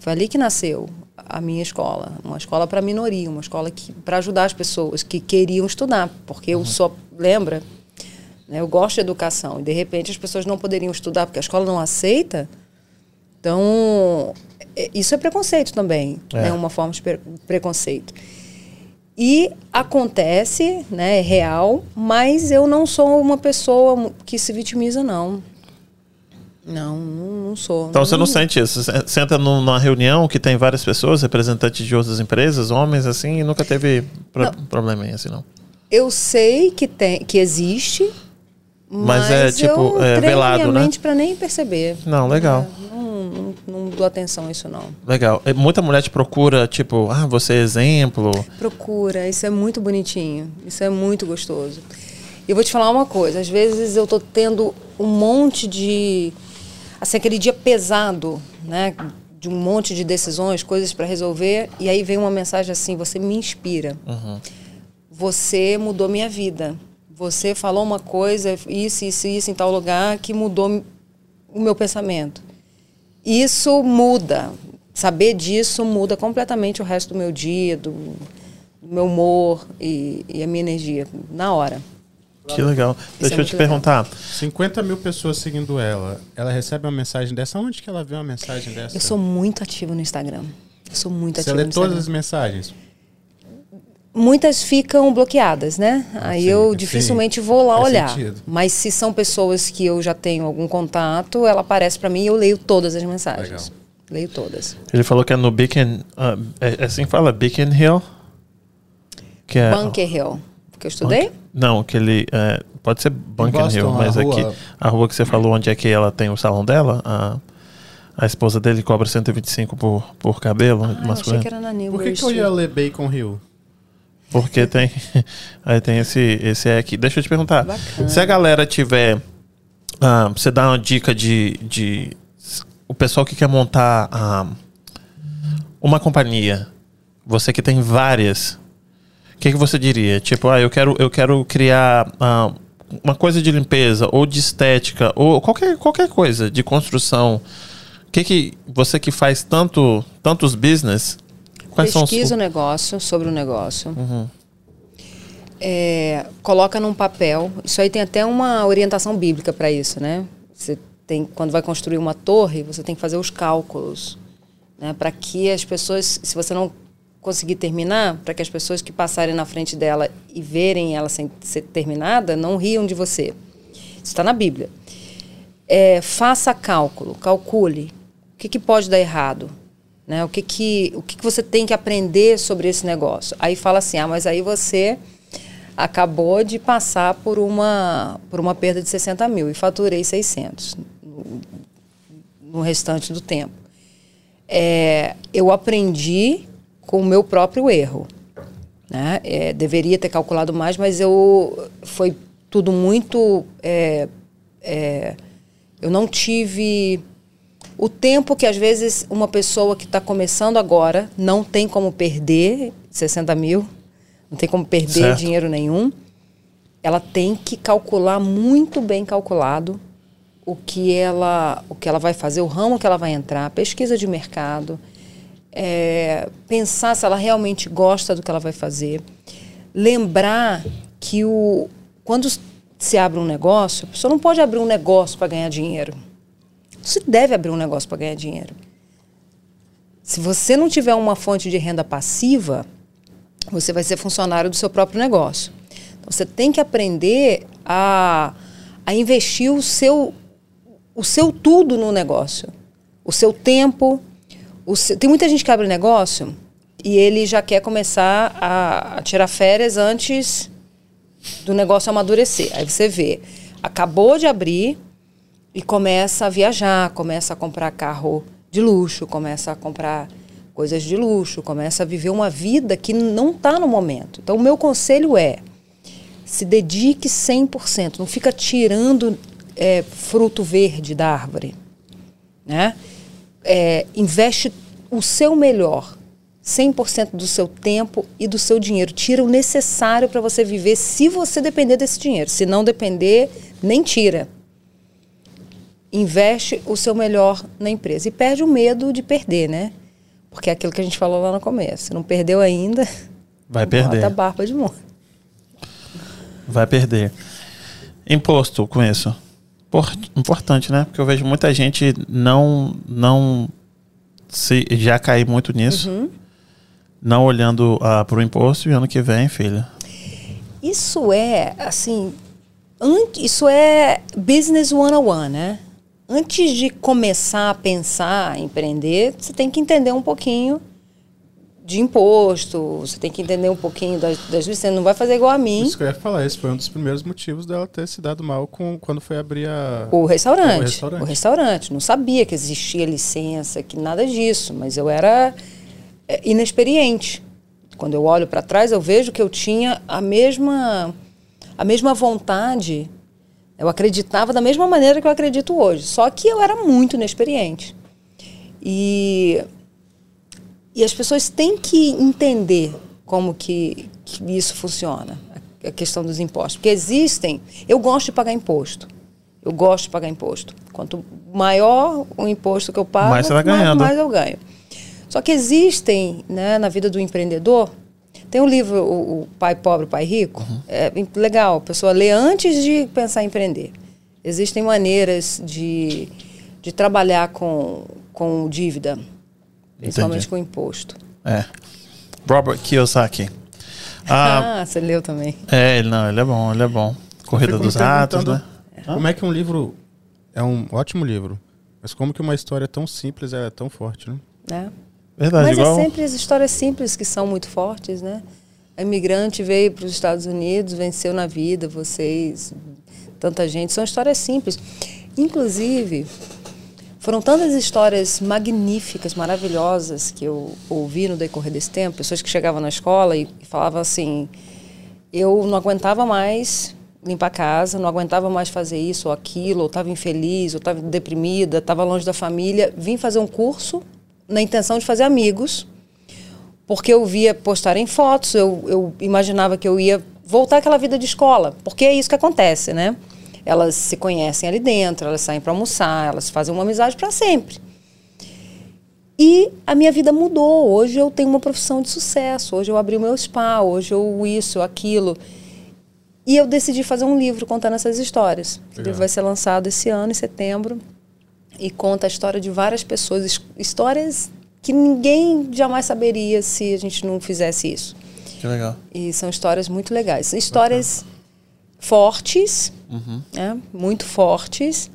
Foi ali que nasceu a minha escola, uma escola para minoria, uma escola que para ajudar as pessoas que queriam estudar, porque eu só lembra, né, eu gosto de educação e de repente as pessoas não poderiam estudar porque a escola não aceita. Então é, isso é preconceito também, é né, uma forma de pre preconceito. E acontece, né, é real, mas eu não sou uma pessoa que se vitimiza, não. Não, não sou. Então não, você não sente isso? Você entra numa reunião que tem várias pessoas, representantes de outras empresas, homens, assim, e nunca teve pro problema assim, não? Eu sei que, tem, que existe, mas, é, mas é tipo eu é, velado, né? para nem perceber. Não, legal. É, não, não, não, dou atenção a isso não. Legal. Muita mulher te procura, tipo, ah, você é exemplo. Procura. Isso é muito bonitinho. Isso é muito gostoso. E eu vou te falar uma coisa. Às vezes eu tô tendo um monte de assim, aquele dia pesado, né? De um monte de decisões, coisas para resolver, e aí vem uma mensagem assim: você me inspira. Uhum. Você mudou minha vida. Você falou uma coisa, isso, isso, isso, em tal lugar, que mudou o meu pensamento. Isso muda. Saber disso muda completamente o resto do meu dia, do, do meu humor e, e a minha energia, na hora. Que legal. Isso Deixa é eu te legal. perguntar. 50 mil pessoas seguindo ela. Ela recebe uma mensagem dessa? Onde que ela vê uma mensagem dessa? Eu sou muito ativa no Instagram. Eu sou muito Você ativa lê todas as mensagens? Muitas ficam bloqueadas, né? Aí sim, eu dificilmente sim. vou lá Faz olhar. Sentido. Mas se são pessoas que eu já tenho algum contato, ela aparece para mim e eu leio todas as mensagens. Legal. Leio todas. Ele falou que é no Beacon. Uh, é, assim que fala? Beacon Hill? Que é, Bunker Hill que eu estudei? Bunker, não, aquele. É, pode ser Bunker Boston, Hill, mas aqui. A rua que você falou onde é que ela tem o salão dela, a, a esposa dele cobra 125 por, por cabelo. Ah, eu achei que era na New Por que, que eu ia ler Bacon Hill? Porque tem. aí tem esse, esse aqui. Deixa eu te perguntar. Bacana. Se a galera tiver. Ah, você dá uma dica de, de. O pessoal que quer montar ah, uma companhia. Você que tem várias o que, que você diria? Tipo, ah, eu quero, eu quero criar ah, uma coisa de limpeza, ou de estética, ou qualquer, qualquer coisa de construção. O que, que você que faz tanto, tantos business. Quais Pesquisa são os... o negócio sobre o negócio. Uhum. É, coloca num papel. Isso aí tem até uma orientação bíblica para isso, né? Você tem, quando vai construir uma torre, você tem que fazer os cálculos. Né? Para que as pessoas, se você não conseguir terminar, para que as pessoas que passarem na frente dela e verem ela sem ser terminada não riam de você. Isso está na Bíblia. É, faça cálculo, calcule. O que, que pode dar errado? Né? O, que, que, o que, que você tem que aprender sobre esse negócio? Aí fala assim, ah, mas aí você acabou de passar por uma, por uma perda de 60 mil e faturei 600 no, no restante do tempo. É, eu aprendi com o meu próprio erro. Né? É, deveria ter calculado mais, mas eu foi tudo muito. É, é, eu não tive o tempo que às vezes uma pessoa que está começando agora não tem como perder 60 mil, não tem como perder certo. dinheiro nenhum. Ela tem que calcular muito bem calculado o que ela o que ela vai fazer, o ramo que ela vai entrar, pesquisa de mercado é, pensar se ela realmente gosta do que ela vai fazer, lembrar que o, quando se abre um negócio, a pessoa não pode abrir um negócio para ganhar dinheiro. Você deve abrir um negócio para ganhar dinheiro. Se você não tiver uma fonte de renda passiva, você vai ser funcionário do seu próprio negócio. Então, você tem que aprender a, a investir o seu, o seu tudo no negócio. O seu tempo, seu, tem muita gente que abre negócio e ele já quer começar a, a tirar férias antes do negócio amadurecer. Aí você vê, acabou de abrir e começa a viajar, começa a comprar carro de luxo, começa a comprar coisas de luxo, começa a viver uma vida que não está no momento. Então, o meu conselho é: se dedique 100%, não fica tirando é, fruto verde da árvore. Né? É, investe o seu melhor, 100% do seu tempo e do seu dinheiro. Tira o necessário para você viver se você depender desse dinheiro. Se não depender, nem tira. Investe o seu melhor na empresa. E perde o medo de perder, né? Porque é aquilo que a gente falou lá no começo. Se não perdeu ainda, Vai perder. bota a barba de molho. Vai perder. Imposto com isso. Por- Importante, né? Porque eu vejo muita gente não não se já cair muito nisso. Uhum. Não olhando ah, pro imposto e ano que vem, filha. Isso é, assim, isso é business 101, né? Antes de começar a pensar, empreender, você tem que entender um pouquinho de imposto, você tem que entender um pouquinho das, das licenças. Não vai fazer igual a mim, Isso que eu ia falar, esse foi um dos primeiros motivos dela ter se dado mal com, quando foi abrir a. o restaurante. O restaurante. O restaurante. Não sabia que existia licença, que nada disso, mas eu era é, inexperiente. Quando eu olho para trás, eu vejo que eu tinha a mesma a mesma vontade. Eu acreditava da mesma maneira que eu acredito hoje, só que eu era muito inexperiente. E e as pessoas têm que entender como que, que isso funciona, a, a questão dos impostos. Porque existem. Eu gosto de pagar imposto. Eu gosto de pagar imposto. Quanto maior o imposto que eu pago, Mais ganhando. mais eu ganho. Só que existem, né, na vida do empreendedor, tem um livro, o, o Pai Pobre, Pai Rico, Uhum. é legal, a pessoa lê antes de pensar em empreender. Existem maneiras de, de trabalhar com, com dívida, principalmente Entendi. com imposto. É. Robert Kiyosaki. Ah, Ah, você leu também. é, ele não, ele é bom, ele é bom. Corrida dos Ratos, né? Como é que um livro. É um ótimo livro. Mas como que uma história tão simples ela é tão forte, né? Né? Verdade, Mas igual. é sempre as histórias simples que são muito fortes, né? A imigrante veio para os Estados Unidos, venceu na vida, vocês, tanta gente. São histórias simples. Inclusive, foram tantas histórias magníficas, maravilhosas que eu ouvi no decorrer desse tempo. Pessoas que chegavam na escola e falavam assim: eu não aguentava mais limpar a casa, não aguentava mais fazer isso ou aquilo, ou estava infeliz, ou estava deprimida, estava longe da família. Vim fazer um curso na intenção de fazer amigos, porque eu via postarem fotos, eu, eu imaginava que eu ia voltar àquela vida de escola, porque é isso que acontece, né? Elas se conhecem ali dentro, elas saem para almoçar, elas fazem uma amizade para sempre. E a minha vida mudou. Hoje eu tenho uma profissão de sucesso. Hoje eu abri o meu spa. Hoje eu isso, aquilo. E eu decidi fazer um livro contando essas histórias. O livro vai ser lançado esse ano, em setembro. E conta a história de várias pessoas. his- Histórias que ninguém jamais saberia se a gente não fizesse isso. Que legal. E são histórias muito legais. Histórias fortes, né? muito fortes,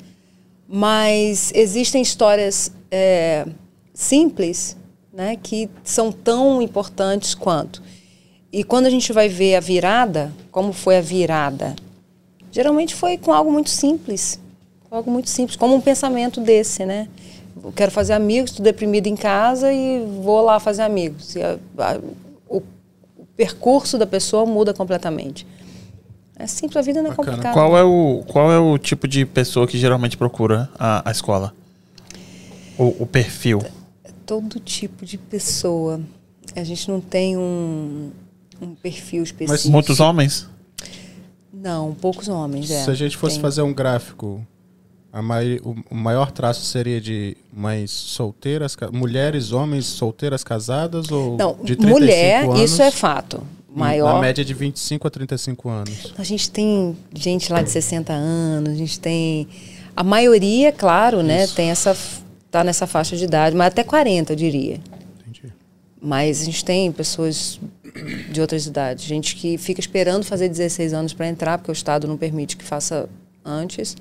mas existem histórias é, simples né? que são tão importantes quanto. E quando a gente vai ver a virada, como foi a virada? Geralmente foi com algo muito simples. Algo muito simples, como um pensamento desse, né? Eu quero fazer amigos, estou deprimido em casa e vou lá fazer amigos. A- a- o, o percurso da pessoa muda completamente. É simples, a vida não é Bacana. complicada. Qual é, o, qual é o tipo de pessoa que geralmente procura a, a escola? O, o perfil? Todo tipo de pessoa. A gente não tem um, um perfil específico. Muitos homens? Não, poucos homens. é. Se a gente fosse Tem. fazer um gráfico, a mai- o, maior traço seria de mães solteiras, mulheres, homens solteiras casadas ou Não, de 35 mulher, anos? isso é fato. Maior. Na média de 25 a 35 anos. A gente tem gente lá de 60 anos, a gente tem. A maioria, claro, né, tem essa. tá nessa faixa de idade, mas até 40, eu diria. Entendi. Mas a gente tem pessoas de outras idades, gente que fica esperando fazer 16 anos para entrar, porque o Estado não permite que faça antes.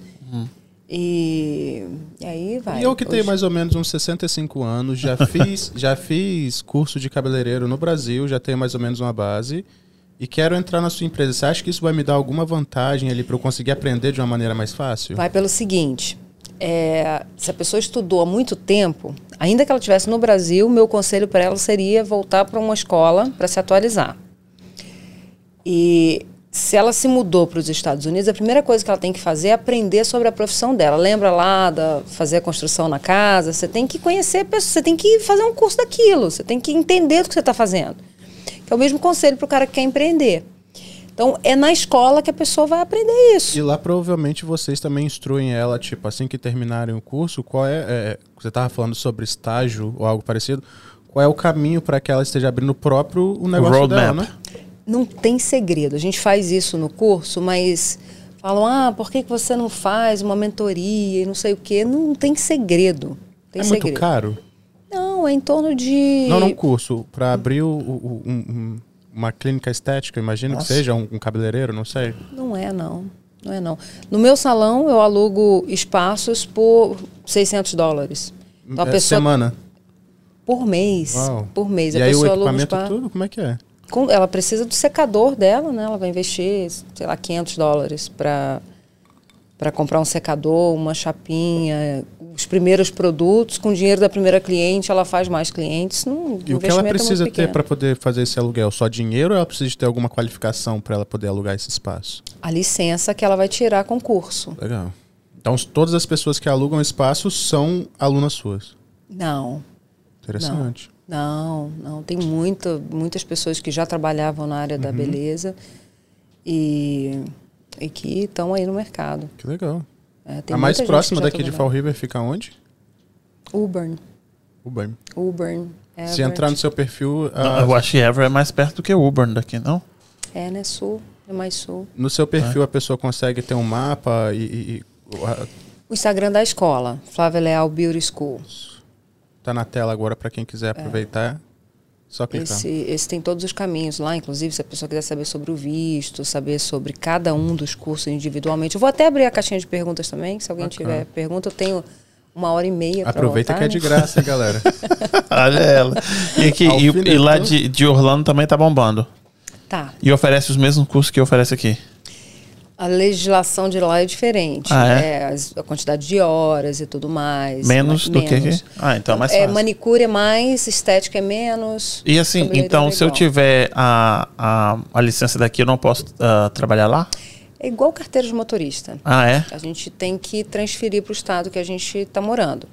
E, e aí vai. E eu que tenho Hoje- mais ou menos uns 65 anos, já fiz, já fiz curso de cabeleireiro no Brasil, já tenho mais ou menos uma base e quero entrar na sua empresa. Você acha que isso vai me dar alguma vantagem ali para eu conseguir aprender de uma maneira mais fácil? Vai pelo seguinte: é, se a pessoa estudou há muito tempo, ainda que ela estivesse no Brasil, meu conselho para ela seria voltar para uma escola para se atualizar. E se ela se mudou para os Estados Unidos, a primeira coisa que ela tem que fazer é aprender sobre a profissão dela. Lembra lá da fazer a construção na casa? Você tem que conhecer pessoas, você tem que fazer um curso daquilo, você tem que entender do que você está fazendo. Que é o mesmo conselho para o cara que quer empreender. Então, é na escola que a pessoa vai aprender isso. E lá provavelmente vocês também instruem ela, tipo, assim que terminarem o curso, qual é. é, você estava falando sobre estágio ou algo parecido. qual é o caminho para que ela esteja abrindo o próprio o negócio roadmap. dela, né? Não tem segredo. A gente faz isso no curso, mas falam, ah, por que que você não faz uma mentoria e não sei o quê? Não tem segredo. Tem é segredo. muito caro? Não, é em torno de. Não, não curso. Para abrir o- o- um- um- uma clínica estética, imagino Nossa. que seja um, um cabeleireiro, não sei. Não é, não. Não é, não. No meu salão, eu alugo espaços por 600 dólares. Então, a É pessoa, semana. por mês. Uau. Por mês. E a aí o pessoa aluga um equipamento espaço. tudo, como é que é? Ela precisa do secador dela, né? Ela vai investir, sei lá, 500 dólares para para comprar um secador, uma chapinha, os primeiros produtos. Com o dinheiro da primeira cliente, ela faz mais clientes. Não, E o que ela precisa ter para poder fazer esse aluguel? Só dinheiro ou ela precisa de ter alguma qualificação para ela poder alugar esse espaço? A licença que ela vai tirar com o curso. Legal. Então todas as pessoas que alugam espaço são alunas suas. Não, Interessante. Não, não. Tem muita, muitas pessoas que já trabalhavam na área Uhum. da beleza e, e que estão aí no mercado. Que legal. É, tem a mais próxima daqui de Fall. River fica onde? Uber. Uber. Uber. Se entrar no seu perfil, Não, ah, eu acho que Ever é mais perto do que Woburn daqui, não? É, né? Sul. É mais sul. no seu perfil a pessoa consegue ter um mapa e, e- e- a- O Instagram da escola, Flávia Leal Beauty School. Tá na tela agora para quem quiser aproveitar. Só clicar. Esse, esse tem todos os caminhos lá, inclusive se a pessoa quiser saber sobre o visto, saber sobre cada um dos cursos individualmente. Eu vou até abrir a caixinha de perguntas também, se alguém Bacana. tiver pergunta, eu tenho uma hora e meia para Aproveita que é de graça, hein, galera. Olha ela. E, aqui, e, e lá de, de Orlando também tá bombando. Tá. E oferece os mesmos cursos que oferece aqui. A legislação de lá é diferente. Ah, é? É, as- a quantidade de horas e tudo mais. Menos do que aqui? Ah, então é mais É, fácil. manicure é mais, estética é menos. E assim, então é se eu tiver a, a, a licença daqui, eu não posso ah, trabalhar lá? É igual carteira de motorista. Ah, é? A gente tem que transferir para o estado que a gente está morando.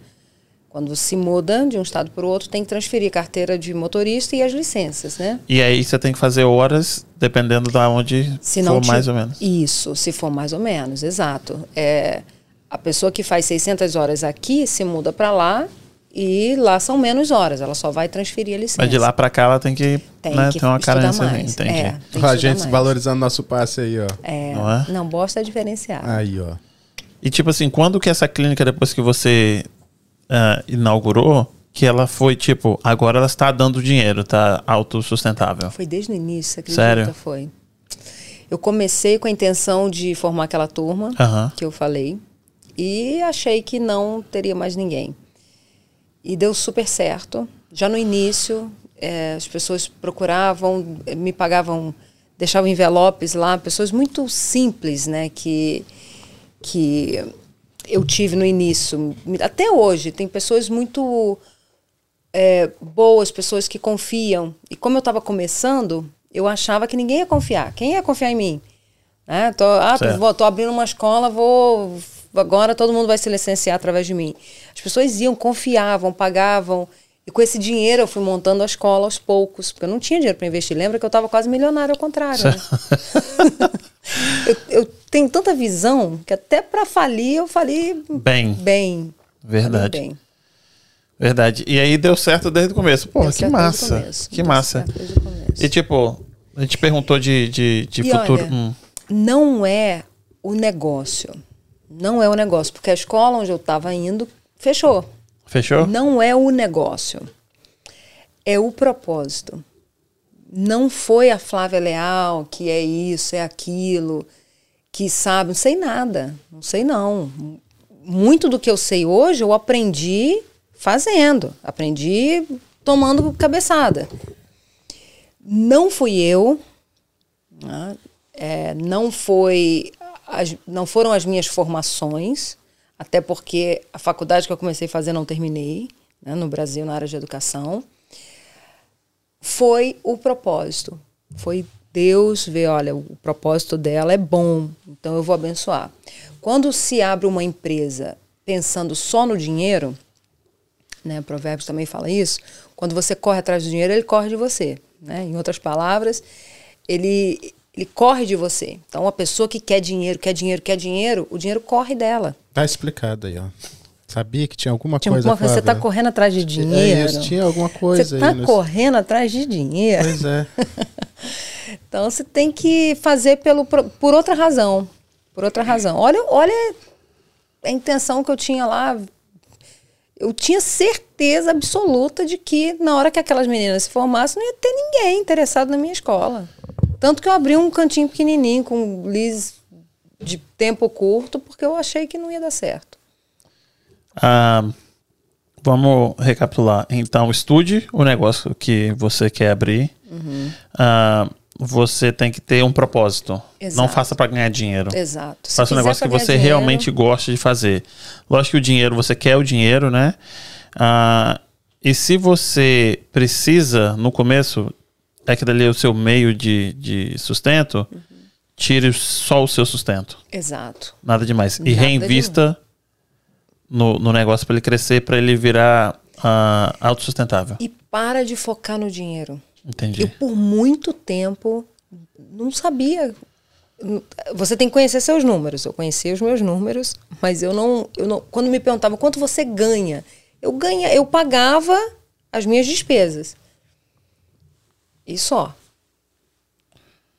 Quando se muda de um estado para o outro, tem que transferir carteira de motorista e as licenças, né? E aí você tem que fazer horas, dependendo da onde Se não for mais ou menos. Isso, se for mais ou menos, exato. É, a pessoa que faz 600 horas aqui se muda para lá e lá são menos horas. Ela só vai transferir a licença. Mas de lá pra cá ela tem que, tem né, que ter uma carência. mais. Entendi. É, tem que a gente mais. valorizando nosso passe aí, ó. É, Não é? não, bosta é diferenciado. Aí, ó. E tipo assim, quando que essa clínica, depois que você ah, inaugurou, que ela foi tipo, agora ela está dando dinheiro, tá autossustentável. Foi desde o início, você acredita? Sério? Foi. Eu comecei com a intenção de formar aquela turma que eu falei e achei que não teria mais ninguém. E deu super certo. Já no início, eh, as pessoas procuravam, eh, me pagavam, deixavam envelopes lá, pessoas muito simples, né, que que eu tive no início. Até hoje, tem pessoas muito é, boas, pessoas que confiam. E como eu estava começando, eu achava que ninguém ia confiar. Quem ia confiar em mim? Né? Tô, ah, tô, Certo. tô abrindo uma escola, vou. Agora todo mundo vai se licenciar através de mim. As pessoas iam, confiavam, pagavam. E com esse dinheiro eu fui montando a escola aos poucos, porque eu não tinha dinheiro para investir. Lembra que eu estava quase milionário ao contrário. né? eu, eu tenho tanta visão que até para falir eu falei Bem, bem. verdade. Bem. Verdade. E aí deu certo desde o começo. Deu que massa. começo. Que massa. E tipo, a gente perguntou de, de, de futuro. olha, Hum. não é o negócio. Não é o negócio, porque a escola onde eu estava indo fechou. Fechou? Não é o negócio. É o propósito. Não foi a Flávia Leal que é isso, é aquilo, que sabe, não sei nada. Não sei não. Muito do que eu sei hoje eu aprendi fazendo. Aprendi tomando cabeçada. Não fui eu, né? É, não foi as- não foram as minhas formações até porque a faculdade que eu comecei a fazer não terminei né, no Brasil na área de educação foi o propósito foi Deus ver olha o propósito dela é bom então eu vou abençoar quando se abre uma empresa pensando só no dinheiro né? Provérbios também fala isso. Quando você corre atrás do dinheiro, ele corre de você, né? Em outras palavras, ele ele corre de você. Então, a pessoa que quer dinheiro, quer dinheiro, quer dinheiro, o dinheiro corre dela. Tá explicado aí, ó. Sabia que tinha alguma Tinha coisa, alguma você tá Flávia? correndo atrás de É dinheiro. isso, tinha alguma coisa você tá nos- correndo atrás de dinheiro. Pois é. Então você tem que fazer pelo, por outra razão. Por outra razão. Olha, olha a intenção que eu tinha lá. Eu tinha certeza absoluta de que na hora que aquelas meninas se formassem, não ia ter ninguém interessado na minha escola. Tanto que eu abri um cantinho pequenininho com Liz de tempo curto, porque eu achei que não ia dar certo. Ah, vamos recapitular. Então, estude o negócio que você quer abrir. Uhum. Ah, você tem que ter um propósito. Não Exato. faça para ganhar dinheiro. Exato. Se Faça um negócio que você dinheiro- realmente gosta de fazer. Lógico que o dinheiro, você quer o dinheiro, né? Ah, e se você precisa, no começo, é que dali é o seu meio de, de sustento, Uhum. tire só o seu sustento. Exato. Nada demais. E Nada reinvista no, no negócio para ele crescer, para ele virar ah, autossustentável. E para de focar no dinheiro. Entendi. Eu, por muito tempo, não sabia. Você tem que conhecer seus números. Eu conhecia os meus números, mas eu não, eu não. Quando me perguntavam quanto você ganha, eu ganha, eu pagava as minhas despesas. E só.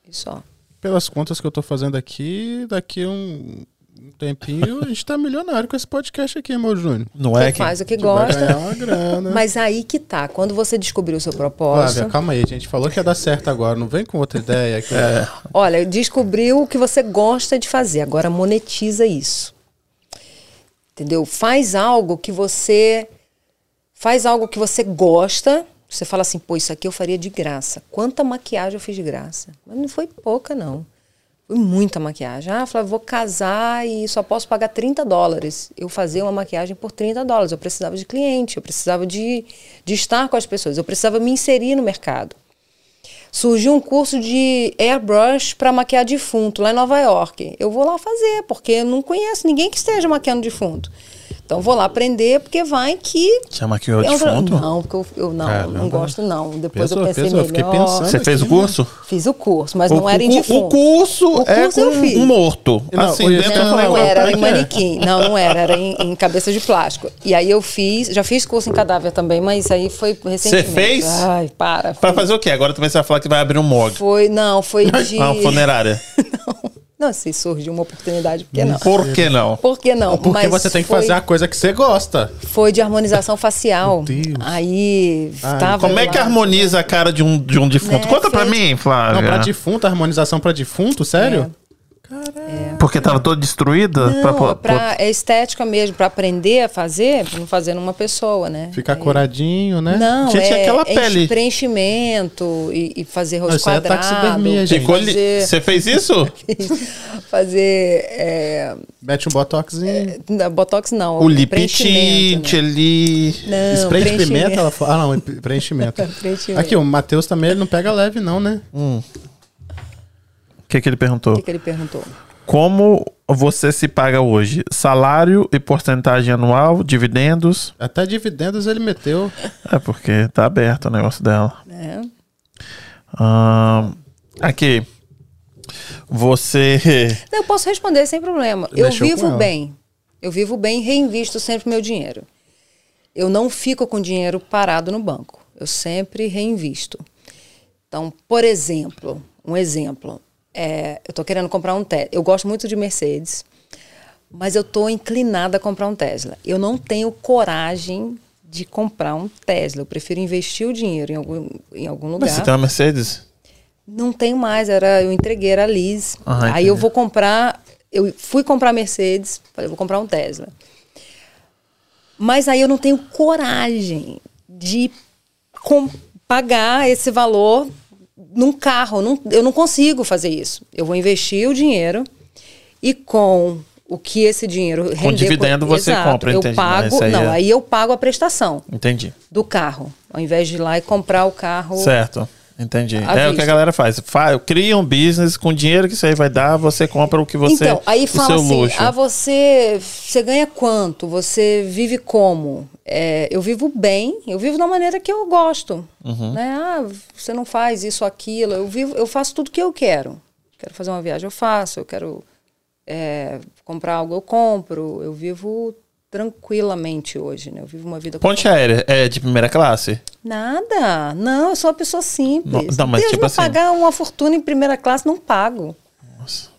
E só. Pelas contas que eu tô fazendo aqui, daqui um um tempinho, a gente tá milionário com esse podcast aqui, meu Júnior. Não é que. faz o que gosta. uma grana. Mas aí que tá. Quando você descobriu o seu propósito. Flávia, calma aí, a gente falou que ia dar certo agora, não vem com outra ideia aqui. É. Olha, descobriu o que você gosta de fazer, agora monetiza isso. Entendeu? Faz algo que você faz algo que você gosta. Você fala assim, pô, isso aqui eu faria de graça. Quanta maquiagem eu fiz de graça? Mas não foi pouca, não. Foi muita maquiagem. Ah, Flávia, vou casar e só posso pagar 30 dólares. Eu fazia uma maquiagem por 30 dólares. Eu precisava de cliente, eu precisava de, de estar com as pessoas, eu precisava me inserir no mercado surgiu um curso de airbrush para maquiar defunto lá em Nova York. Eu vou lá fazer, porque eu não conheço ninguém que esteja maquiando defunto. Então vou lá aprender, porque vai que. É um tra- defunto? Não, porque eu, eu não, Caramba. não gosto, não. Depois Pesou, eu pensei eu fiquei melhor. pensando. Você fez o aqui, né? curso? Fiz o curso, mas O- não era em o, defunto. o curso O é curso eu com fiz. um morto. Não, assim, o- Não, Não, era, era em é é? manequim. Não, não era, era em, em cabeça de plástico. E aí eu fiz, já fiz curso em cadáver também, mas aí foi recentemente. fez? Ai, para. Pra fazer o quê? Agora também você vai falar que vai abrir um morgue. Foi, não, foi de. Uma funerária. Não, se surgiu uma oportunidade, por que não? Por que não? Por que não? Porque Mas você tem que foi- fazer a coisa que você gosta. Foi de harmonização facial. Meu Deus. Aí Ai, tava Como é que lá. harmoniza a cara de um, de um defunto? Né, Conta pra fez- mim, Flávia. Não, pra defunto, harmonização pra defunto, sério? Porque tava toda destruída? Não, pra, é, pra- é estética mesmo, pra aprender a fazer, pra não fazer numa pessoa, né? Ficar coradinho, né? Não, Gente, é, aquela é pele. preenchimento e, e fazer rosto Isso é quadrado. taxidermia, gente. Ficou li- fazer, Você fez isso? fazer é, Mete um botoxinho. não, botox não. o lip preenchimento, tint né? ali. Não, Spray de preenchimento. pimenta? Ela fala... Ah, não, preenchimento. Preenchimento. Aqui, o Matheus também, ele não pega leve não, né? O que, que ele O perguntou? que, que ele perguntou? Como você se paga hoje? Salário e porcentagem anual, dividendos? Até dividendos ele meteu. É porque tá aberto o negócio dela. É. Aqui. Você. Não, eu posso responder sem problema. Eu Mexeu com vivo bem. Eu vivo bem e reinvisto sempre meu dinheiro. Eu não fico com dinheiro parado no banco. Eu sempre reinvisto. Então, por exemplo, um exemplo. É, eu estou querendo comprar um Tesla. Eu gosto muito de Mercedes, mas eu estou inclinada a comprar um Tesla. Eu não tenho coragem de comprar um Tesla. Eu prefiro investir o dinheiro em algum, em algum lugar. Mas você tem uma Mercedes? Não tenho mais, era eu entreguei era a Liz. Ah, aí eu vou comprar, eu fui comprar Mercedes, falei, vou comprar um Tesla. Mas aí eu não tenho coragem de pagar esse valor num carro, não- eu não consigo fazer isso. Eu vou investir o dinheiro e com o que esse dinheiro render dividendo você compra, eu entendi. pago, aí não, é- aí eu pago a prestação Entendi. do carro, ao invés de ir lá e comprar o carro. Certo. Entendi. À é o que vista. a galera faz. Fa cria um business com o dinheiro que isso aí vai dar, você compra o que você. então, aí fala seu assim, luxo. ah, você, você ganha quanto? Você vive como? É, eu vivo bem, eu vivo da maneira que eu gosto. Uhum. Né? Ah, você não faz isso, aquilo. Eu, vivo, eu faço tudo que eu quero. Quero fazer uma viagem, eu faço. Eu quero é, comprar algo, eu compro. Eu vivo tranquilamente hoje, né? Eu vivo uma vida Ponte aérea é de primeira classe? Nada. Não, eu sou uma pessoa simples. Não, não, mas Deus tipo assim- pagar uma fortuna em primeira classe, não pago.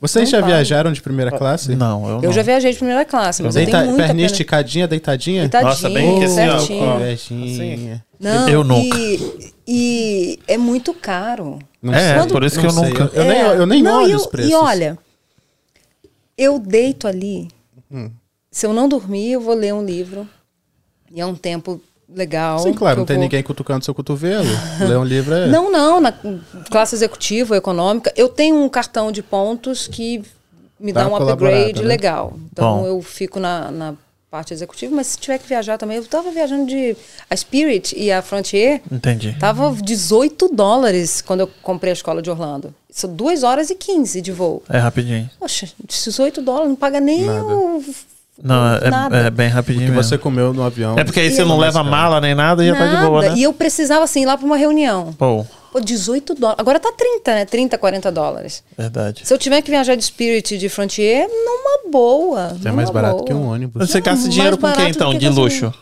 Vocês Não já pago. viajaram de primeira classe? Não, eu, Eu não. já viajei de primeira classe, mas eu Deita, tenho muita perninha pena. esticadinha, deitadinha? Deitadinho, Nossa, bem que assim, ó, certinho. Não, Eu nunca. E, e é muito caro. Não É, sei. por isso que Não eu sei. nunca- Eu, nem, É. eu nem Não, olho e os eu- preços. E olha, eu deito ali. Hum. Se eu não dormir, eu vou ler um livro. E é um tempo legal. Sim, claro, não tem vou- ninguém cutucando seu cotovelo. Ler um livro é. Não, não, na classe executiva, econômica. Eu tenho um cartão de pontos que me Dá dá um upgrade né? legal. Então Bom. eu fico na, na parte executiva, mas se tiver que viajar também, eu tava viajando de. A Spirit e a Frontier Entendi. tava 18 dólares quando eu comprei a escola de Orlando. São 2 horas e 15 de voo. É rapidinho. Poxa, 18 dólares, não paga nem Nada. o. Não, é, Nada. é bem rapidinho que mesmo. você comeu no avião. É porque aí E você não leva mala nem nada e já tá de boa, Nada. né? E eu precisava, assim, ir lá para uma reunião. Pô, Pô, 18 dólares. Agora tá 30, né? 30, 40 dólares. verdade. Se eu tiver que viajar de Spirit de Frontier, numa boa. Que é mais barato boa. que um ônibus. Você gasta dinheiro com quem então? que De gasolina.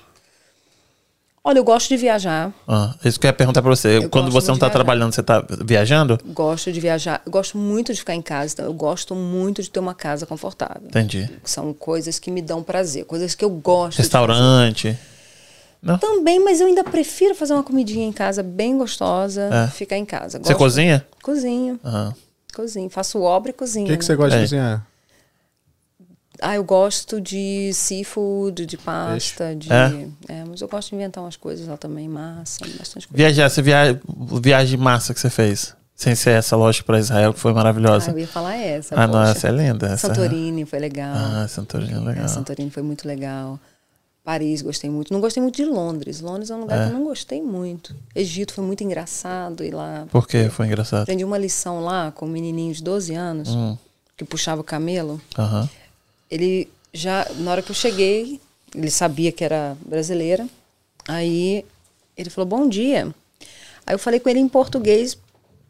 Olha, eu gosto de viajar. Ah, isso que eu ia perguntar pra você. Eu Quando você não tá de trabalhando, você tá viajando? Gosto de viajar. Eu gosto muito de ficar em casa. Então eu gosto muito de ter uma casa confortável. Entendi. São coisas que me dão prazer, coisas que eu gosto. de Restaurante. Não? Também, mas eu ainda prefiro fazer uma comidinha em casa bem gostosa, É. ficar em casa. Você Gosto- cozinha? Cozinho, Aham. cozinho. Faço obra e cozinho. O que, que né? você gosta É. de cozinhar? Ah, eu gosto de seafood, de pasta, de. É? É, mas eu gosto de inventar umas coisas lá também, massa, bastante coisa. Viajar, você via... viagem massa que você fez? Sem ser essa loja pra Israel, que foi Ah, maravilhosa. eu ia falar essa. Ah, não, poxa. essa é linda. Essa... Santorini foi legal. Ah, Santorini é legal. É, Santorini foi muito legal. Paris, gostei muito. Não gostei muito de Londres. Londres é um lugar É. que eu não gostei muito. Egito foi muito engraçado ir lá. Por quê? Foi engraçado. Aprendi uma lição lá com um menininho de 12 anos Hum. que puxava o camelo. Aham. Ele já, na hora que eu cheguei, ele sabia que era brasileira. Aí ele falou: Bom dia. Aí eu falei com ele em português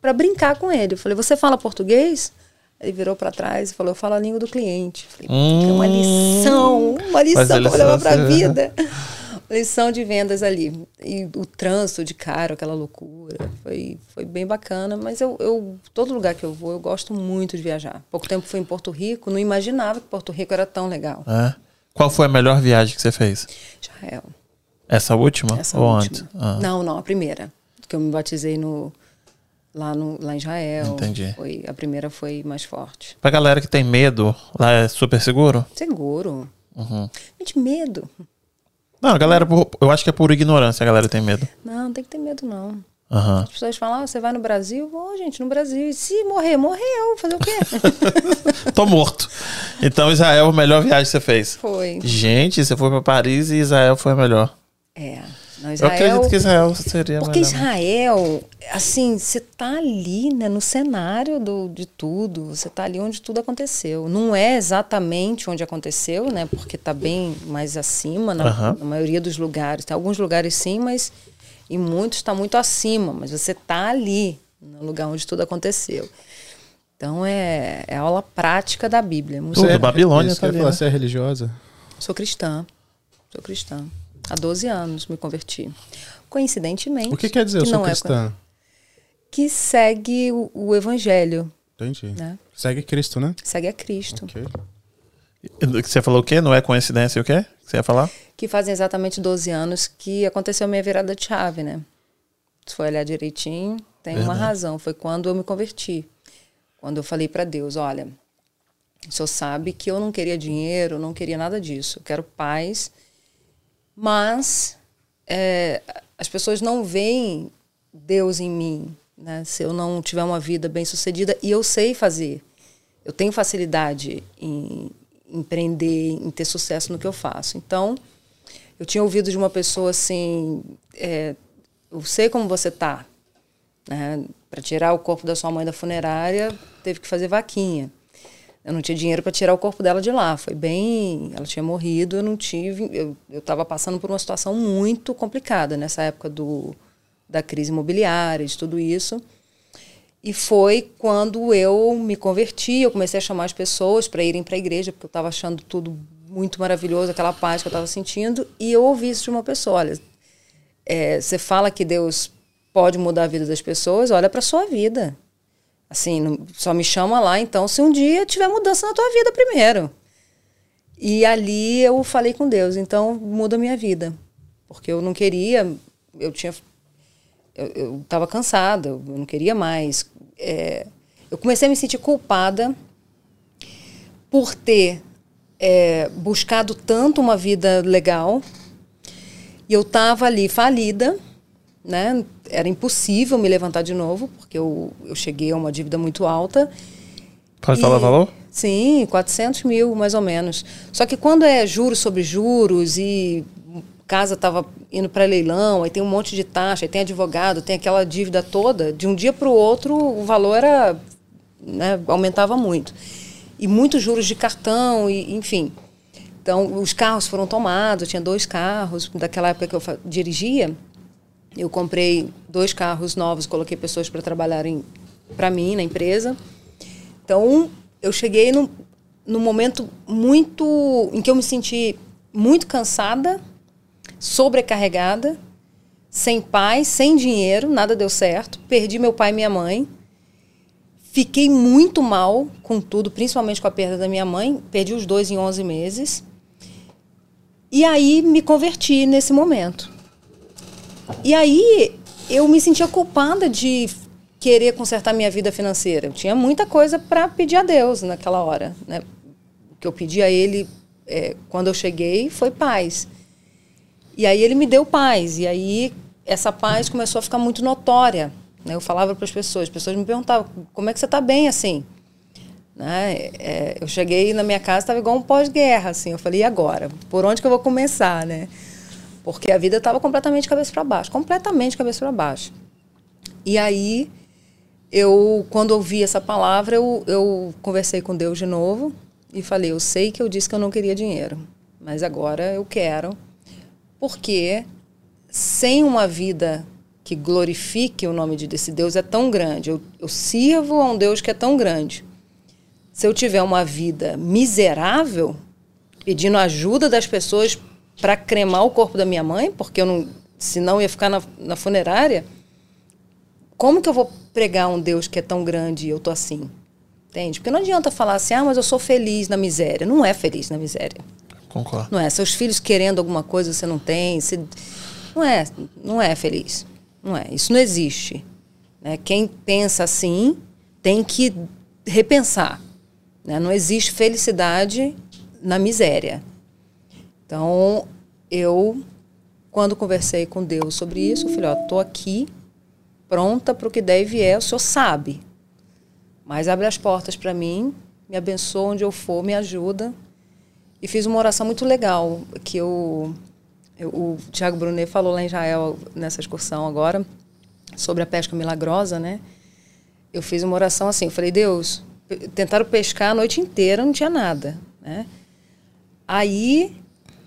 para brincar com ele. Eu falei: Você fala português? Ele virou para trás e falou: Eu falo a língua do cliente. Eu Falei: Hum. "Puta, é uma lição, uma lição para levar para a vida. lição de vendas ali. E o trânsito de caro, aquela loucura. Foi, foi bem bacana, mas eu, eu, todo lugar que eu vou, eu gosto muito de viajar. Pouco tempo fui em Porto Rico, não imaginava que Porto Rico era tão legal. É. Qual foi a melhor viagem que você fez? Israel. Essa última? Essa Ou última. antes? Ah, Não, não, a primeira. Que eu me batizei no, lá, no, lá em Israel. Entendi. Foi, a primeira foi mais forte. Pra galera que tem medo, lá é super seguro? Seguro. Uhum. Gente, medo. Não, a galera, eu acho que é por ignorância a galera tem medo. Não, não tem que ter medo, não. Aham. As pessoas falam, ah, você vai no Brasil? Vou, gente, no Brasil. E se morrer, morreu. Fazer o quê? Tô morto. Então, Israel, a melhor viagem que você fez. foi. Gente, você foi pra Paris e Israel foi a melhor. É. Não, Eu Israel, acredito que Israel seria Porque melhor. Israel, assim, você tá ali, né, no cenário do, de tudo. Você tá ali onde tudo aconteceu. Não é exatamente onde aconteceu, né? Porque tá bem mais acima na, Aham. na maioria dos lugares. Tem alguns lugares sim, mas em muitos está muito acima. Mas você tá ali, no lugar onde tudo aconteceu. Então é, é aula prática da Bíblia. Muito Tudo, é- Babilônia tá eu ali, falar, né? Você é religiosa? Sou cristã. Sou cristã. Há 12 anos me converti. Coincidentemente. O que quer dizer eu que sou não é cristã? que segue o, o evangelho, Entendi. né? Segue Cristo, né? Segue a Cristo. Ok. Você falou o quê? Não é coincidência o quê? Que Você ia falar? Que fazem exatamente 12 anos que aconteceu a minha virada de chave, né? Se for olhar direitinho, tem uma razão. Foi quando eu me converti. Quando eu falei para Deus, olha, o senhor sabe que eu não queria dinheiro, não queria nada disso. Eu quero paz. Mas é, as pessoas não veem Deus em mim, né? Se eu não tiver uma vida bem sucedida e eu sei fazer, eu tenho facilidade em empreender, em ter sucesso no que eu faço. Então, eu tinha ouvido de uma pessoa assim, é, eu sei como você tá, né? Para tirar o corpo da sua mãe da funerária, teve que fazer vaquinha. Eu não tinha dinheiro para tirar o corpo dela de lá. Foi bem. Ela tinha morrido, eu não tive. Eu estava passando por uma situação muito complicada nessa época do, da crise imobiliária, de tudo isso. E foi quando eu me converti, eu comecei a chamar as pessoas para irem para a igreja, porque eu estava achando tudo muito maravilhoso, aquela paz que eu estava sentindo. E eu ouvi isso de uma pessoa: olha, é, você fala que Deus pode mudar a vida das pessoas, olha para sua vida. Assim, só me chama lá, então, se um dia tiver mudança na tua vida primeiro. E ali eu falei com Deus, então muda a minha vida. Porque eu não queria, eu tinha. Eu estava cansada, eu não queria mais. É, eu comecei a me sentir culpada por ter é, buscado tanto uma vida legal. E eu estava ali falida, né? Era impossível me levantar de novo, porque eu, eu cheguei a uma dívida muito alta. Pode e, falar valor? Sim, 400 mil, mais ou menos. Só que quando é juros sobre juros e casa estava indo para leilão, aí tem um monte de taxa, aí tem advogado, tem aquela dívida toda, de um dia para o outro o valor era, né, aumentava muito. E muitos juros de cartão, e, enfim. Então, os carros foram tomados, eu tinha dois carros, daquela época que eu dirigia, eu comprei dois carros novos, coloquei pessoas para trabalharem para mim na empresa. Então, eu cheguei num, num momento muito em que eu me senti muito cansada, sobrecarregada, sem pai, sem dinheiro, nada deu certo. Perdi meu pai e minha mãe. Fiquei muito mal com tudo, principalmente com a perda da minha mãe. Perdi os dois em 11 meses. E aí me converti nesse momento. E aí eu me sentia culpada de querer consertar minha vida financeira. Eu tinha muita coisa para pedir a Deus naquela hora. Né? O que eu pedi a Ele é, quando eu cheguei foi paz. E aí Ele me deu paz. E aí essa paz começou a ficar muito notória. Né? Eu falava para as pessoas, as pessoas me perguntavam, como é que você está bem assim? Né? É, eu cheguei na minha casa, estava igual um pós-guerra. Assim. Eu falei, e agora? Por onde que eu vou começar? Né? Porque a vida estava completamente cabeça para baixo. Completamente cabeça para baixo. E aí eu, quando ouvi essa palavra, eu, eu conversei com Deus de novo e falei: Eu sei que eu disse que eu não queria dinheiro, mas agora eu quero, porque sem uma vida que glorifique o nome de desse Deus é tão grande. Eu, eu sirvo a um Deus que é tão grande. Se eu tiver uma vida miserável, pedindo ajuda das pessoas para cremar o corpo da minha mãe, porque eu não, senão ia ficar na, na funerária como que eu vou pregar um Deus que é tão grande e eu tô assim? Entende? Porque não adianta falar assim, ah, mas eu sou feliz na miséria. Não é feliz na miséria. Concordo. Não é. Seus filhos querendo alguma coisa você não tem. Você... Não é, não é feliz. Não é. Isso não existe. Né? Quem pensa assim tem que repensar. Né? Não existe felicidade na miséria. Então, eu, quando conversei com Deus sobre isso, eu falei, ó, tô aqui pronta para o que deve é, o senhor sabe. Mas abre as portas para mim, me abençoa onde eu for, me ajuda. E fiz uma oração muito legal, que eu, eu o Tiago Brunet falou lá em Israel, nessa excursão agora, sobre a pesca milagrosa, né? Eu fiz uma oração assim, eu falei, Deus, tentaram pescar a noite inteira, não tinha nada, né? Aí,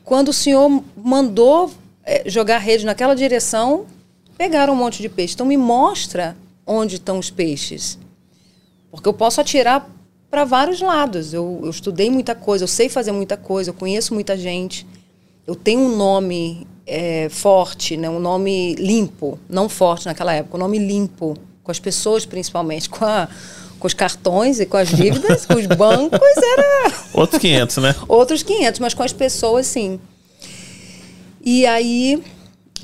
quando o Senhor mandou é, jogar rede naquela direção, pegaram um monte de peixe. Então me mostra onde estão os peixes. Porque eu posso atirar para vários lados. Eu, eu, estudei muita coisa, eu sei fazer muita coisa, eu conheço muita gente. Eu tenho um nome é, forte, né? um nome limpo, não forte naquela época, um nome limpo, com as pessoas principalmente, com, a, com os cartões e com as dívidas, com os bancos, era... Outros 500, né? Outros 500, mas com as pessoas, sim. E aí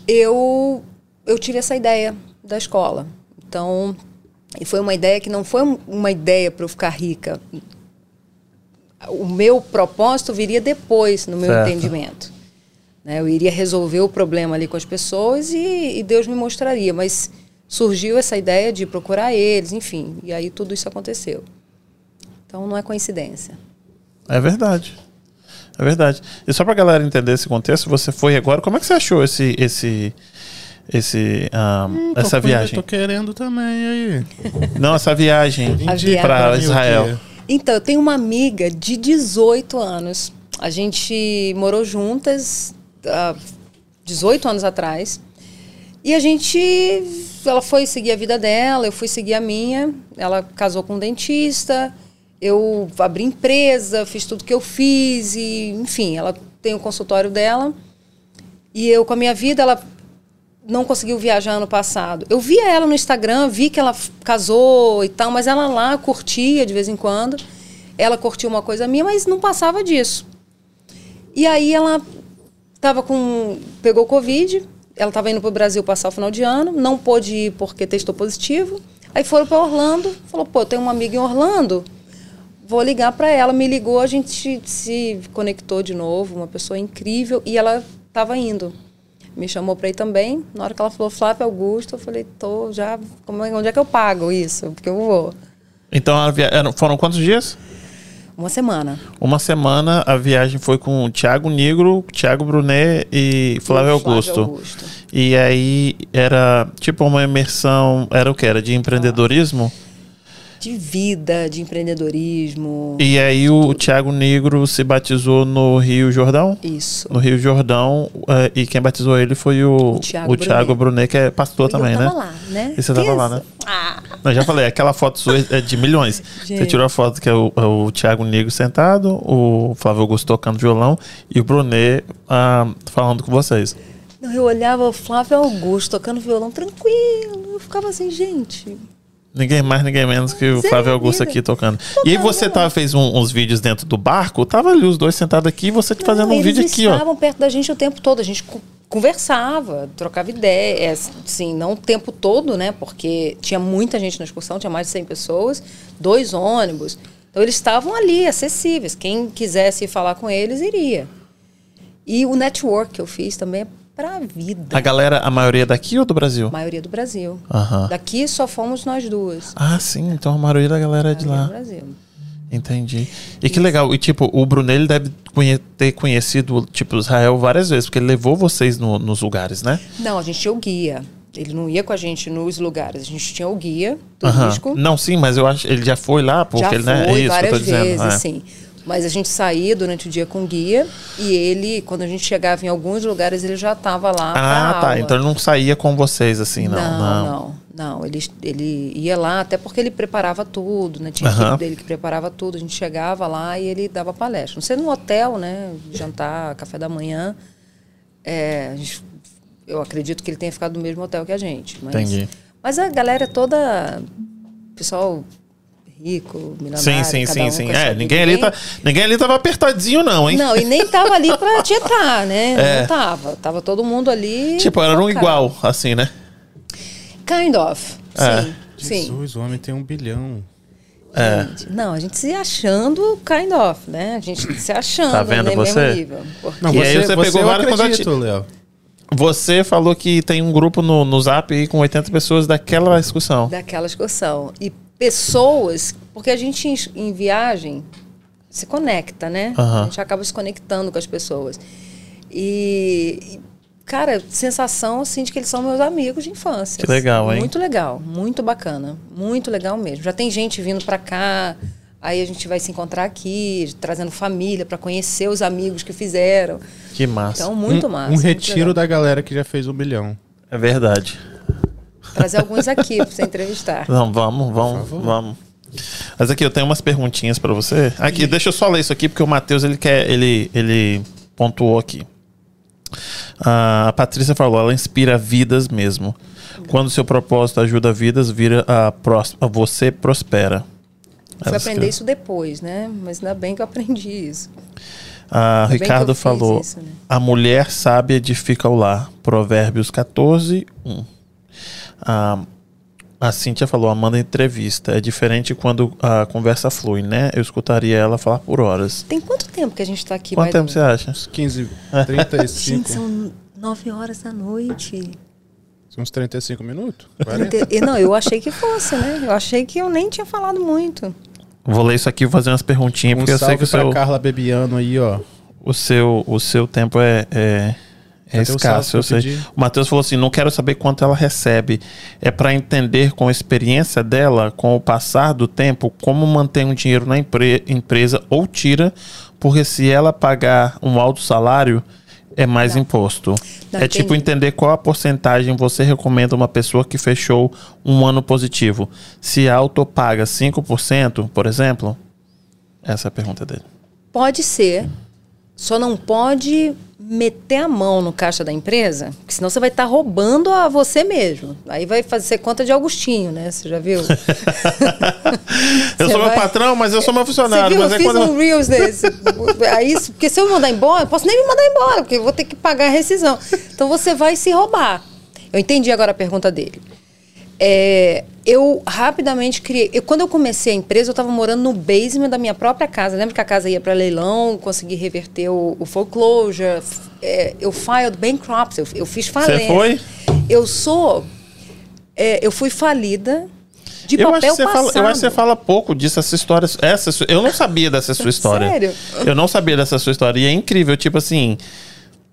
eu eu tive essa ideia da escola. Então, e foi uma ideia que não foi uma ideia para eu ficar rica. O meu propósito viria depois, no meu certo. entendimento. Né? Eu iria resolver o problema ali com as pessoas e, e Deus me mostraria. Mas surgiu essa ideia de procurar eles, enfim. E aí tudo isso aconteceu. Então não é coincidência. É verdade. É verdade. E só para a galera entender esse contexto, você foi agora. Como é que você achou esse, esse, esse, um, hum, essa viagem. Eu tô querendo também aí. Não, essa viagem para Israel. Então, eu tenho uma amiga de 18 anos. A gente morou juntas há uh, 18 anos atrás. E a gente. Ela foi seguir a vida dela, eu fui seguir a minha. Ela casou com um dentista. eu abri empresa, fiz tudo que eu fiz e, enfim, ela tem o consultório dela. E eu, com a minha vida, ela não conseguiu viajar ano passado. Eu via ela no Instagram, vi que ela casou e tal, mas ela lá curtia de vez em quando. Ela curtia uma coisa minha, mas não passava disso. E aí ela tava com pegou covid, ela estava indo para o Brasil passar o final de ano, não pôde ir porque testou positivo. Aí foram para Orlando, falou: "Pô, tem uma amiga em Orlando, vou ligar para ela". Me ligou, a gente se conectou de novo, uma pessoa incrível e ela estava indo. Me chamou para ir também. Na hora que ela falou Flávio Augusto, eu falei: "Tô já, como é- onde é que eu pago isso? Porque eu vou". Então foram quantos dias? Uma semana. Uma semana a viagem foi com o Thiago Negro, Thiago Brunet e Flávio E Flávio Augusto. Augusto. E aí era tipo uma imersão, era o que? Era de empreendedorismo? De vida, de empreendedorismo. E aí o Thiago Negro se batizou no Rio Jordão? Isso. No Rio Jordão, eh, e quem batizou ele foi o, O Thiago o Brunet, que é pastor também, né? lá, né? E você tava lá, né? Ah, Eu já falei, aquela foto sua é de milhões. Você Gente. tirou a foto que é o, é o Thiago Negro sentado, o Flávio Augusto tocando violão e o Brunet ah, falando com vocês. Não, eu olhava o Flávio Augusto tocando violão tranquilo. Eu ficava assim, gente. Ninguém mais, ninguém menos que o Zé Flávio Augusto vida. aqui tocando. E aí você tava, fez um- uns vídeos dentro do barco, tava ali os dois sentados aqui e você fazendo Não, um eles vídeo aqui, ó. estavam perto da gente o tempo todo. A gente co- conversava, trocava ideias, assim, não o tempo todo, né? Porque tinha muita gente na excursão, tinha mais de 100 pessoas, dois ônibus. Então eles estavam ali, acessíveis. Quem quisesse falar com eles, iria. E o network que eu fiz também é pra vida. A galera, a maioria daqui ou do Brasil? A maioria do Brasil. Aham. Daqui só fomos nós duas. Ah, sim, então a maioria da galera é de Maioria do lá. Brasil. Entendi. E que legal. E tipo, o Brunet ele deve conhe- ter conhecido, tipo, Israel várias vezes, porque ele levou vocês no- nos lugares, né? Não, a gente tinha o guia. Ele não ia com a gente nos lugares. A gente tinha o guia turístico. Não, sim, mas eu acho ele já foi lá, porque Já ele, foi né? É isso que eu várias tô dizendo. vezes, é. sim. Mas a gente saía durante o dia com o guia e ele, quando a gente chegava em alguns lugares, ele já estava lá. Ah, tá. aula. Então ele não saía com vocês, assim, não. não, Não, não, não. Ele, ele ia lá, até porque ele preparava tudo, né? Tinha equipe dele que preparava tudo. A gente chegava lá e ele dava palestra. Não sei no hotel, né? Jantar, café da manhã. É, gente- eu acredito que ele tenha ficado no mesmo hotel que a gente. Mas, Entendi. Mas a galera toda. Pessoal rico, milionário. Sim, sim, cada sim, um sim. É, ninguém ali, tá, ninguém ali tava apertadinho, não, hein? Não, e nem tava ali pra tietar, né? É. Não tava. Tava todo mundo ali. tipo, era um igual, assim, né? Kind of. É. Sim. Sim. Jesus, o homem tem um bilhão. É. Gente, Não, a gente se achando kind of, né? A gente se achando Tá vendo né, você? mesmo nível. Porque- Não, E aí você pegou eu vários contatinhos. Léo. Você falou que tem um grupo no, no Zap aí com 80 pessoas daquela excursão. daquela excursão. E pessoas, porque a gente em, em viagem se conecta, né? A gente acaba se conectando com as pessoas. E, cara, sensação assim de que eles são meus amigos de infância. Que legal, hein? Muito legal, muito bacana, muito legal mesmo. Já tem gente vindo pra cá, aí a gente vai se encontrar aqui, trazendo família pra conhecer os amigos que fizeram. Que massa. Então, muito um, massa. Um retiro da galera que já fez um bilhão. É verdade. Trazer alguns aqui pra você entrevistar. Não, vamos, vamos, vamos. Mas aqui eu tenho umas perguntinhas pra você. Aqui, deixa eu só ler isso aqui porque o Matheus ele quer, ele, ele pontuou aqui. Ah, a Patrícia falou, ela inspira vidas mesmo. Quando seu propósito ajuda vidas, vira a, prós- a você prospera. Fui Ela aprender isso depois, né? Mas ainda bem que eu aprendi isso. Ah, Ricardo falou: isso, né? A mulher sábia edifica o lar. Provérbios 14, 1. Ah, a Cíntia falou: Amanda entrevista. É diferente quando a conversa flui, né? Eu escutaria ela falar por horas. Tem quanto tempo que a gente está aqui? Quanto tempo você acha? Uns 15, Gente, 35. são nove horas da noite. Uns 35 minutos? Trinta- e- Não, eu achei que fosse, né? Eu achei que eu nem tinha falado muito. Vou ler isso aqui e fazer umas perguntinhas, Um porque eu sei que o pra seu, Carla Bebiano aí, ó. o seu, o seu tempo é, é, é escasso. O Matheus falou assim: não quero saber quanto ela recebe. É para entender com a experiência dela, com o passar do tempo, como mantém o dinheiro na empre- empresa ou tira, porque se ela pagar um alto salário, é mais Não. imposto. Não, é tipo entendi. entender qual a porcentagem você recomenda uma pessoa que fechou um ano positivo. Se a auto paga 5%, por exemplo. Essa é a pergunta dele. Pode ser, só não pode meter a mão no caixa da empresa, porque senão você vai estar roubando a você mesmo. Aí vai fazer conta de Augustinho, né? Você já viu? eu Você sou meu vai- patrão, mas eu sou meu Você funcionário. viu? Mas Eu é fiz quando... um Reels desse. Aí, porque se eu me mandar embora, eu posso nem me mandar embora, porque eu vou ter que pagar a rescisão. Então você vai se roubar. Eu entendi agora a pergunta dele. É, eu rapidamente criei. Eu, quando eu comecei a empresa, eu estava morando no basement da minha própria casa. Lembra que a casa ia para leilão, consegui reverter o, o foreclosure. é, eu filed bankruptcy, eu, eu fiz falência. foi? Eu sou. é, eu fui falida de eu, acho papel você passado. fala, eu acho que você fala pouco disso, essa história. Essa, eu não sabia dessa sua história. Sério? Eu não sabia dessa sua história. E é incrível, tipo assim.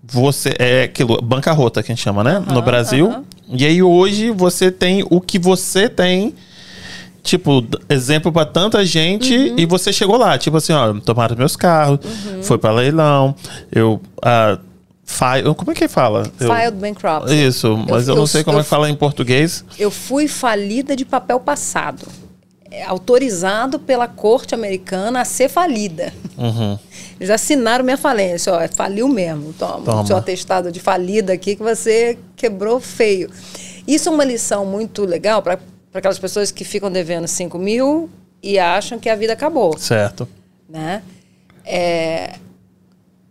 Você é aquilo, bancarrota que a gente chama, né? no Brasil. aham. E aí hoje você tem o que você tem. Tipo, exemplo pra tanta gente Uhum. e você chegou lá, tipo assim, ó, tomaram meus carros, Uhum. foi pra leilão, eu ah, fi- como é que fala? Eu- Filed bankruptcy. Isso, mas eu, eu- não sei como eu- é que fala em português. Eu fui falida de papel passado. É autorizado pela corte americana a ser falida. Uhum. Eles assinaram minha falência. Ó, faliu mesmo. Toma, Toma. seu atestado de falida aqui que você quebrou feio. Isso é uma lição muito legal para aquelas pessoas que ficam devendo 5 mil e acham que a vida acabou. Certo. né? É,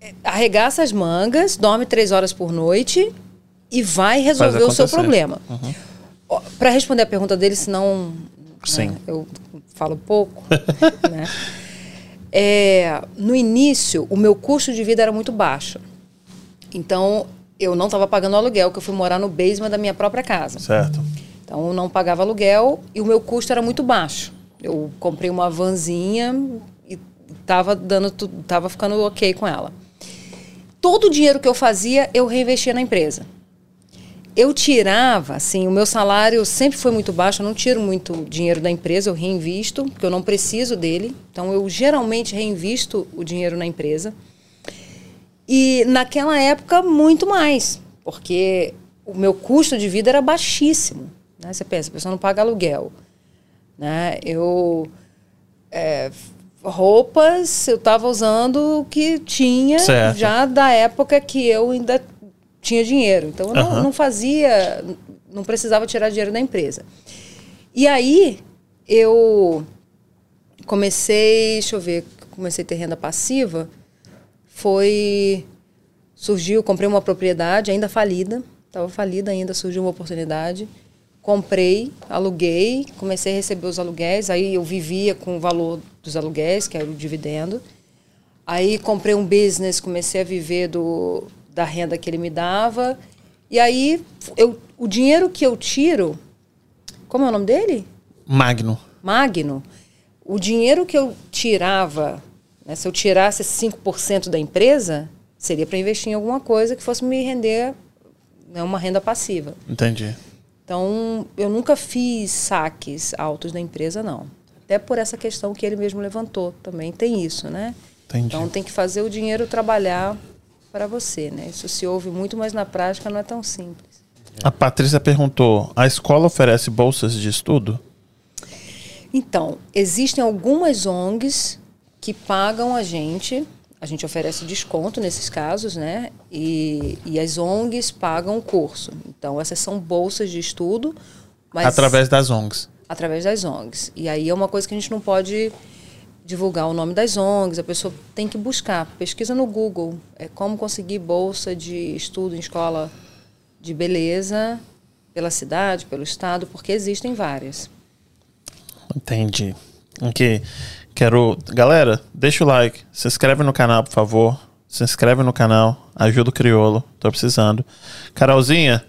é, arregaça as mangas, dorme três horas por noite e vai resolver o seu problema. Para responder a pergunta dele, senão né, Sim. eu falo pouco. né? É, no início, o meu custo de vida era muito baixo. Então, eu não estava pagando aluguel, que eu fui morar no basement da minha própria casa. Certo. Então, eu não pagava aluguel e o meu custo era muito baixo. Eu comprei uma vanzinha e estava dando, tava ficando ok com ela. Todo o dinheiro que eu fazia, eu reinvestia na empresa. Eu tirava, assim, o meu salário sempre foi muito baixo, eu não tiro muito dinheiro da empresa, eu reinvisto, porque eu não preciso dele. Então, eu geralmente reinvisto o dinheiro na empresa. E naquela época, muito mais, porque o meu custo de vida era baixíssimo. Né? Você pensa, a pessoa não paga aluguel. Né? Eu. é, roupas, eu estava usando o que tinha Certo. já da época que eu ainda tinha dinheiro. Então, eu não, Aham. não fazia. Não precisava tirar dinheiro da empresa. E aí, eu comecei, deixa eu ver, comecei a ter renda passiva, foi surgiu, comprei uma propriedade ainda falida, estava falida ainda, surgiu uma oportunidade, comprei, aluguei, comecei a receber os aluguéis, aí eu vivia com o valor dos aluguéis, que era o dividendo. Aí comprei um business, comecei a viver do, da renda que ele me dava. E aí eu, o dinheiro que eu tiro, como é o nome dele? Magno. Magno, o dinheiro que eu tirava, né, se eu tirasse 5% da empresa, seria para investir em alguma coisa que fosse me render né, uma renda passiva. Entendi. Então, eu nunca fiz saques altos da empresa, não. Até por essa questão que ele mesmo levantou. Também tem isso, né? Entendi. Então, tem que fazer o dinheiro trabalhar para você, né? Isso se ouve muito, mas na prática não é tão simples. A Patrícia perguntou: a escola oferece bolsas de estudo? Então, existem algumas ONGs que pagam a gente, a gente oferece desconto nesses casos, né? E, e as ONGs pagam o curso. Então, essas são bolsas de estudo, mas Através das ONGs. através das ONGs. E aí é uma coisa que a gente não pode divulgar o nome das ONGs, a pessoa tem que buscar, pesquisa no Google, é como conseguir bolsa de estudo em escola de beleza pela cidade, pelo estado, porque existem várias. Entendi. Ok. Quero. Galera, deixa o like. Se inscreve no canal, por favor. Se inscreve no canal. Ajuda o criolo. Tô precisando. Carolzinha,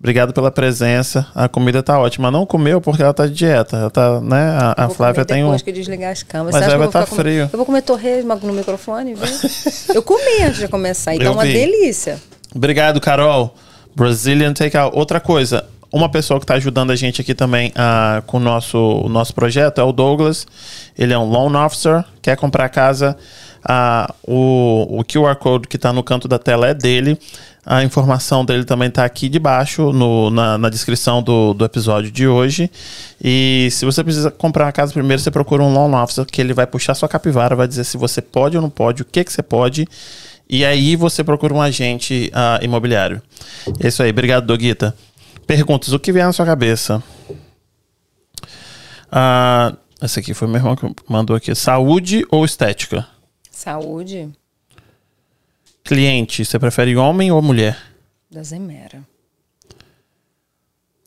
obrigado pela presença. A comida tá ótima. Não comeu porque ela tá de dieta. Ela tá, né? A, a Flávia tem um. depois que desligar as câmeras. Mas vai vou tá frio. Eu vou comer torresmo no microfone, viu? eu comi antes de começar, então é uma delícia. Obrigado, Carol. Brazilian Takeout. Outra coisa. Uma pessoa que está ajudando a gente aqui também ah, com o nosso, o nosso projeto é o Douglas. Ele é um loan officer, quer comprar casa. Ah, o, o QR Code que está no canto da tela é dele. A informação dele também está aqui debaixo, no, na, na descrição do, do episódio de hoje. E se você precisa comprar uma casa primeiro, você procura um loan officer, que ele vai puxar sua capivara, vai dizer se você pode ou não pode, o que, que você pode. E aí você procura um agente uh, imobiliário. É isso aí. Obrigado, Doguita. Perguntas. O que vem na sua cabeça? Uh, essa aqui foi meu irmão que mandou aqui. Saúde ou estética? Saúde. Cliente, você prefere homem ou mulher? Da Zemera.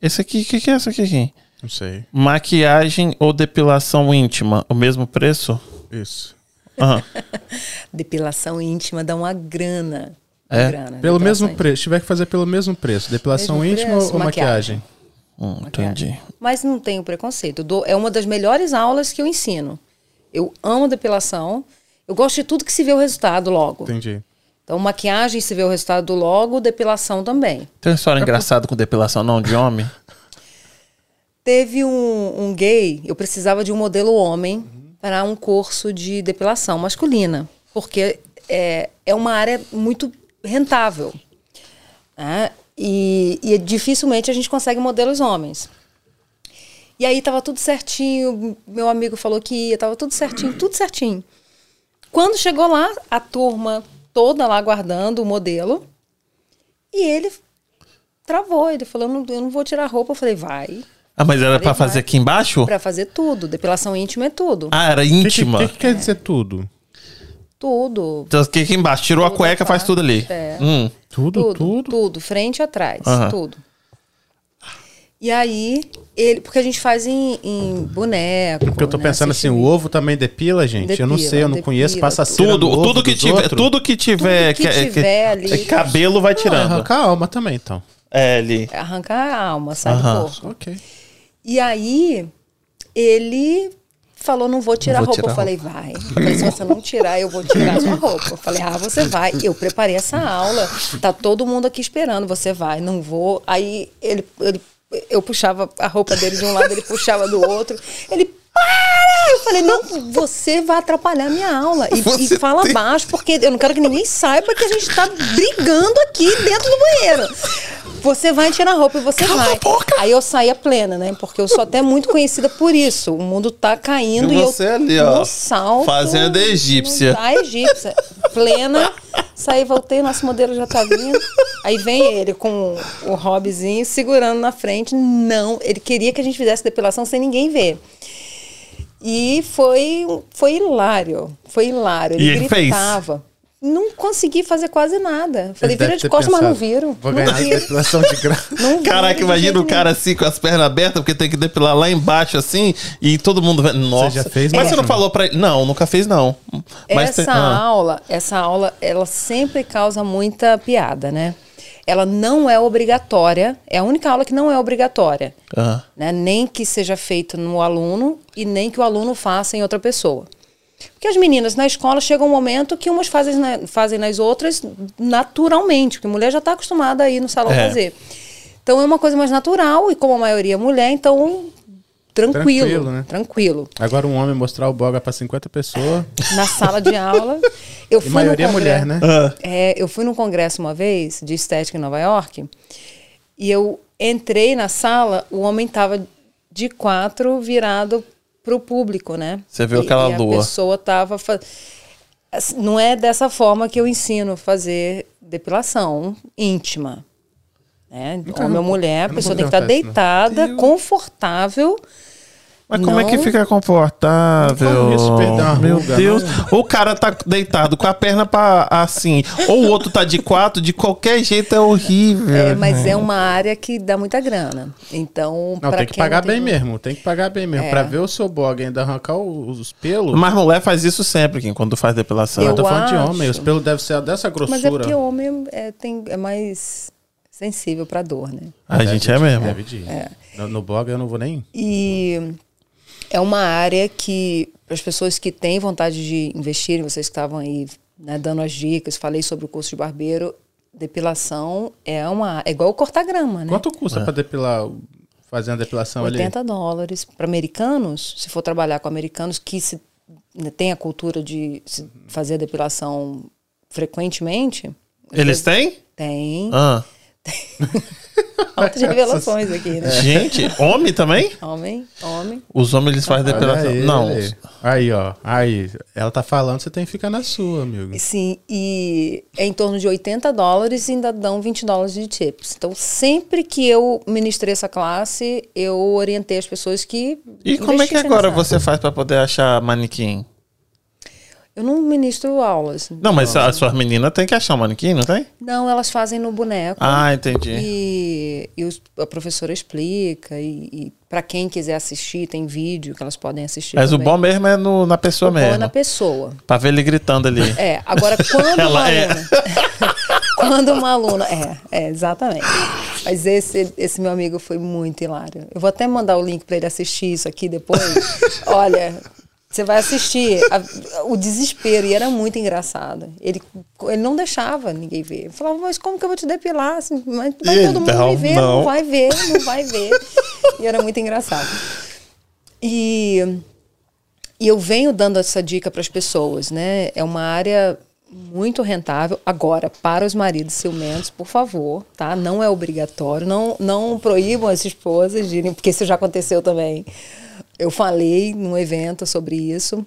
Esse aqui, o que, que é esse aqui? Não sei. Maquiagem ou depilação íntima? O mesmo preço? Isso. Aham. Depilação íntima dá uma grana. É? Grana, Pelo depilação mesmo preço. Tiver que fazer pelo mesmo preço. Depilação Mesmo íntima preço, ou maquiagem? Hum, entendi. Mas não tenho preconceito. Dou- é uma das melhores aulas que eu ensino. Eu amo depilação. Eu gosto de tudo que se vê o resultado logo. Entendi. Então, maquiagem se vê o resultado logo, depilação também. Tem uma história engraçada com depilação não de homem? Teve um, um gay, eu precisava de um modelo homem para um curso de depilação masculina, porque é, é uma área muito rentável. né? E, e dificilmente a gente consegue modelos homens. E aí tava tudo certinho, meu amigo falou que ia, tava tudo certinho, tudo certinho. Quando chegou lá, a turma toda lá aguardando o modelo, e ele travou, ele falou, não, eu não vou tirar a roupa. Eu falei, vai, Ah, mas era pra fazer aqui embaixo? Pra fazer tudo. Depilação íntima é tudo. Ah, era O que, que, íntima. que que quer dizer tudo? Tudo. Então, aqui embaixo, tirou a Tudo cueca, é faz tudo ali. É. Hum. Tudo, Tudo, tudo? tudo. Frente e atrás. Tudo. E aí, ele. Porque a gente faz em, em boneco. Porque eu tô né, pensando assim, o ovo também depila, gente? eu não Depila, sei, eu não depila, conheço, passa tudo. cera Tudo, no ovo tudo que dos tiver, outros. tudo que tiver, que que- tiver que- ali. cabelo vai Ah, tirando. arranca a alma também, então. É, ali. Arrancar a alma, sai Aham. do corpo. Ok. E aí, ele falou, não vou tirar Não a roupa. tirar eu falei, vai. Falei, se você não tirar, eu vou tirar a sua roupa. Eu falei, ah, você vai. Eu preparei essa aula. Tá todo mundo aqui esperando, você vai. Não vou. Aí, ele, ele, eu puxava a roupa dele de um lado, ele puxava do outro. Ele, para! Eu falei, não, você vai atrapalhar a minha aula. E, e fala tem- baixo, porque eu não quero que ninguém saiba que a gente tá brigando aqui dentro do banheiro. Você vai tirar a roupa e você Cala vai. Aí eu saía plena, né? Porque eu sou até muito conhecida por isso. O mundo tá caindo E e, você eu ali, ó, no salto, fazendo a egípcia. A egípcia. Plena. Saí, voltei, nosso modelo já tá vindo. Aí vem ele com o hobbyzinho segurando na frente. Não, ele queria que a gente fizesse depilação sem ninguém ver. E foi, foi hilário. Foi hilário. Ele E ele fez? gritava. Não consegui fazer quase nada. Falei, vira de costas, mas não viro. Vou não ganhar viro. depilação de graça. Caraca, de imagina o cara assim com as pernas abertas, porque tem que depilar lá embaixo assim, e todo mundo vai. Nossa. já fez, Mas você Márcio? não falou pra ele? Não, nunca fez, não. Mas essa tem- ah. aula, essa aula, ela sempre causa muita piada, né? Ela não é obrigatória, é a única aula que não é obrigatória, Ah. né? Nem que seja feita no aluno e nem que o aluno faça em outra pessoa. Porque as meninas na escola chega um momento que umas fazem, na- fazem nas outras naturalmente, porque a mulher já está acostumada a ir no salão É. fazer. Então é uma coisa mais natural e como a maioria é mulher, então tranquilo, Tranquilo, né? tranquilo. Agora um homem mostrar o boga pra 50 pessoas. Na sala de aula, eu E fui maioria é no mulher, congresso- né? Ah. É, eu fui num congresso uma vez de estética em Nova York e eu entrei na sala, o homem tava de quatro virado pro público, né? Você viu E- aquela e lua. A pessoa tava fa- assim, não é dessa forma que eu ensino a fazer depilação íntima. Né? Então, Homem ou não- mulher, a não pessoa tem que estar não. deitada, Deus. confortável. Mas como é que Não. fica confortável? Isso Meu ruga, Deus. não? O cara tá deitado com a perna pra, assim. Ou o outro tá de quatro, de qualquer jeito é horrível. É, mas é uma área que dá muita grana. Então, Não, pra tem que quem pagar não tem bem mesmo. Tem que pagar bem mesmo. É. Pra ver o seu e ainda arrancar os pelos. Mas mulher faz isso sempre, Kim, quando faz depilação. eu Eu tô falando de acho. homem. Os pelos devem ser dessa grossura. Mas é porque o homem é, tem, é mais sensível pra dor, né? A gente é mesmo. Deve de ir. No, no blog eu não vou nem. E é uma área que as pessoas que têm vontade de investirem, vocês que estavam aí né, dando as dicas, falei sobre o curso de barbeiro, depilação é uma. É igual cortar grama, né? Quanto custa pra depilar, fazer uma depilação ali? 80 dólares. Para americanos, se for trabalhar com americanos que se, né, tem a cultura de se fazer a depilação frequentemente. Eles têm? Tem. Ah. Altas revelações aqui, né? Gente, homem também? Homem, homem. Os homens eles fazem depilação. ele. Não. Aí, ó. Aí. Ela tá falando, você tem que ficar na sua, amigo. Sim, e é em torno de 80 dólares e ainda dão 20 dólares de tips. Então, sempre que eu ministrei essa classe, eu orientei as pessoas que. E como é que agora você faz pra poder achar manequim? Eu não ministro aulas. Não, mas a sua menina tem que achar um manequim, não tem? Não, elas fazem no boneco. Ah, entendi. E, e os- a professora explica, e, e para quem quiser assistir, tem vídeo que elas podem assistir. Mas o também. bom mesmo é no, na pessoa O bom é mesmo. na pessoa. Pra ver ele gritando ali. É, agora quando Ela uma é. aluna. quando uma aluna. É, é, exatamente. Mas esse, esse meu amigo foi muito hilário. Eu vou até mandar o link para ele assistir isso aqui depois. Olha, você vai assistir a- o desespero, e era muito engraçado. Ele, ele não deixava ninguém ver. Eu falava, mas como que eu vou te depilar? Assim, mas vai E todo mundo então, me ver, não. não vai ver, não vai ver. E era muito engraçado. E e eu venho dando essa dica para as pessoas, né? É uma área muito rentável. Agora, para os maridos ciumentos, por favor, tá? Não é obrigatório. Não, não proíbam as esposas de irem, porque isso já aconteceu também. Eu falei num evento sobre isso.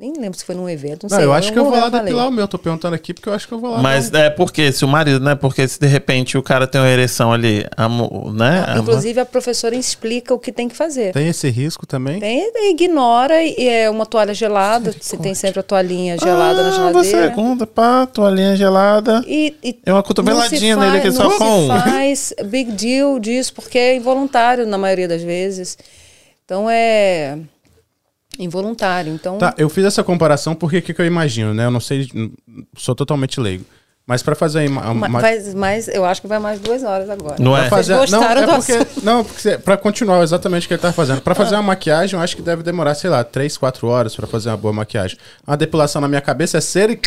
Nem lembro se foi num evento, não, Não, sei. eu acho que eu vou lá lugar falei. depilar o meu. Tô perguntando aqui porque eu acho que eu vou lá. Mas é porque se o marido, né? Porque se de repente o cara tem uma ereção ali, amo- né? ama- Inclusive, a professora explica o que tem que fazer. Tem esse risco também? Tem, ignora e é uma toalha gelada. Você tem sempre a toalhinha gelada na Ah, geladeira. você segunda, pá, toalhinha gelada. E, e É uma cotoveladinha não nele aqui só não com se faz big deal disso, porque é involuntário na maioria das vezes. Então é involuntário. Então, Tá, eu fiz essa comparação porque o que, que eu imagino, né? Eu não sei, sou totalmente leigo. Mas pra fazer uma, ma- uma- vai mais, eu acho que vai mais duas horas agora. Não pra é? fazer, Vocês não, é do porque, não, porque para continuar exatamente o que ele tá fazendo. Pra fazer uma maquiagem, eu acho que deve demorar, sei lá, 3, 4 horas pra fazer uma boa maquiagem. Uma depilação na minha cabeça é cera e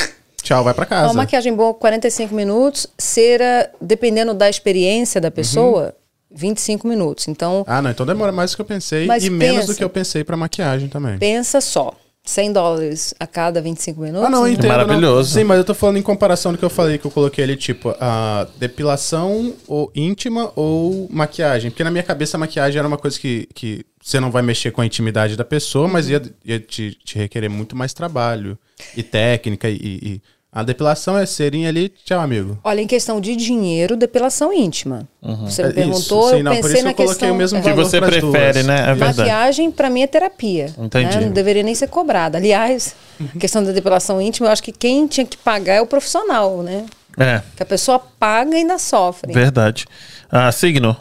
tchau, vai pra casa. Uma maquiagem boa, 45 minutos. Cera, dependendo da experiência da pessoa, 25 minutos. Então, Ah, não, então demora mais do que eu pensei Mas e menos do que eu pensei pra maquiagem também. pensa só. 100 dólares a cada 25 minutos. Ah, não, né? entendo. Maravilhoso. não. Sim, mas eu tô falando em comparação do que eu falei, que eu coloquei ali, tipo, a depilação ou íntima ou maquiagem. Porque na minha cabeça a maquiagem era uma coisa que, que você não vai mexer com a intimidade da pessoa, mas ia, ia te, te requerer muito mais trabalho e técnica. E, e- a depilação é serinha ali, tchau, amigo. Olha, em questão de dinheiro, depilação íntima. Você me É, perguntou, isso, sim, eu não, por pensei isso na eu coloquei questão... o mesmo Que você prefere, duas. né? É verdade. Maquiagem, pra mim, é terapia. Entendi. né? Não deveria nem ser cobrada. Aliás, a questão da depilação íntima, eu acho que quem tinha que pagar é o profissional, né? É, Que a pessoa paga e ainda sofre. verdade. Ah, signo,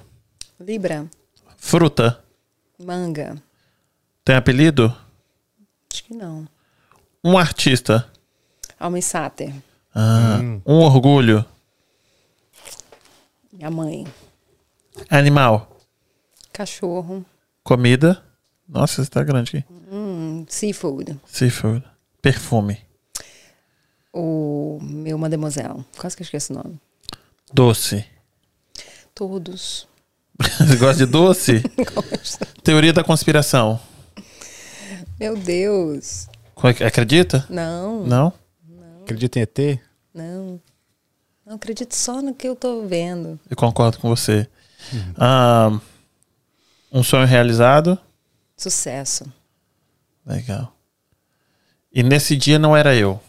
Libra, fruta, manga. tem apelido? Acho que não. Um artista, Alma Sater, ah, um orgulho, minha mãe. animal, Cachorro, comida. Nossa, você tá grande aqui. hum, seafood. Seafood, perfume, O meu mademoiselle. Quase que eu esqueci o nome. doce. Todos. Você gosta de doce? Teoria da conspiração. Meu Deus. É Acredita? Não, Não? Acredita em ET? não. Não acredito só no que eu tô vendo. Eu concordo com você. Ah, um sonho realizado. Sucesso. Legal. E nesse dia não era eu.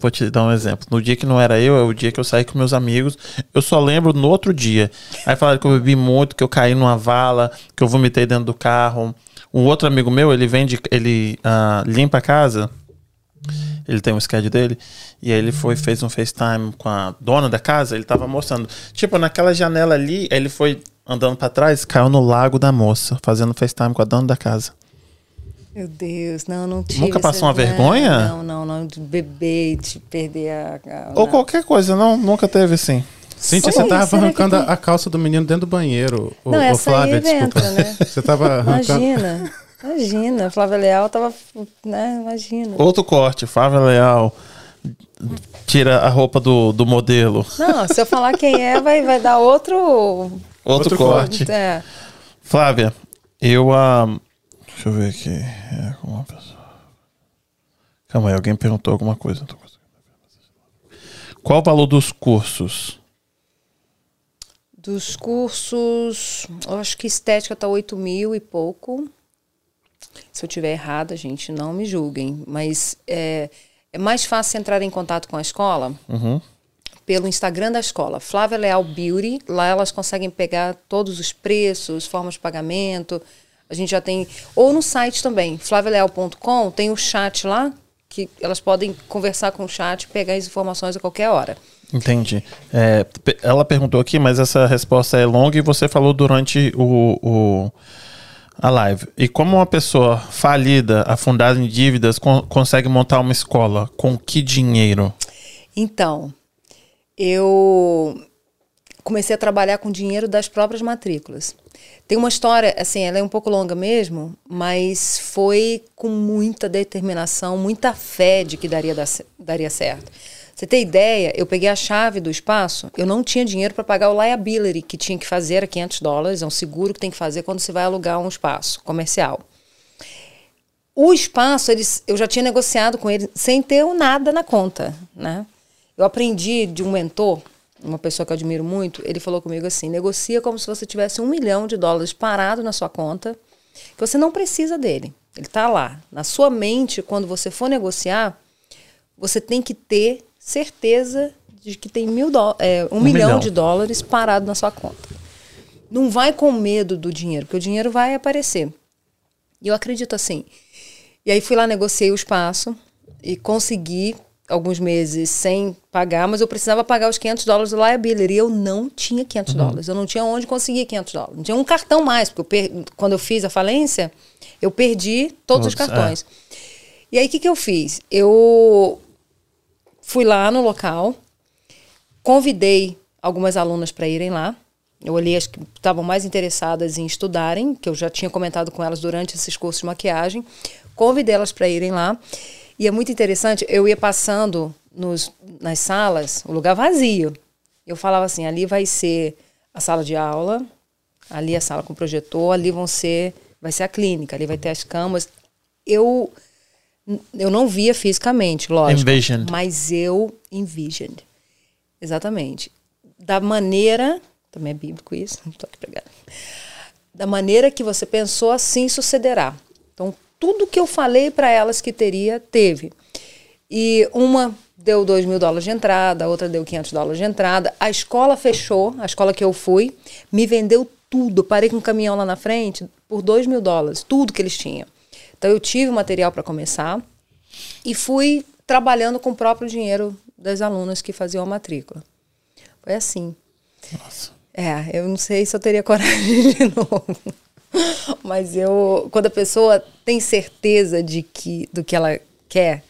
Vou te dar um exemplo. No dia que não era eu, é o dia que eu saí com meus amigos. Eu só lembro no outro dia. Aí falaram que eu bebi muito, que eu caí numa vala, que eu vomitei dentro do carro. Um outro amigo meu, ele vende, ele ah, limpa a casa. Ele tem um sketch dele. E aí ele foi, fez um FaceTime com a dona da casa. Ele tava mostrando. Tipo, naquela janela ali, ele foi andando pra trás, caiu no lago da moça, fazendo FaceTime com a dona da casa. Meu Deus, não, não tive. Nunca passou uma vergonha? Não, não, não. De beber, de perder a. a- Ou não. qualquer coisa, não, nunca teve assim. Cíntia, Oi, você tava será que arrancando tem? a, calça do menino dentro do banheiro. Não, ô, essa Flávia, aí desculpa. entra, né? Você tava arrancando. Imagina, imagina. Flávia Leal tava, né? Imagina. Outro corte, Flávia Leal. tira a roupa do, do modelo. Não, se eu falar quem é, vai, vai dar outro. Outro, Outro corte. É. Flávia, eu. ah, deixa eu ver aqui. É, uma pessoa. Calma aí, alguém perguntou alguma coisa. não tô conseguindo ver. Qual o valor dos cursos? Dos cursos, eu acho que estética tá 8 mil e pouco. Se eu tiver errada, gente, não me julguem. Mas é, é mais fácil entrar em contato com a escola Uhum. pelo Instagram da escola, Flávia Leal Beauty. Lá elas conseguem pegar todos os preços, formas de pagamento. A gente já tem. Ou no site também, flavialeal.com, tem o chat lá, que elas podem conversar com o chat, pegar as informações a qualquer hora. Entendi. É, ela perguntou aqui, mas essa resposta é longa e você falou durante o, o- a live. E como uma pessoa falida, afundada em dívidas, con- consegue montar uma escola? Com que dinheiro? Então, eu comecei a trabalhar com dinheiro das próprias matrículas. Tem uma história, assim, ela é um pouco longa mesmo, mas foi com muita determinação, muita fé de que daria, daria certo. Você tem ideia? Eu peguei a chave do espaço, eu não tinha dinheiro para pagar o liability que tinha que fazer, era 500 dólares, é um seguro que tem que fazer quando você vai alugar um espaço comercial. O espaço, eles, eu já tinha negociado com ele sem ter nada na conta, né? Eu aprendi de um mentor, uma pessoa que eu admiro muito, ele falou comigo assim, negocia como se você tivesse um milhão de dólares parado na sua conta, que você não precisa dele. Ele está lá. Na sua mente, quando você for negociar, você tem que ter certeza de que tem mil dó- é, um, Um milhão, milhão. de dólares parado na sua conta. Não vai com medo do dinheiro, porque o dinheiro vai aparecer. E eu acredito assim. E aí fui lá, negociei o espaço e consegui alguns meses sem pagar, mas eu precisava pagar os 500 dólares do liability. E eu não tinha 500 dólares. Eu não tinha onde conseguir 500 dólares. Não tinha um cartão mais, porque eu per- quando eu fiz a falência, eu perdi todos os é. cartões. E aí o que, que eu fiz? Eu fui lá no local, convidei algumas alunas para irem lá. Eu olhei as que estavam mais interessadas em estudarem, que eu já tinha comentado com elas durante esses cursos de maquiagem. Convidei elas para irem lá. E é muito interessante, eu ia passando nos, nas salas, o lugar vazio. Eu falava assim, ali vai ser a sala de aula, ali a sala com projetor, ali vão ser, vai ser a clínica, ali vai ter as camas. Eu eu não via fisicamente, lógico. Envisioned. Mas eu envisioned. Exatamente. Da maneira. Também é bíblico isso, não tô aqui pregando. Da maneira que você pensou, assim sucederá. Então, tudo que eu falei para elas que teria, teve. E uma deu 2 mil dólares de entrada, a outra deu 500 dólares de entrada. A escola fechou, a escola que eu fui, me vendeu tudo. Parei com um caminhão lá na frente por 2 mil dólares, tudo que eles tinham. Então, eu tive o material para começar e fui trabalhando com o próprio dinheiro das alunas que faziam a matrícula. Foi assim. Nossa. É, eu não sei se eu teria coragem de novo. Mas eu, quando a pessoa tem certeza de que do que ela quer,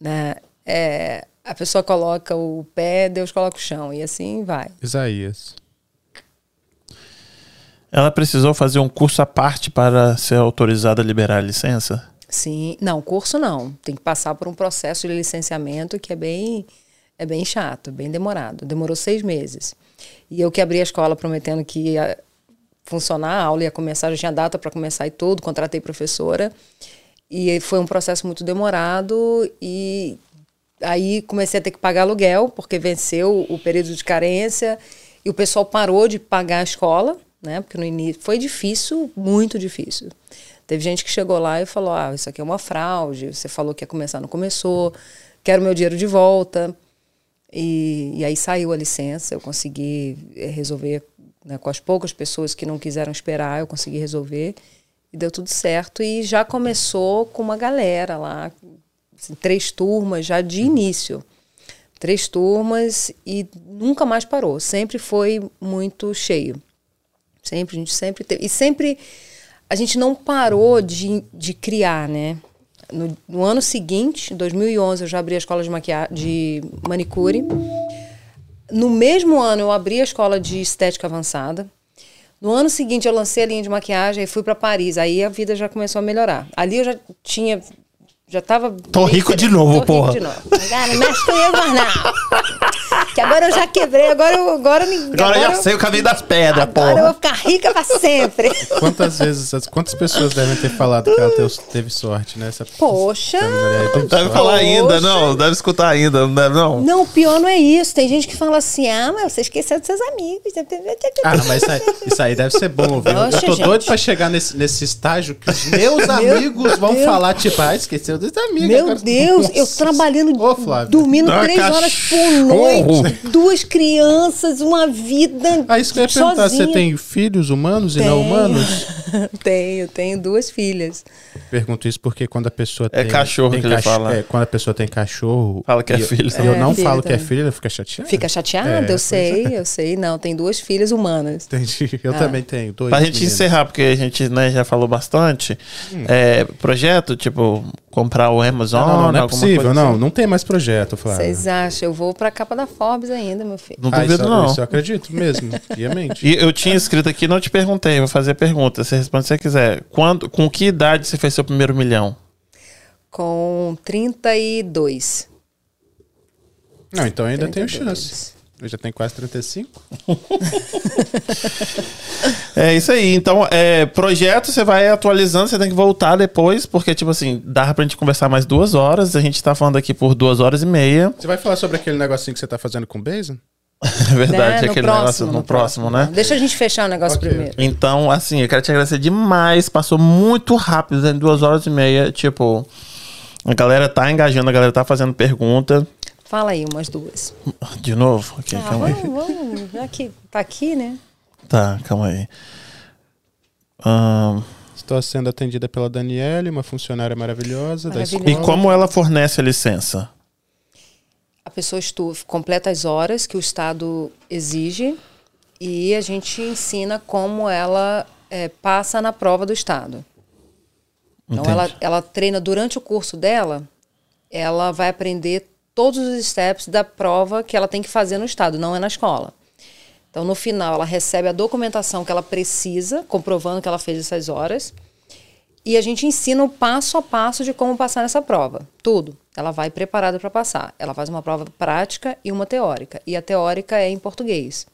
né, é, a pessoa coloca o pé, Deus coloca o chão e assim vai. Isaías. Ela precisou fazer um curso à parte para ser autorizada a liberar a licença? Sim, não, curso não. Tem que passar por um processo de licenciamento que é bem, é bem chato, bem demorado. Demorou seis meses. E eu que abri a escola prometendo que ia funcionar a aula, ia começar, já tinha data para começar e tudo, contratei professora. E foi um processo muito demorado e aí comecei a ter que pagar aluguel, porque venceu o período de carência e o pessoal parou de pagar a escola, né? Porque no início foi difícil, muito difícil. Teve gente que chegou lá e falou: "Ah, isso aqui é uma fraude, você falou que ia começar, não começou. Quero meu dinheiro de volta". E, e aí saiu a licença, eu consegui eh, resolver né, com as poucas pessoas que não quiseram esperar, eu consegui resolver e deu tudo certo. E já começou com uma galera lá, assim, três turmas já de início. Três turmas e nunca mais parou. Sempre foi muito cheio. Sempre, a gente sempre teve. E sempre a gente não parou de, de criar, né? No, no ano seguinte, em 2011, eu já abri a escola de, maquia de manicure. No mesmo ano, eu abri a escola de estética avançada. No ano seguinte, eu lancei a linha de maquiagem e fui para Paris. Aí a vida já começou a melhorar. Ali eu já tinha já tava. Tô rico de novo, Tô porra. Rico de novo. Não mexe comigo mais não. Que agora eu já quebrei, agora eu. Agora, ninguém- Agora, eu já eu- sei o caminho das pedras, Agora eu porra. vou ficar rica pra sempre. Quantas vezes, as- quantas pessoas devem ter falado que ela teve, teve sorte, né? Essa, Poxa. aí Deve falar ainda, não. Deve escutar ainda, não deve não. Não, o pior não é isso. Tem gente que fala assim: ah, mas você esqueceu dos seus amigos. Ah, mas isso aí, isso aí deve ser bom, viu? Poxa, eu tô gente. doido pra chegar nesse, nesse estágio que os meus amigos vão Deus. falar, tipo, ah, esqueceu dos amigos. Meu agora- Deus, eu Nossa. trabalhando, Ô, dormindo três horas por cachorro. Duas crianças, uma vida. Ah, isso que eu ia perguntar, você tem filhos humanos e Tenho. não humanos? tenho, tenho duas filhas. Pergunto isso porque quando a pessoa É tem... cachorro tem que ele fala. É, quando a pessoa tem cachorro... Fala que é e eu- filho. E eu É, não filho falo que é também. filho, ela fica chateada. Fica chateada? É, eu sei, eu sei. Não, tem duas filhas humanas. Entendi. Eu Ah. também tenho. Dois Pra gente meninos. encerrar, porque a gente né, já falou bastante. É, projeto, tipo, comprar o Amazon. Não, não, não é alguma possível, coisa não. assim. Não tem mais projeto, Flávio. Vocês acham? Eu vou pra capa da Forbes ainda, meu filho. Não Ah, duvido, isso, não. Isso eu acredito mesmo, piamente. E eu tinha escrito aqui, não te perguntei, vou fazer a pergunta. Você responde se você quiser. Quando, com que idade você fez seu primeiro milhão? Com 32. Não, então ainda tenho 32. chance. Eu já tenho quase 35. É isso aí. Então, é, projeto você vai atualizando, você tem que voltar depois, porque, tipo assim, dá pra gente conversar mais duas horas. A gente tá falando aqui por duas horas e meia. Você vai falar sobre aquele negocinho que você tá fazendo com o Basin? É verdade, Né? No aquele próximo, negócio no, próximo, né? Deixa a gente fechar o negócio Ok. primeiro. Então, assim, eu quero te agradecer demais. Passou muito rápido, em duas horas e meia. Tipo, a galera tá engajando, a galera tá fazendo pergunta. Fala aí umas duas. De novo? Ok, Ah, calma aí. vamos, vamos. Já que tá aqui, né? Tá, calma aí. Ahn, Estou sendo atendida pela Daniele, uma funcionária maravilhosa, da Maravilhosa. escola. e como ela fornece a licença? A pessoa estu completa as horas que o Estado exige e a gente ensina como ela é, passa na prova do Estado. Então, ela, ela treina durante o curso dela, ela vai aprender todos os steps da prova que ela tem que fazer no Estado, não é na escola. Então, no final, ela recebe a documentação que ela precisa, comprovando que ela fez essas horas. E a gente ensina o passo a passo de como passar nessa prova. Tudo. Ela vai preparada para passar. Ela faz uma prova prática e uma teórica. E a teórica é em português.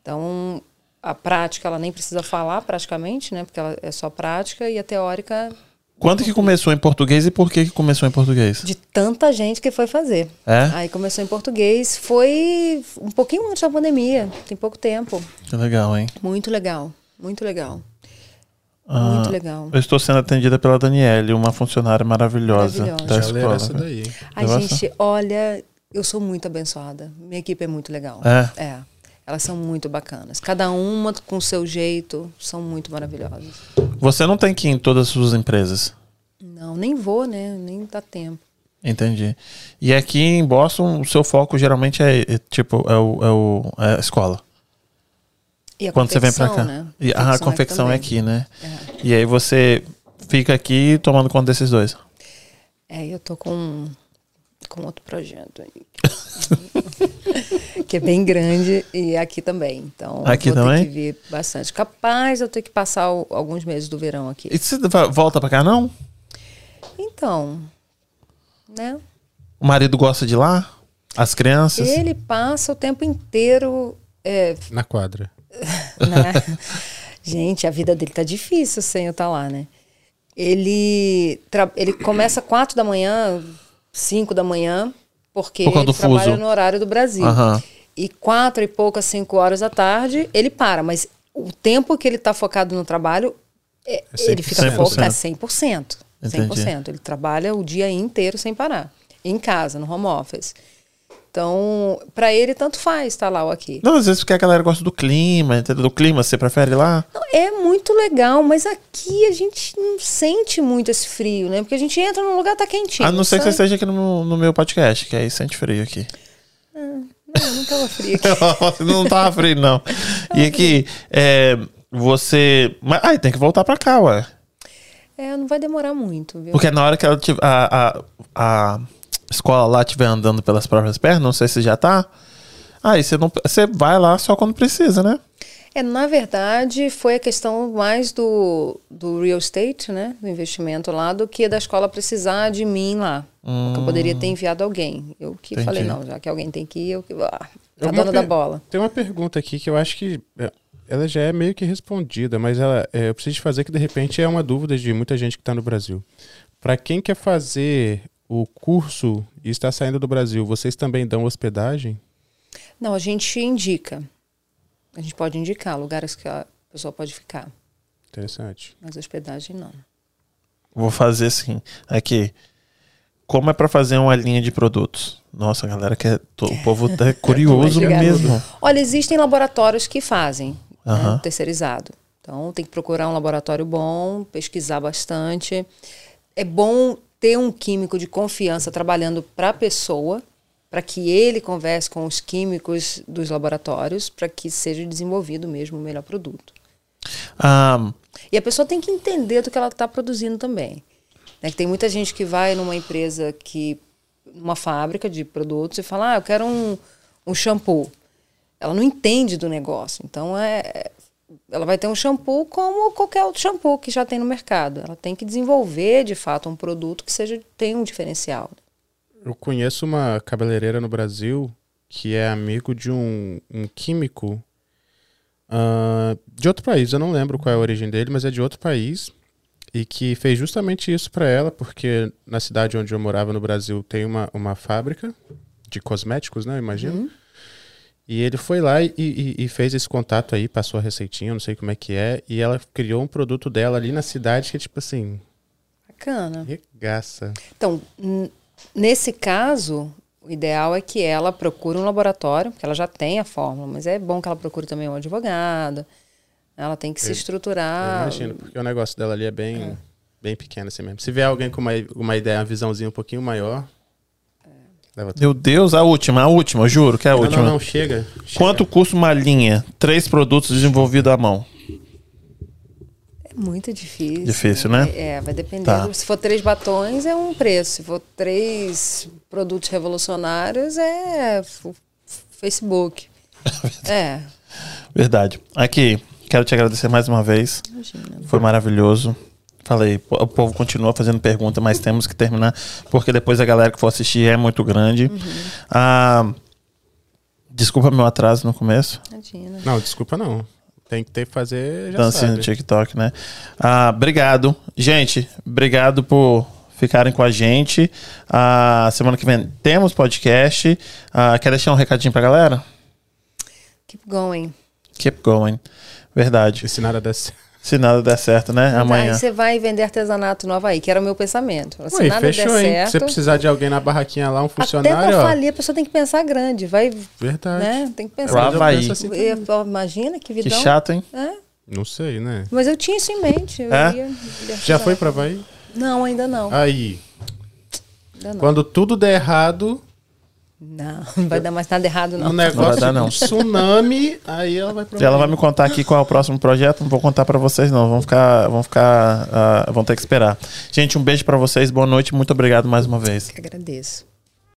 Então, a prática ela nem precisa falar praticamente, né? Porque ela é só prática. E a teórica Quando que começou em português e por que que começou em português? de tanta gente que foi fazer. É? Aí começou em português. Foi um pouquinho antes da pandemia. Tem pouco tempo. Que legal, hein? Muito legal. Muito legal. Ah, Muito legal. Eu estou sendo atendida pela Daniele, uma funcionária maravilhosa, Maravilhosa. da Já escola. essa daí. Ai, gente, olha, eu sou muito abençoada. Minha equipe é muito legal. É? É. Elas são muito bacanas. Cada uma com seu jeito, são muito maravilhosas. Você não tem que ir em todas as suas empresas. Não, nem vou, né? Nem dá tempo. Entendi. E aqui em Boston, o seu foco geralmente é, é, tipo, é, o, é, o, é a escola. E a Quando você vem pra confecção, cá. Né? E, ah, a confecção é também. aqui, né? É. E aí você fica aqui tomando conta desses dois. É, eu tô com, com outro projeto aí. que é bem grande e aqui também. Então, Aqui vou também? ter que vir bastante. Capaz eu ter que passar o- alguns meses do verão aqui. E você volta pra cá, não? Então, né? O marido gosta de ir lá? As crianças? Ele passa o tempo inteiro. é, Na quadra. né? Gente, a vida dele tá difícil sem eu estar lá, né? Ele, tra- ele começa quatro da manhã, cinco da manhã, porque Por ele trabalha fuso. no horário do Brasil. Aham. E quatro e poucas, cinco horas da tarde, ele para. Mas o tempo que ele está focado no trabalho, é- É ele fica 100%. focado é 100%. Entendi. 100%. Ele trabalha o dia inteiro sem parar. Em casa, no home office. Então, para ele, tanto faz estar lá ou aqui. Não, às vezes porque a galera gosta do clima, entendeu? Do clima, você prefere ir lá? Não, É muito legal, mas aqui a gente não sente muito esse frio, né? Porque a gente entra num lugar tá quentinho. a não ser que você esteja aqui no, no meu podcast, que aí sente frio aqui. Não, não tava frio aqui. Você não tava frio, não. E aqui, é, você. Mas, ai, tem que voltar pra cá, ué. É, não vai demorar muito, viu? Porque na hora que ela tiv- a, a, a escola lá estiver andando pelas próprias pernas, não sei se já tá. Aí você não. Você vai lá só quando precisa, né? É, na verdade, foi a questão mais do, do real estate, né? Do investimento lá, do que da escola precisar de mim lá. Porque eu poderia ter enviado alguém. Eu que Entendi. falei, não, já que alguém tem que ir, eu que. Ah, a Uma dona da bola. Tem uma pergunta aqui que eu acho que é, ela já é meio que respondida, mas ela, é, eu preciso fazer que de repente é uma dúvida de muita gente que está no Brasil. Para quem quer fazer o curso está saindo do Brasil, vocês também dão hospedagem? Não, a gente indica. A gente pode indicar lugares que a pessoa pode ficar. Interessante. Mas hospedagem não. Vou fazer assim. Aqui. Como é pra fazer uma linha de produtos? Nossa, a galera quer. to- O povo tá curioso mesmo. Olha, existem laboratórios que fazem, né, Aham. terceirizado. Então tem que procurar um laboratório bom, pesquisar bastante. É bom ter um químico de confiança trabalhando para a pessoa, para que ele converse com os químicos dos laboratórios, para que seja desenvolvido mesmo o melhor produto. Ah, E a pessoa tem que entender do que ela está produzindo também. Né, que tem muita gente que vai numa empresa que. numa fábrica de produtos e fala, ah, eu quero um, um shampoo. Ela não entende do negócio. Então é. Ela vai ter um shampoo como qualquer outro shampoo que já tem no mercado. Ela tem que desenvolver, de fato, um produto que seja tenha um diferencial. Eu conheço uma cabeleireira no Brasil que é amigo de um, um químico ah, de outro país. Eu não lembro qual é a origem dele, mas é de outro país. E que fez justamente isso para ela, porque na cidade onde eu morava no Brasil tem uma, uma fábrica de cosméticos, né? Eu imagino. E ele foi lá e, e- e fez esse contato aí, passou a receitinha, eu não sei como é que é. E ela criou um produto dela ali na cidade que é tipo assim, Bacana. regaça. Então, nesse caso, o ideal é que ela procure um laboratório, porque ela já tem a fórmula, mas é bom que ela procure também um advogado. Ela tem que se Eu- Eu estruturar. imagino, porque o negócio dela ali é bem, bem pequeno assim mesmo. Se vier alguém com uma, uma ideia, uma visãozinha um pouquinho maior, leva meu Deus, a última, a última, juro que é a Não, última. não, não, chega. chega. Quanto custa uma linha? Três produtos desenvolvidos à mão. É muito difícil. Difícil, né? É, vai depender. Tá. Se for três batons, é um preço. Se for três produtos revolucionários, é Facebook. é, Verdade. Aqui, quero te agradecer mais uma vez. imagina. Foi maravilhoso. Falei, o povo continua fazendo pergunta, mas temos que terminar, porque depois a galera que for assistir é muito grande. Ah, desculpa meu atraso no começo. Imagina. Não, desculpa não. Tem que ter que fazer, já Dancinha no. TikTok, né? Ah, obrigado. Gente, obrigado por ficarem com a gente. Ah, semana que vem temos podcast. Ah, quer deixar um recadinho pra galera? Keep going. Keep going. Verdade. E se nada der certo. Se nada der certo, né? Amanhã. Aí você vai vender artesanato no Havaí, que era o meu pensamento. Se Ué, nada fechou, der hein? certo. Se você precisar de alguém na barraquinha lá, um Até funcionário, pra ó. falir, a pessoa tem que pensar grande. Vai, Verdade. né? Tem que pensar. Eu Havaí. assim imagina que Que vidão. chato, hein? É, Não sei, né? mas eu tinha isso em mente. Eu É? ia- Já foi pra Havaí? Não, ainda não. Aí, Ainda não. quando tudo der errado, Não, não vai dar mais nada errado, não. no vai negócio dar, não. um tsunami, aí ela vai pra Ela vai me contar aqui qual é o próximo projeto. Não vou contar pra vocês, não. Vão ficar, vão ficar, ah, vão ter que esperar. Gente, um beijo pra vocês. Boa noite. Muito obrigado mais uma vez. Agradeço.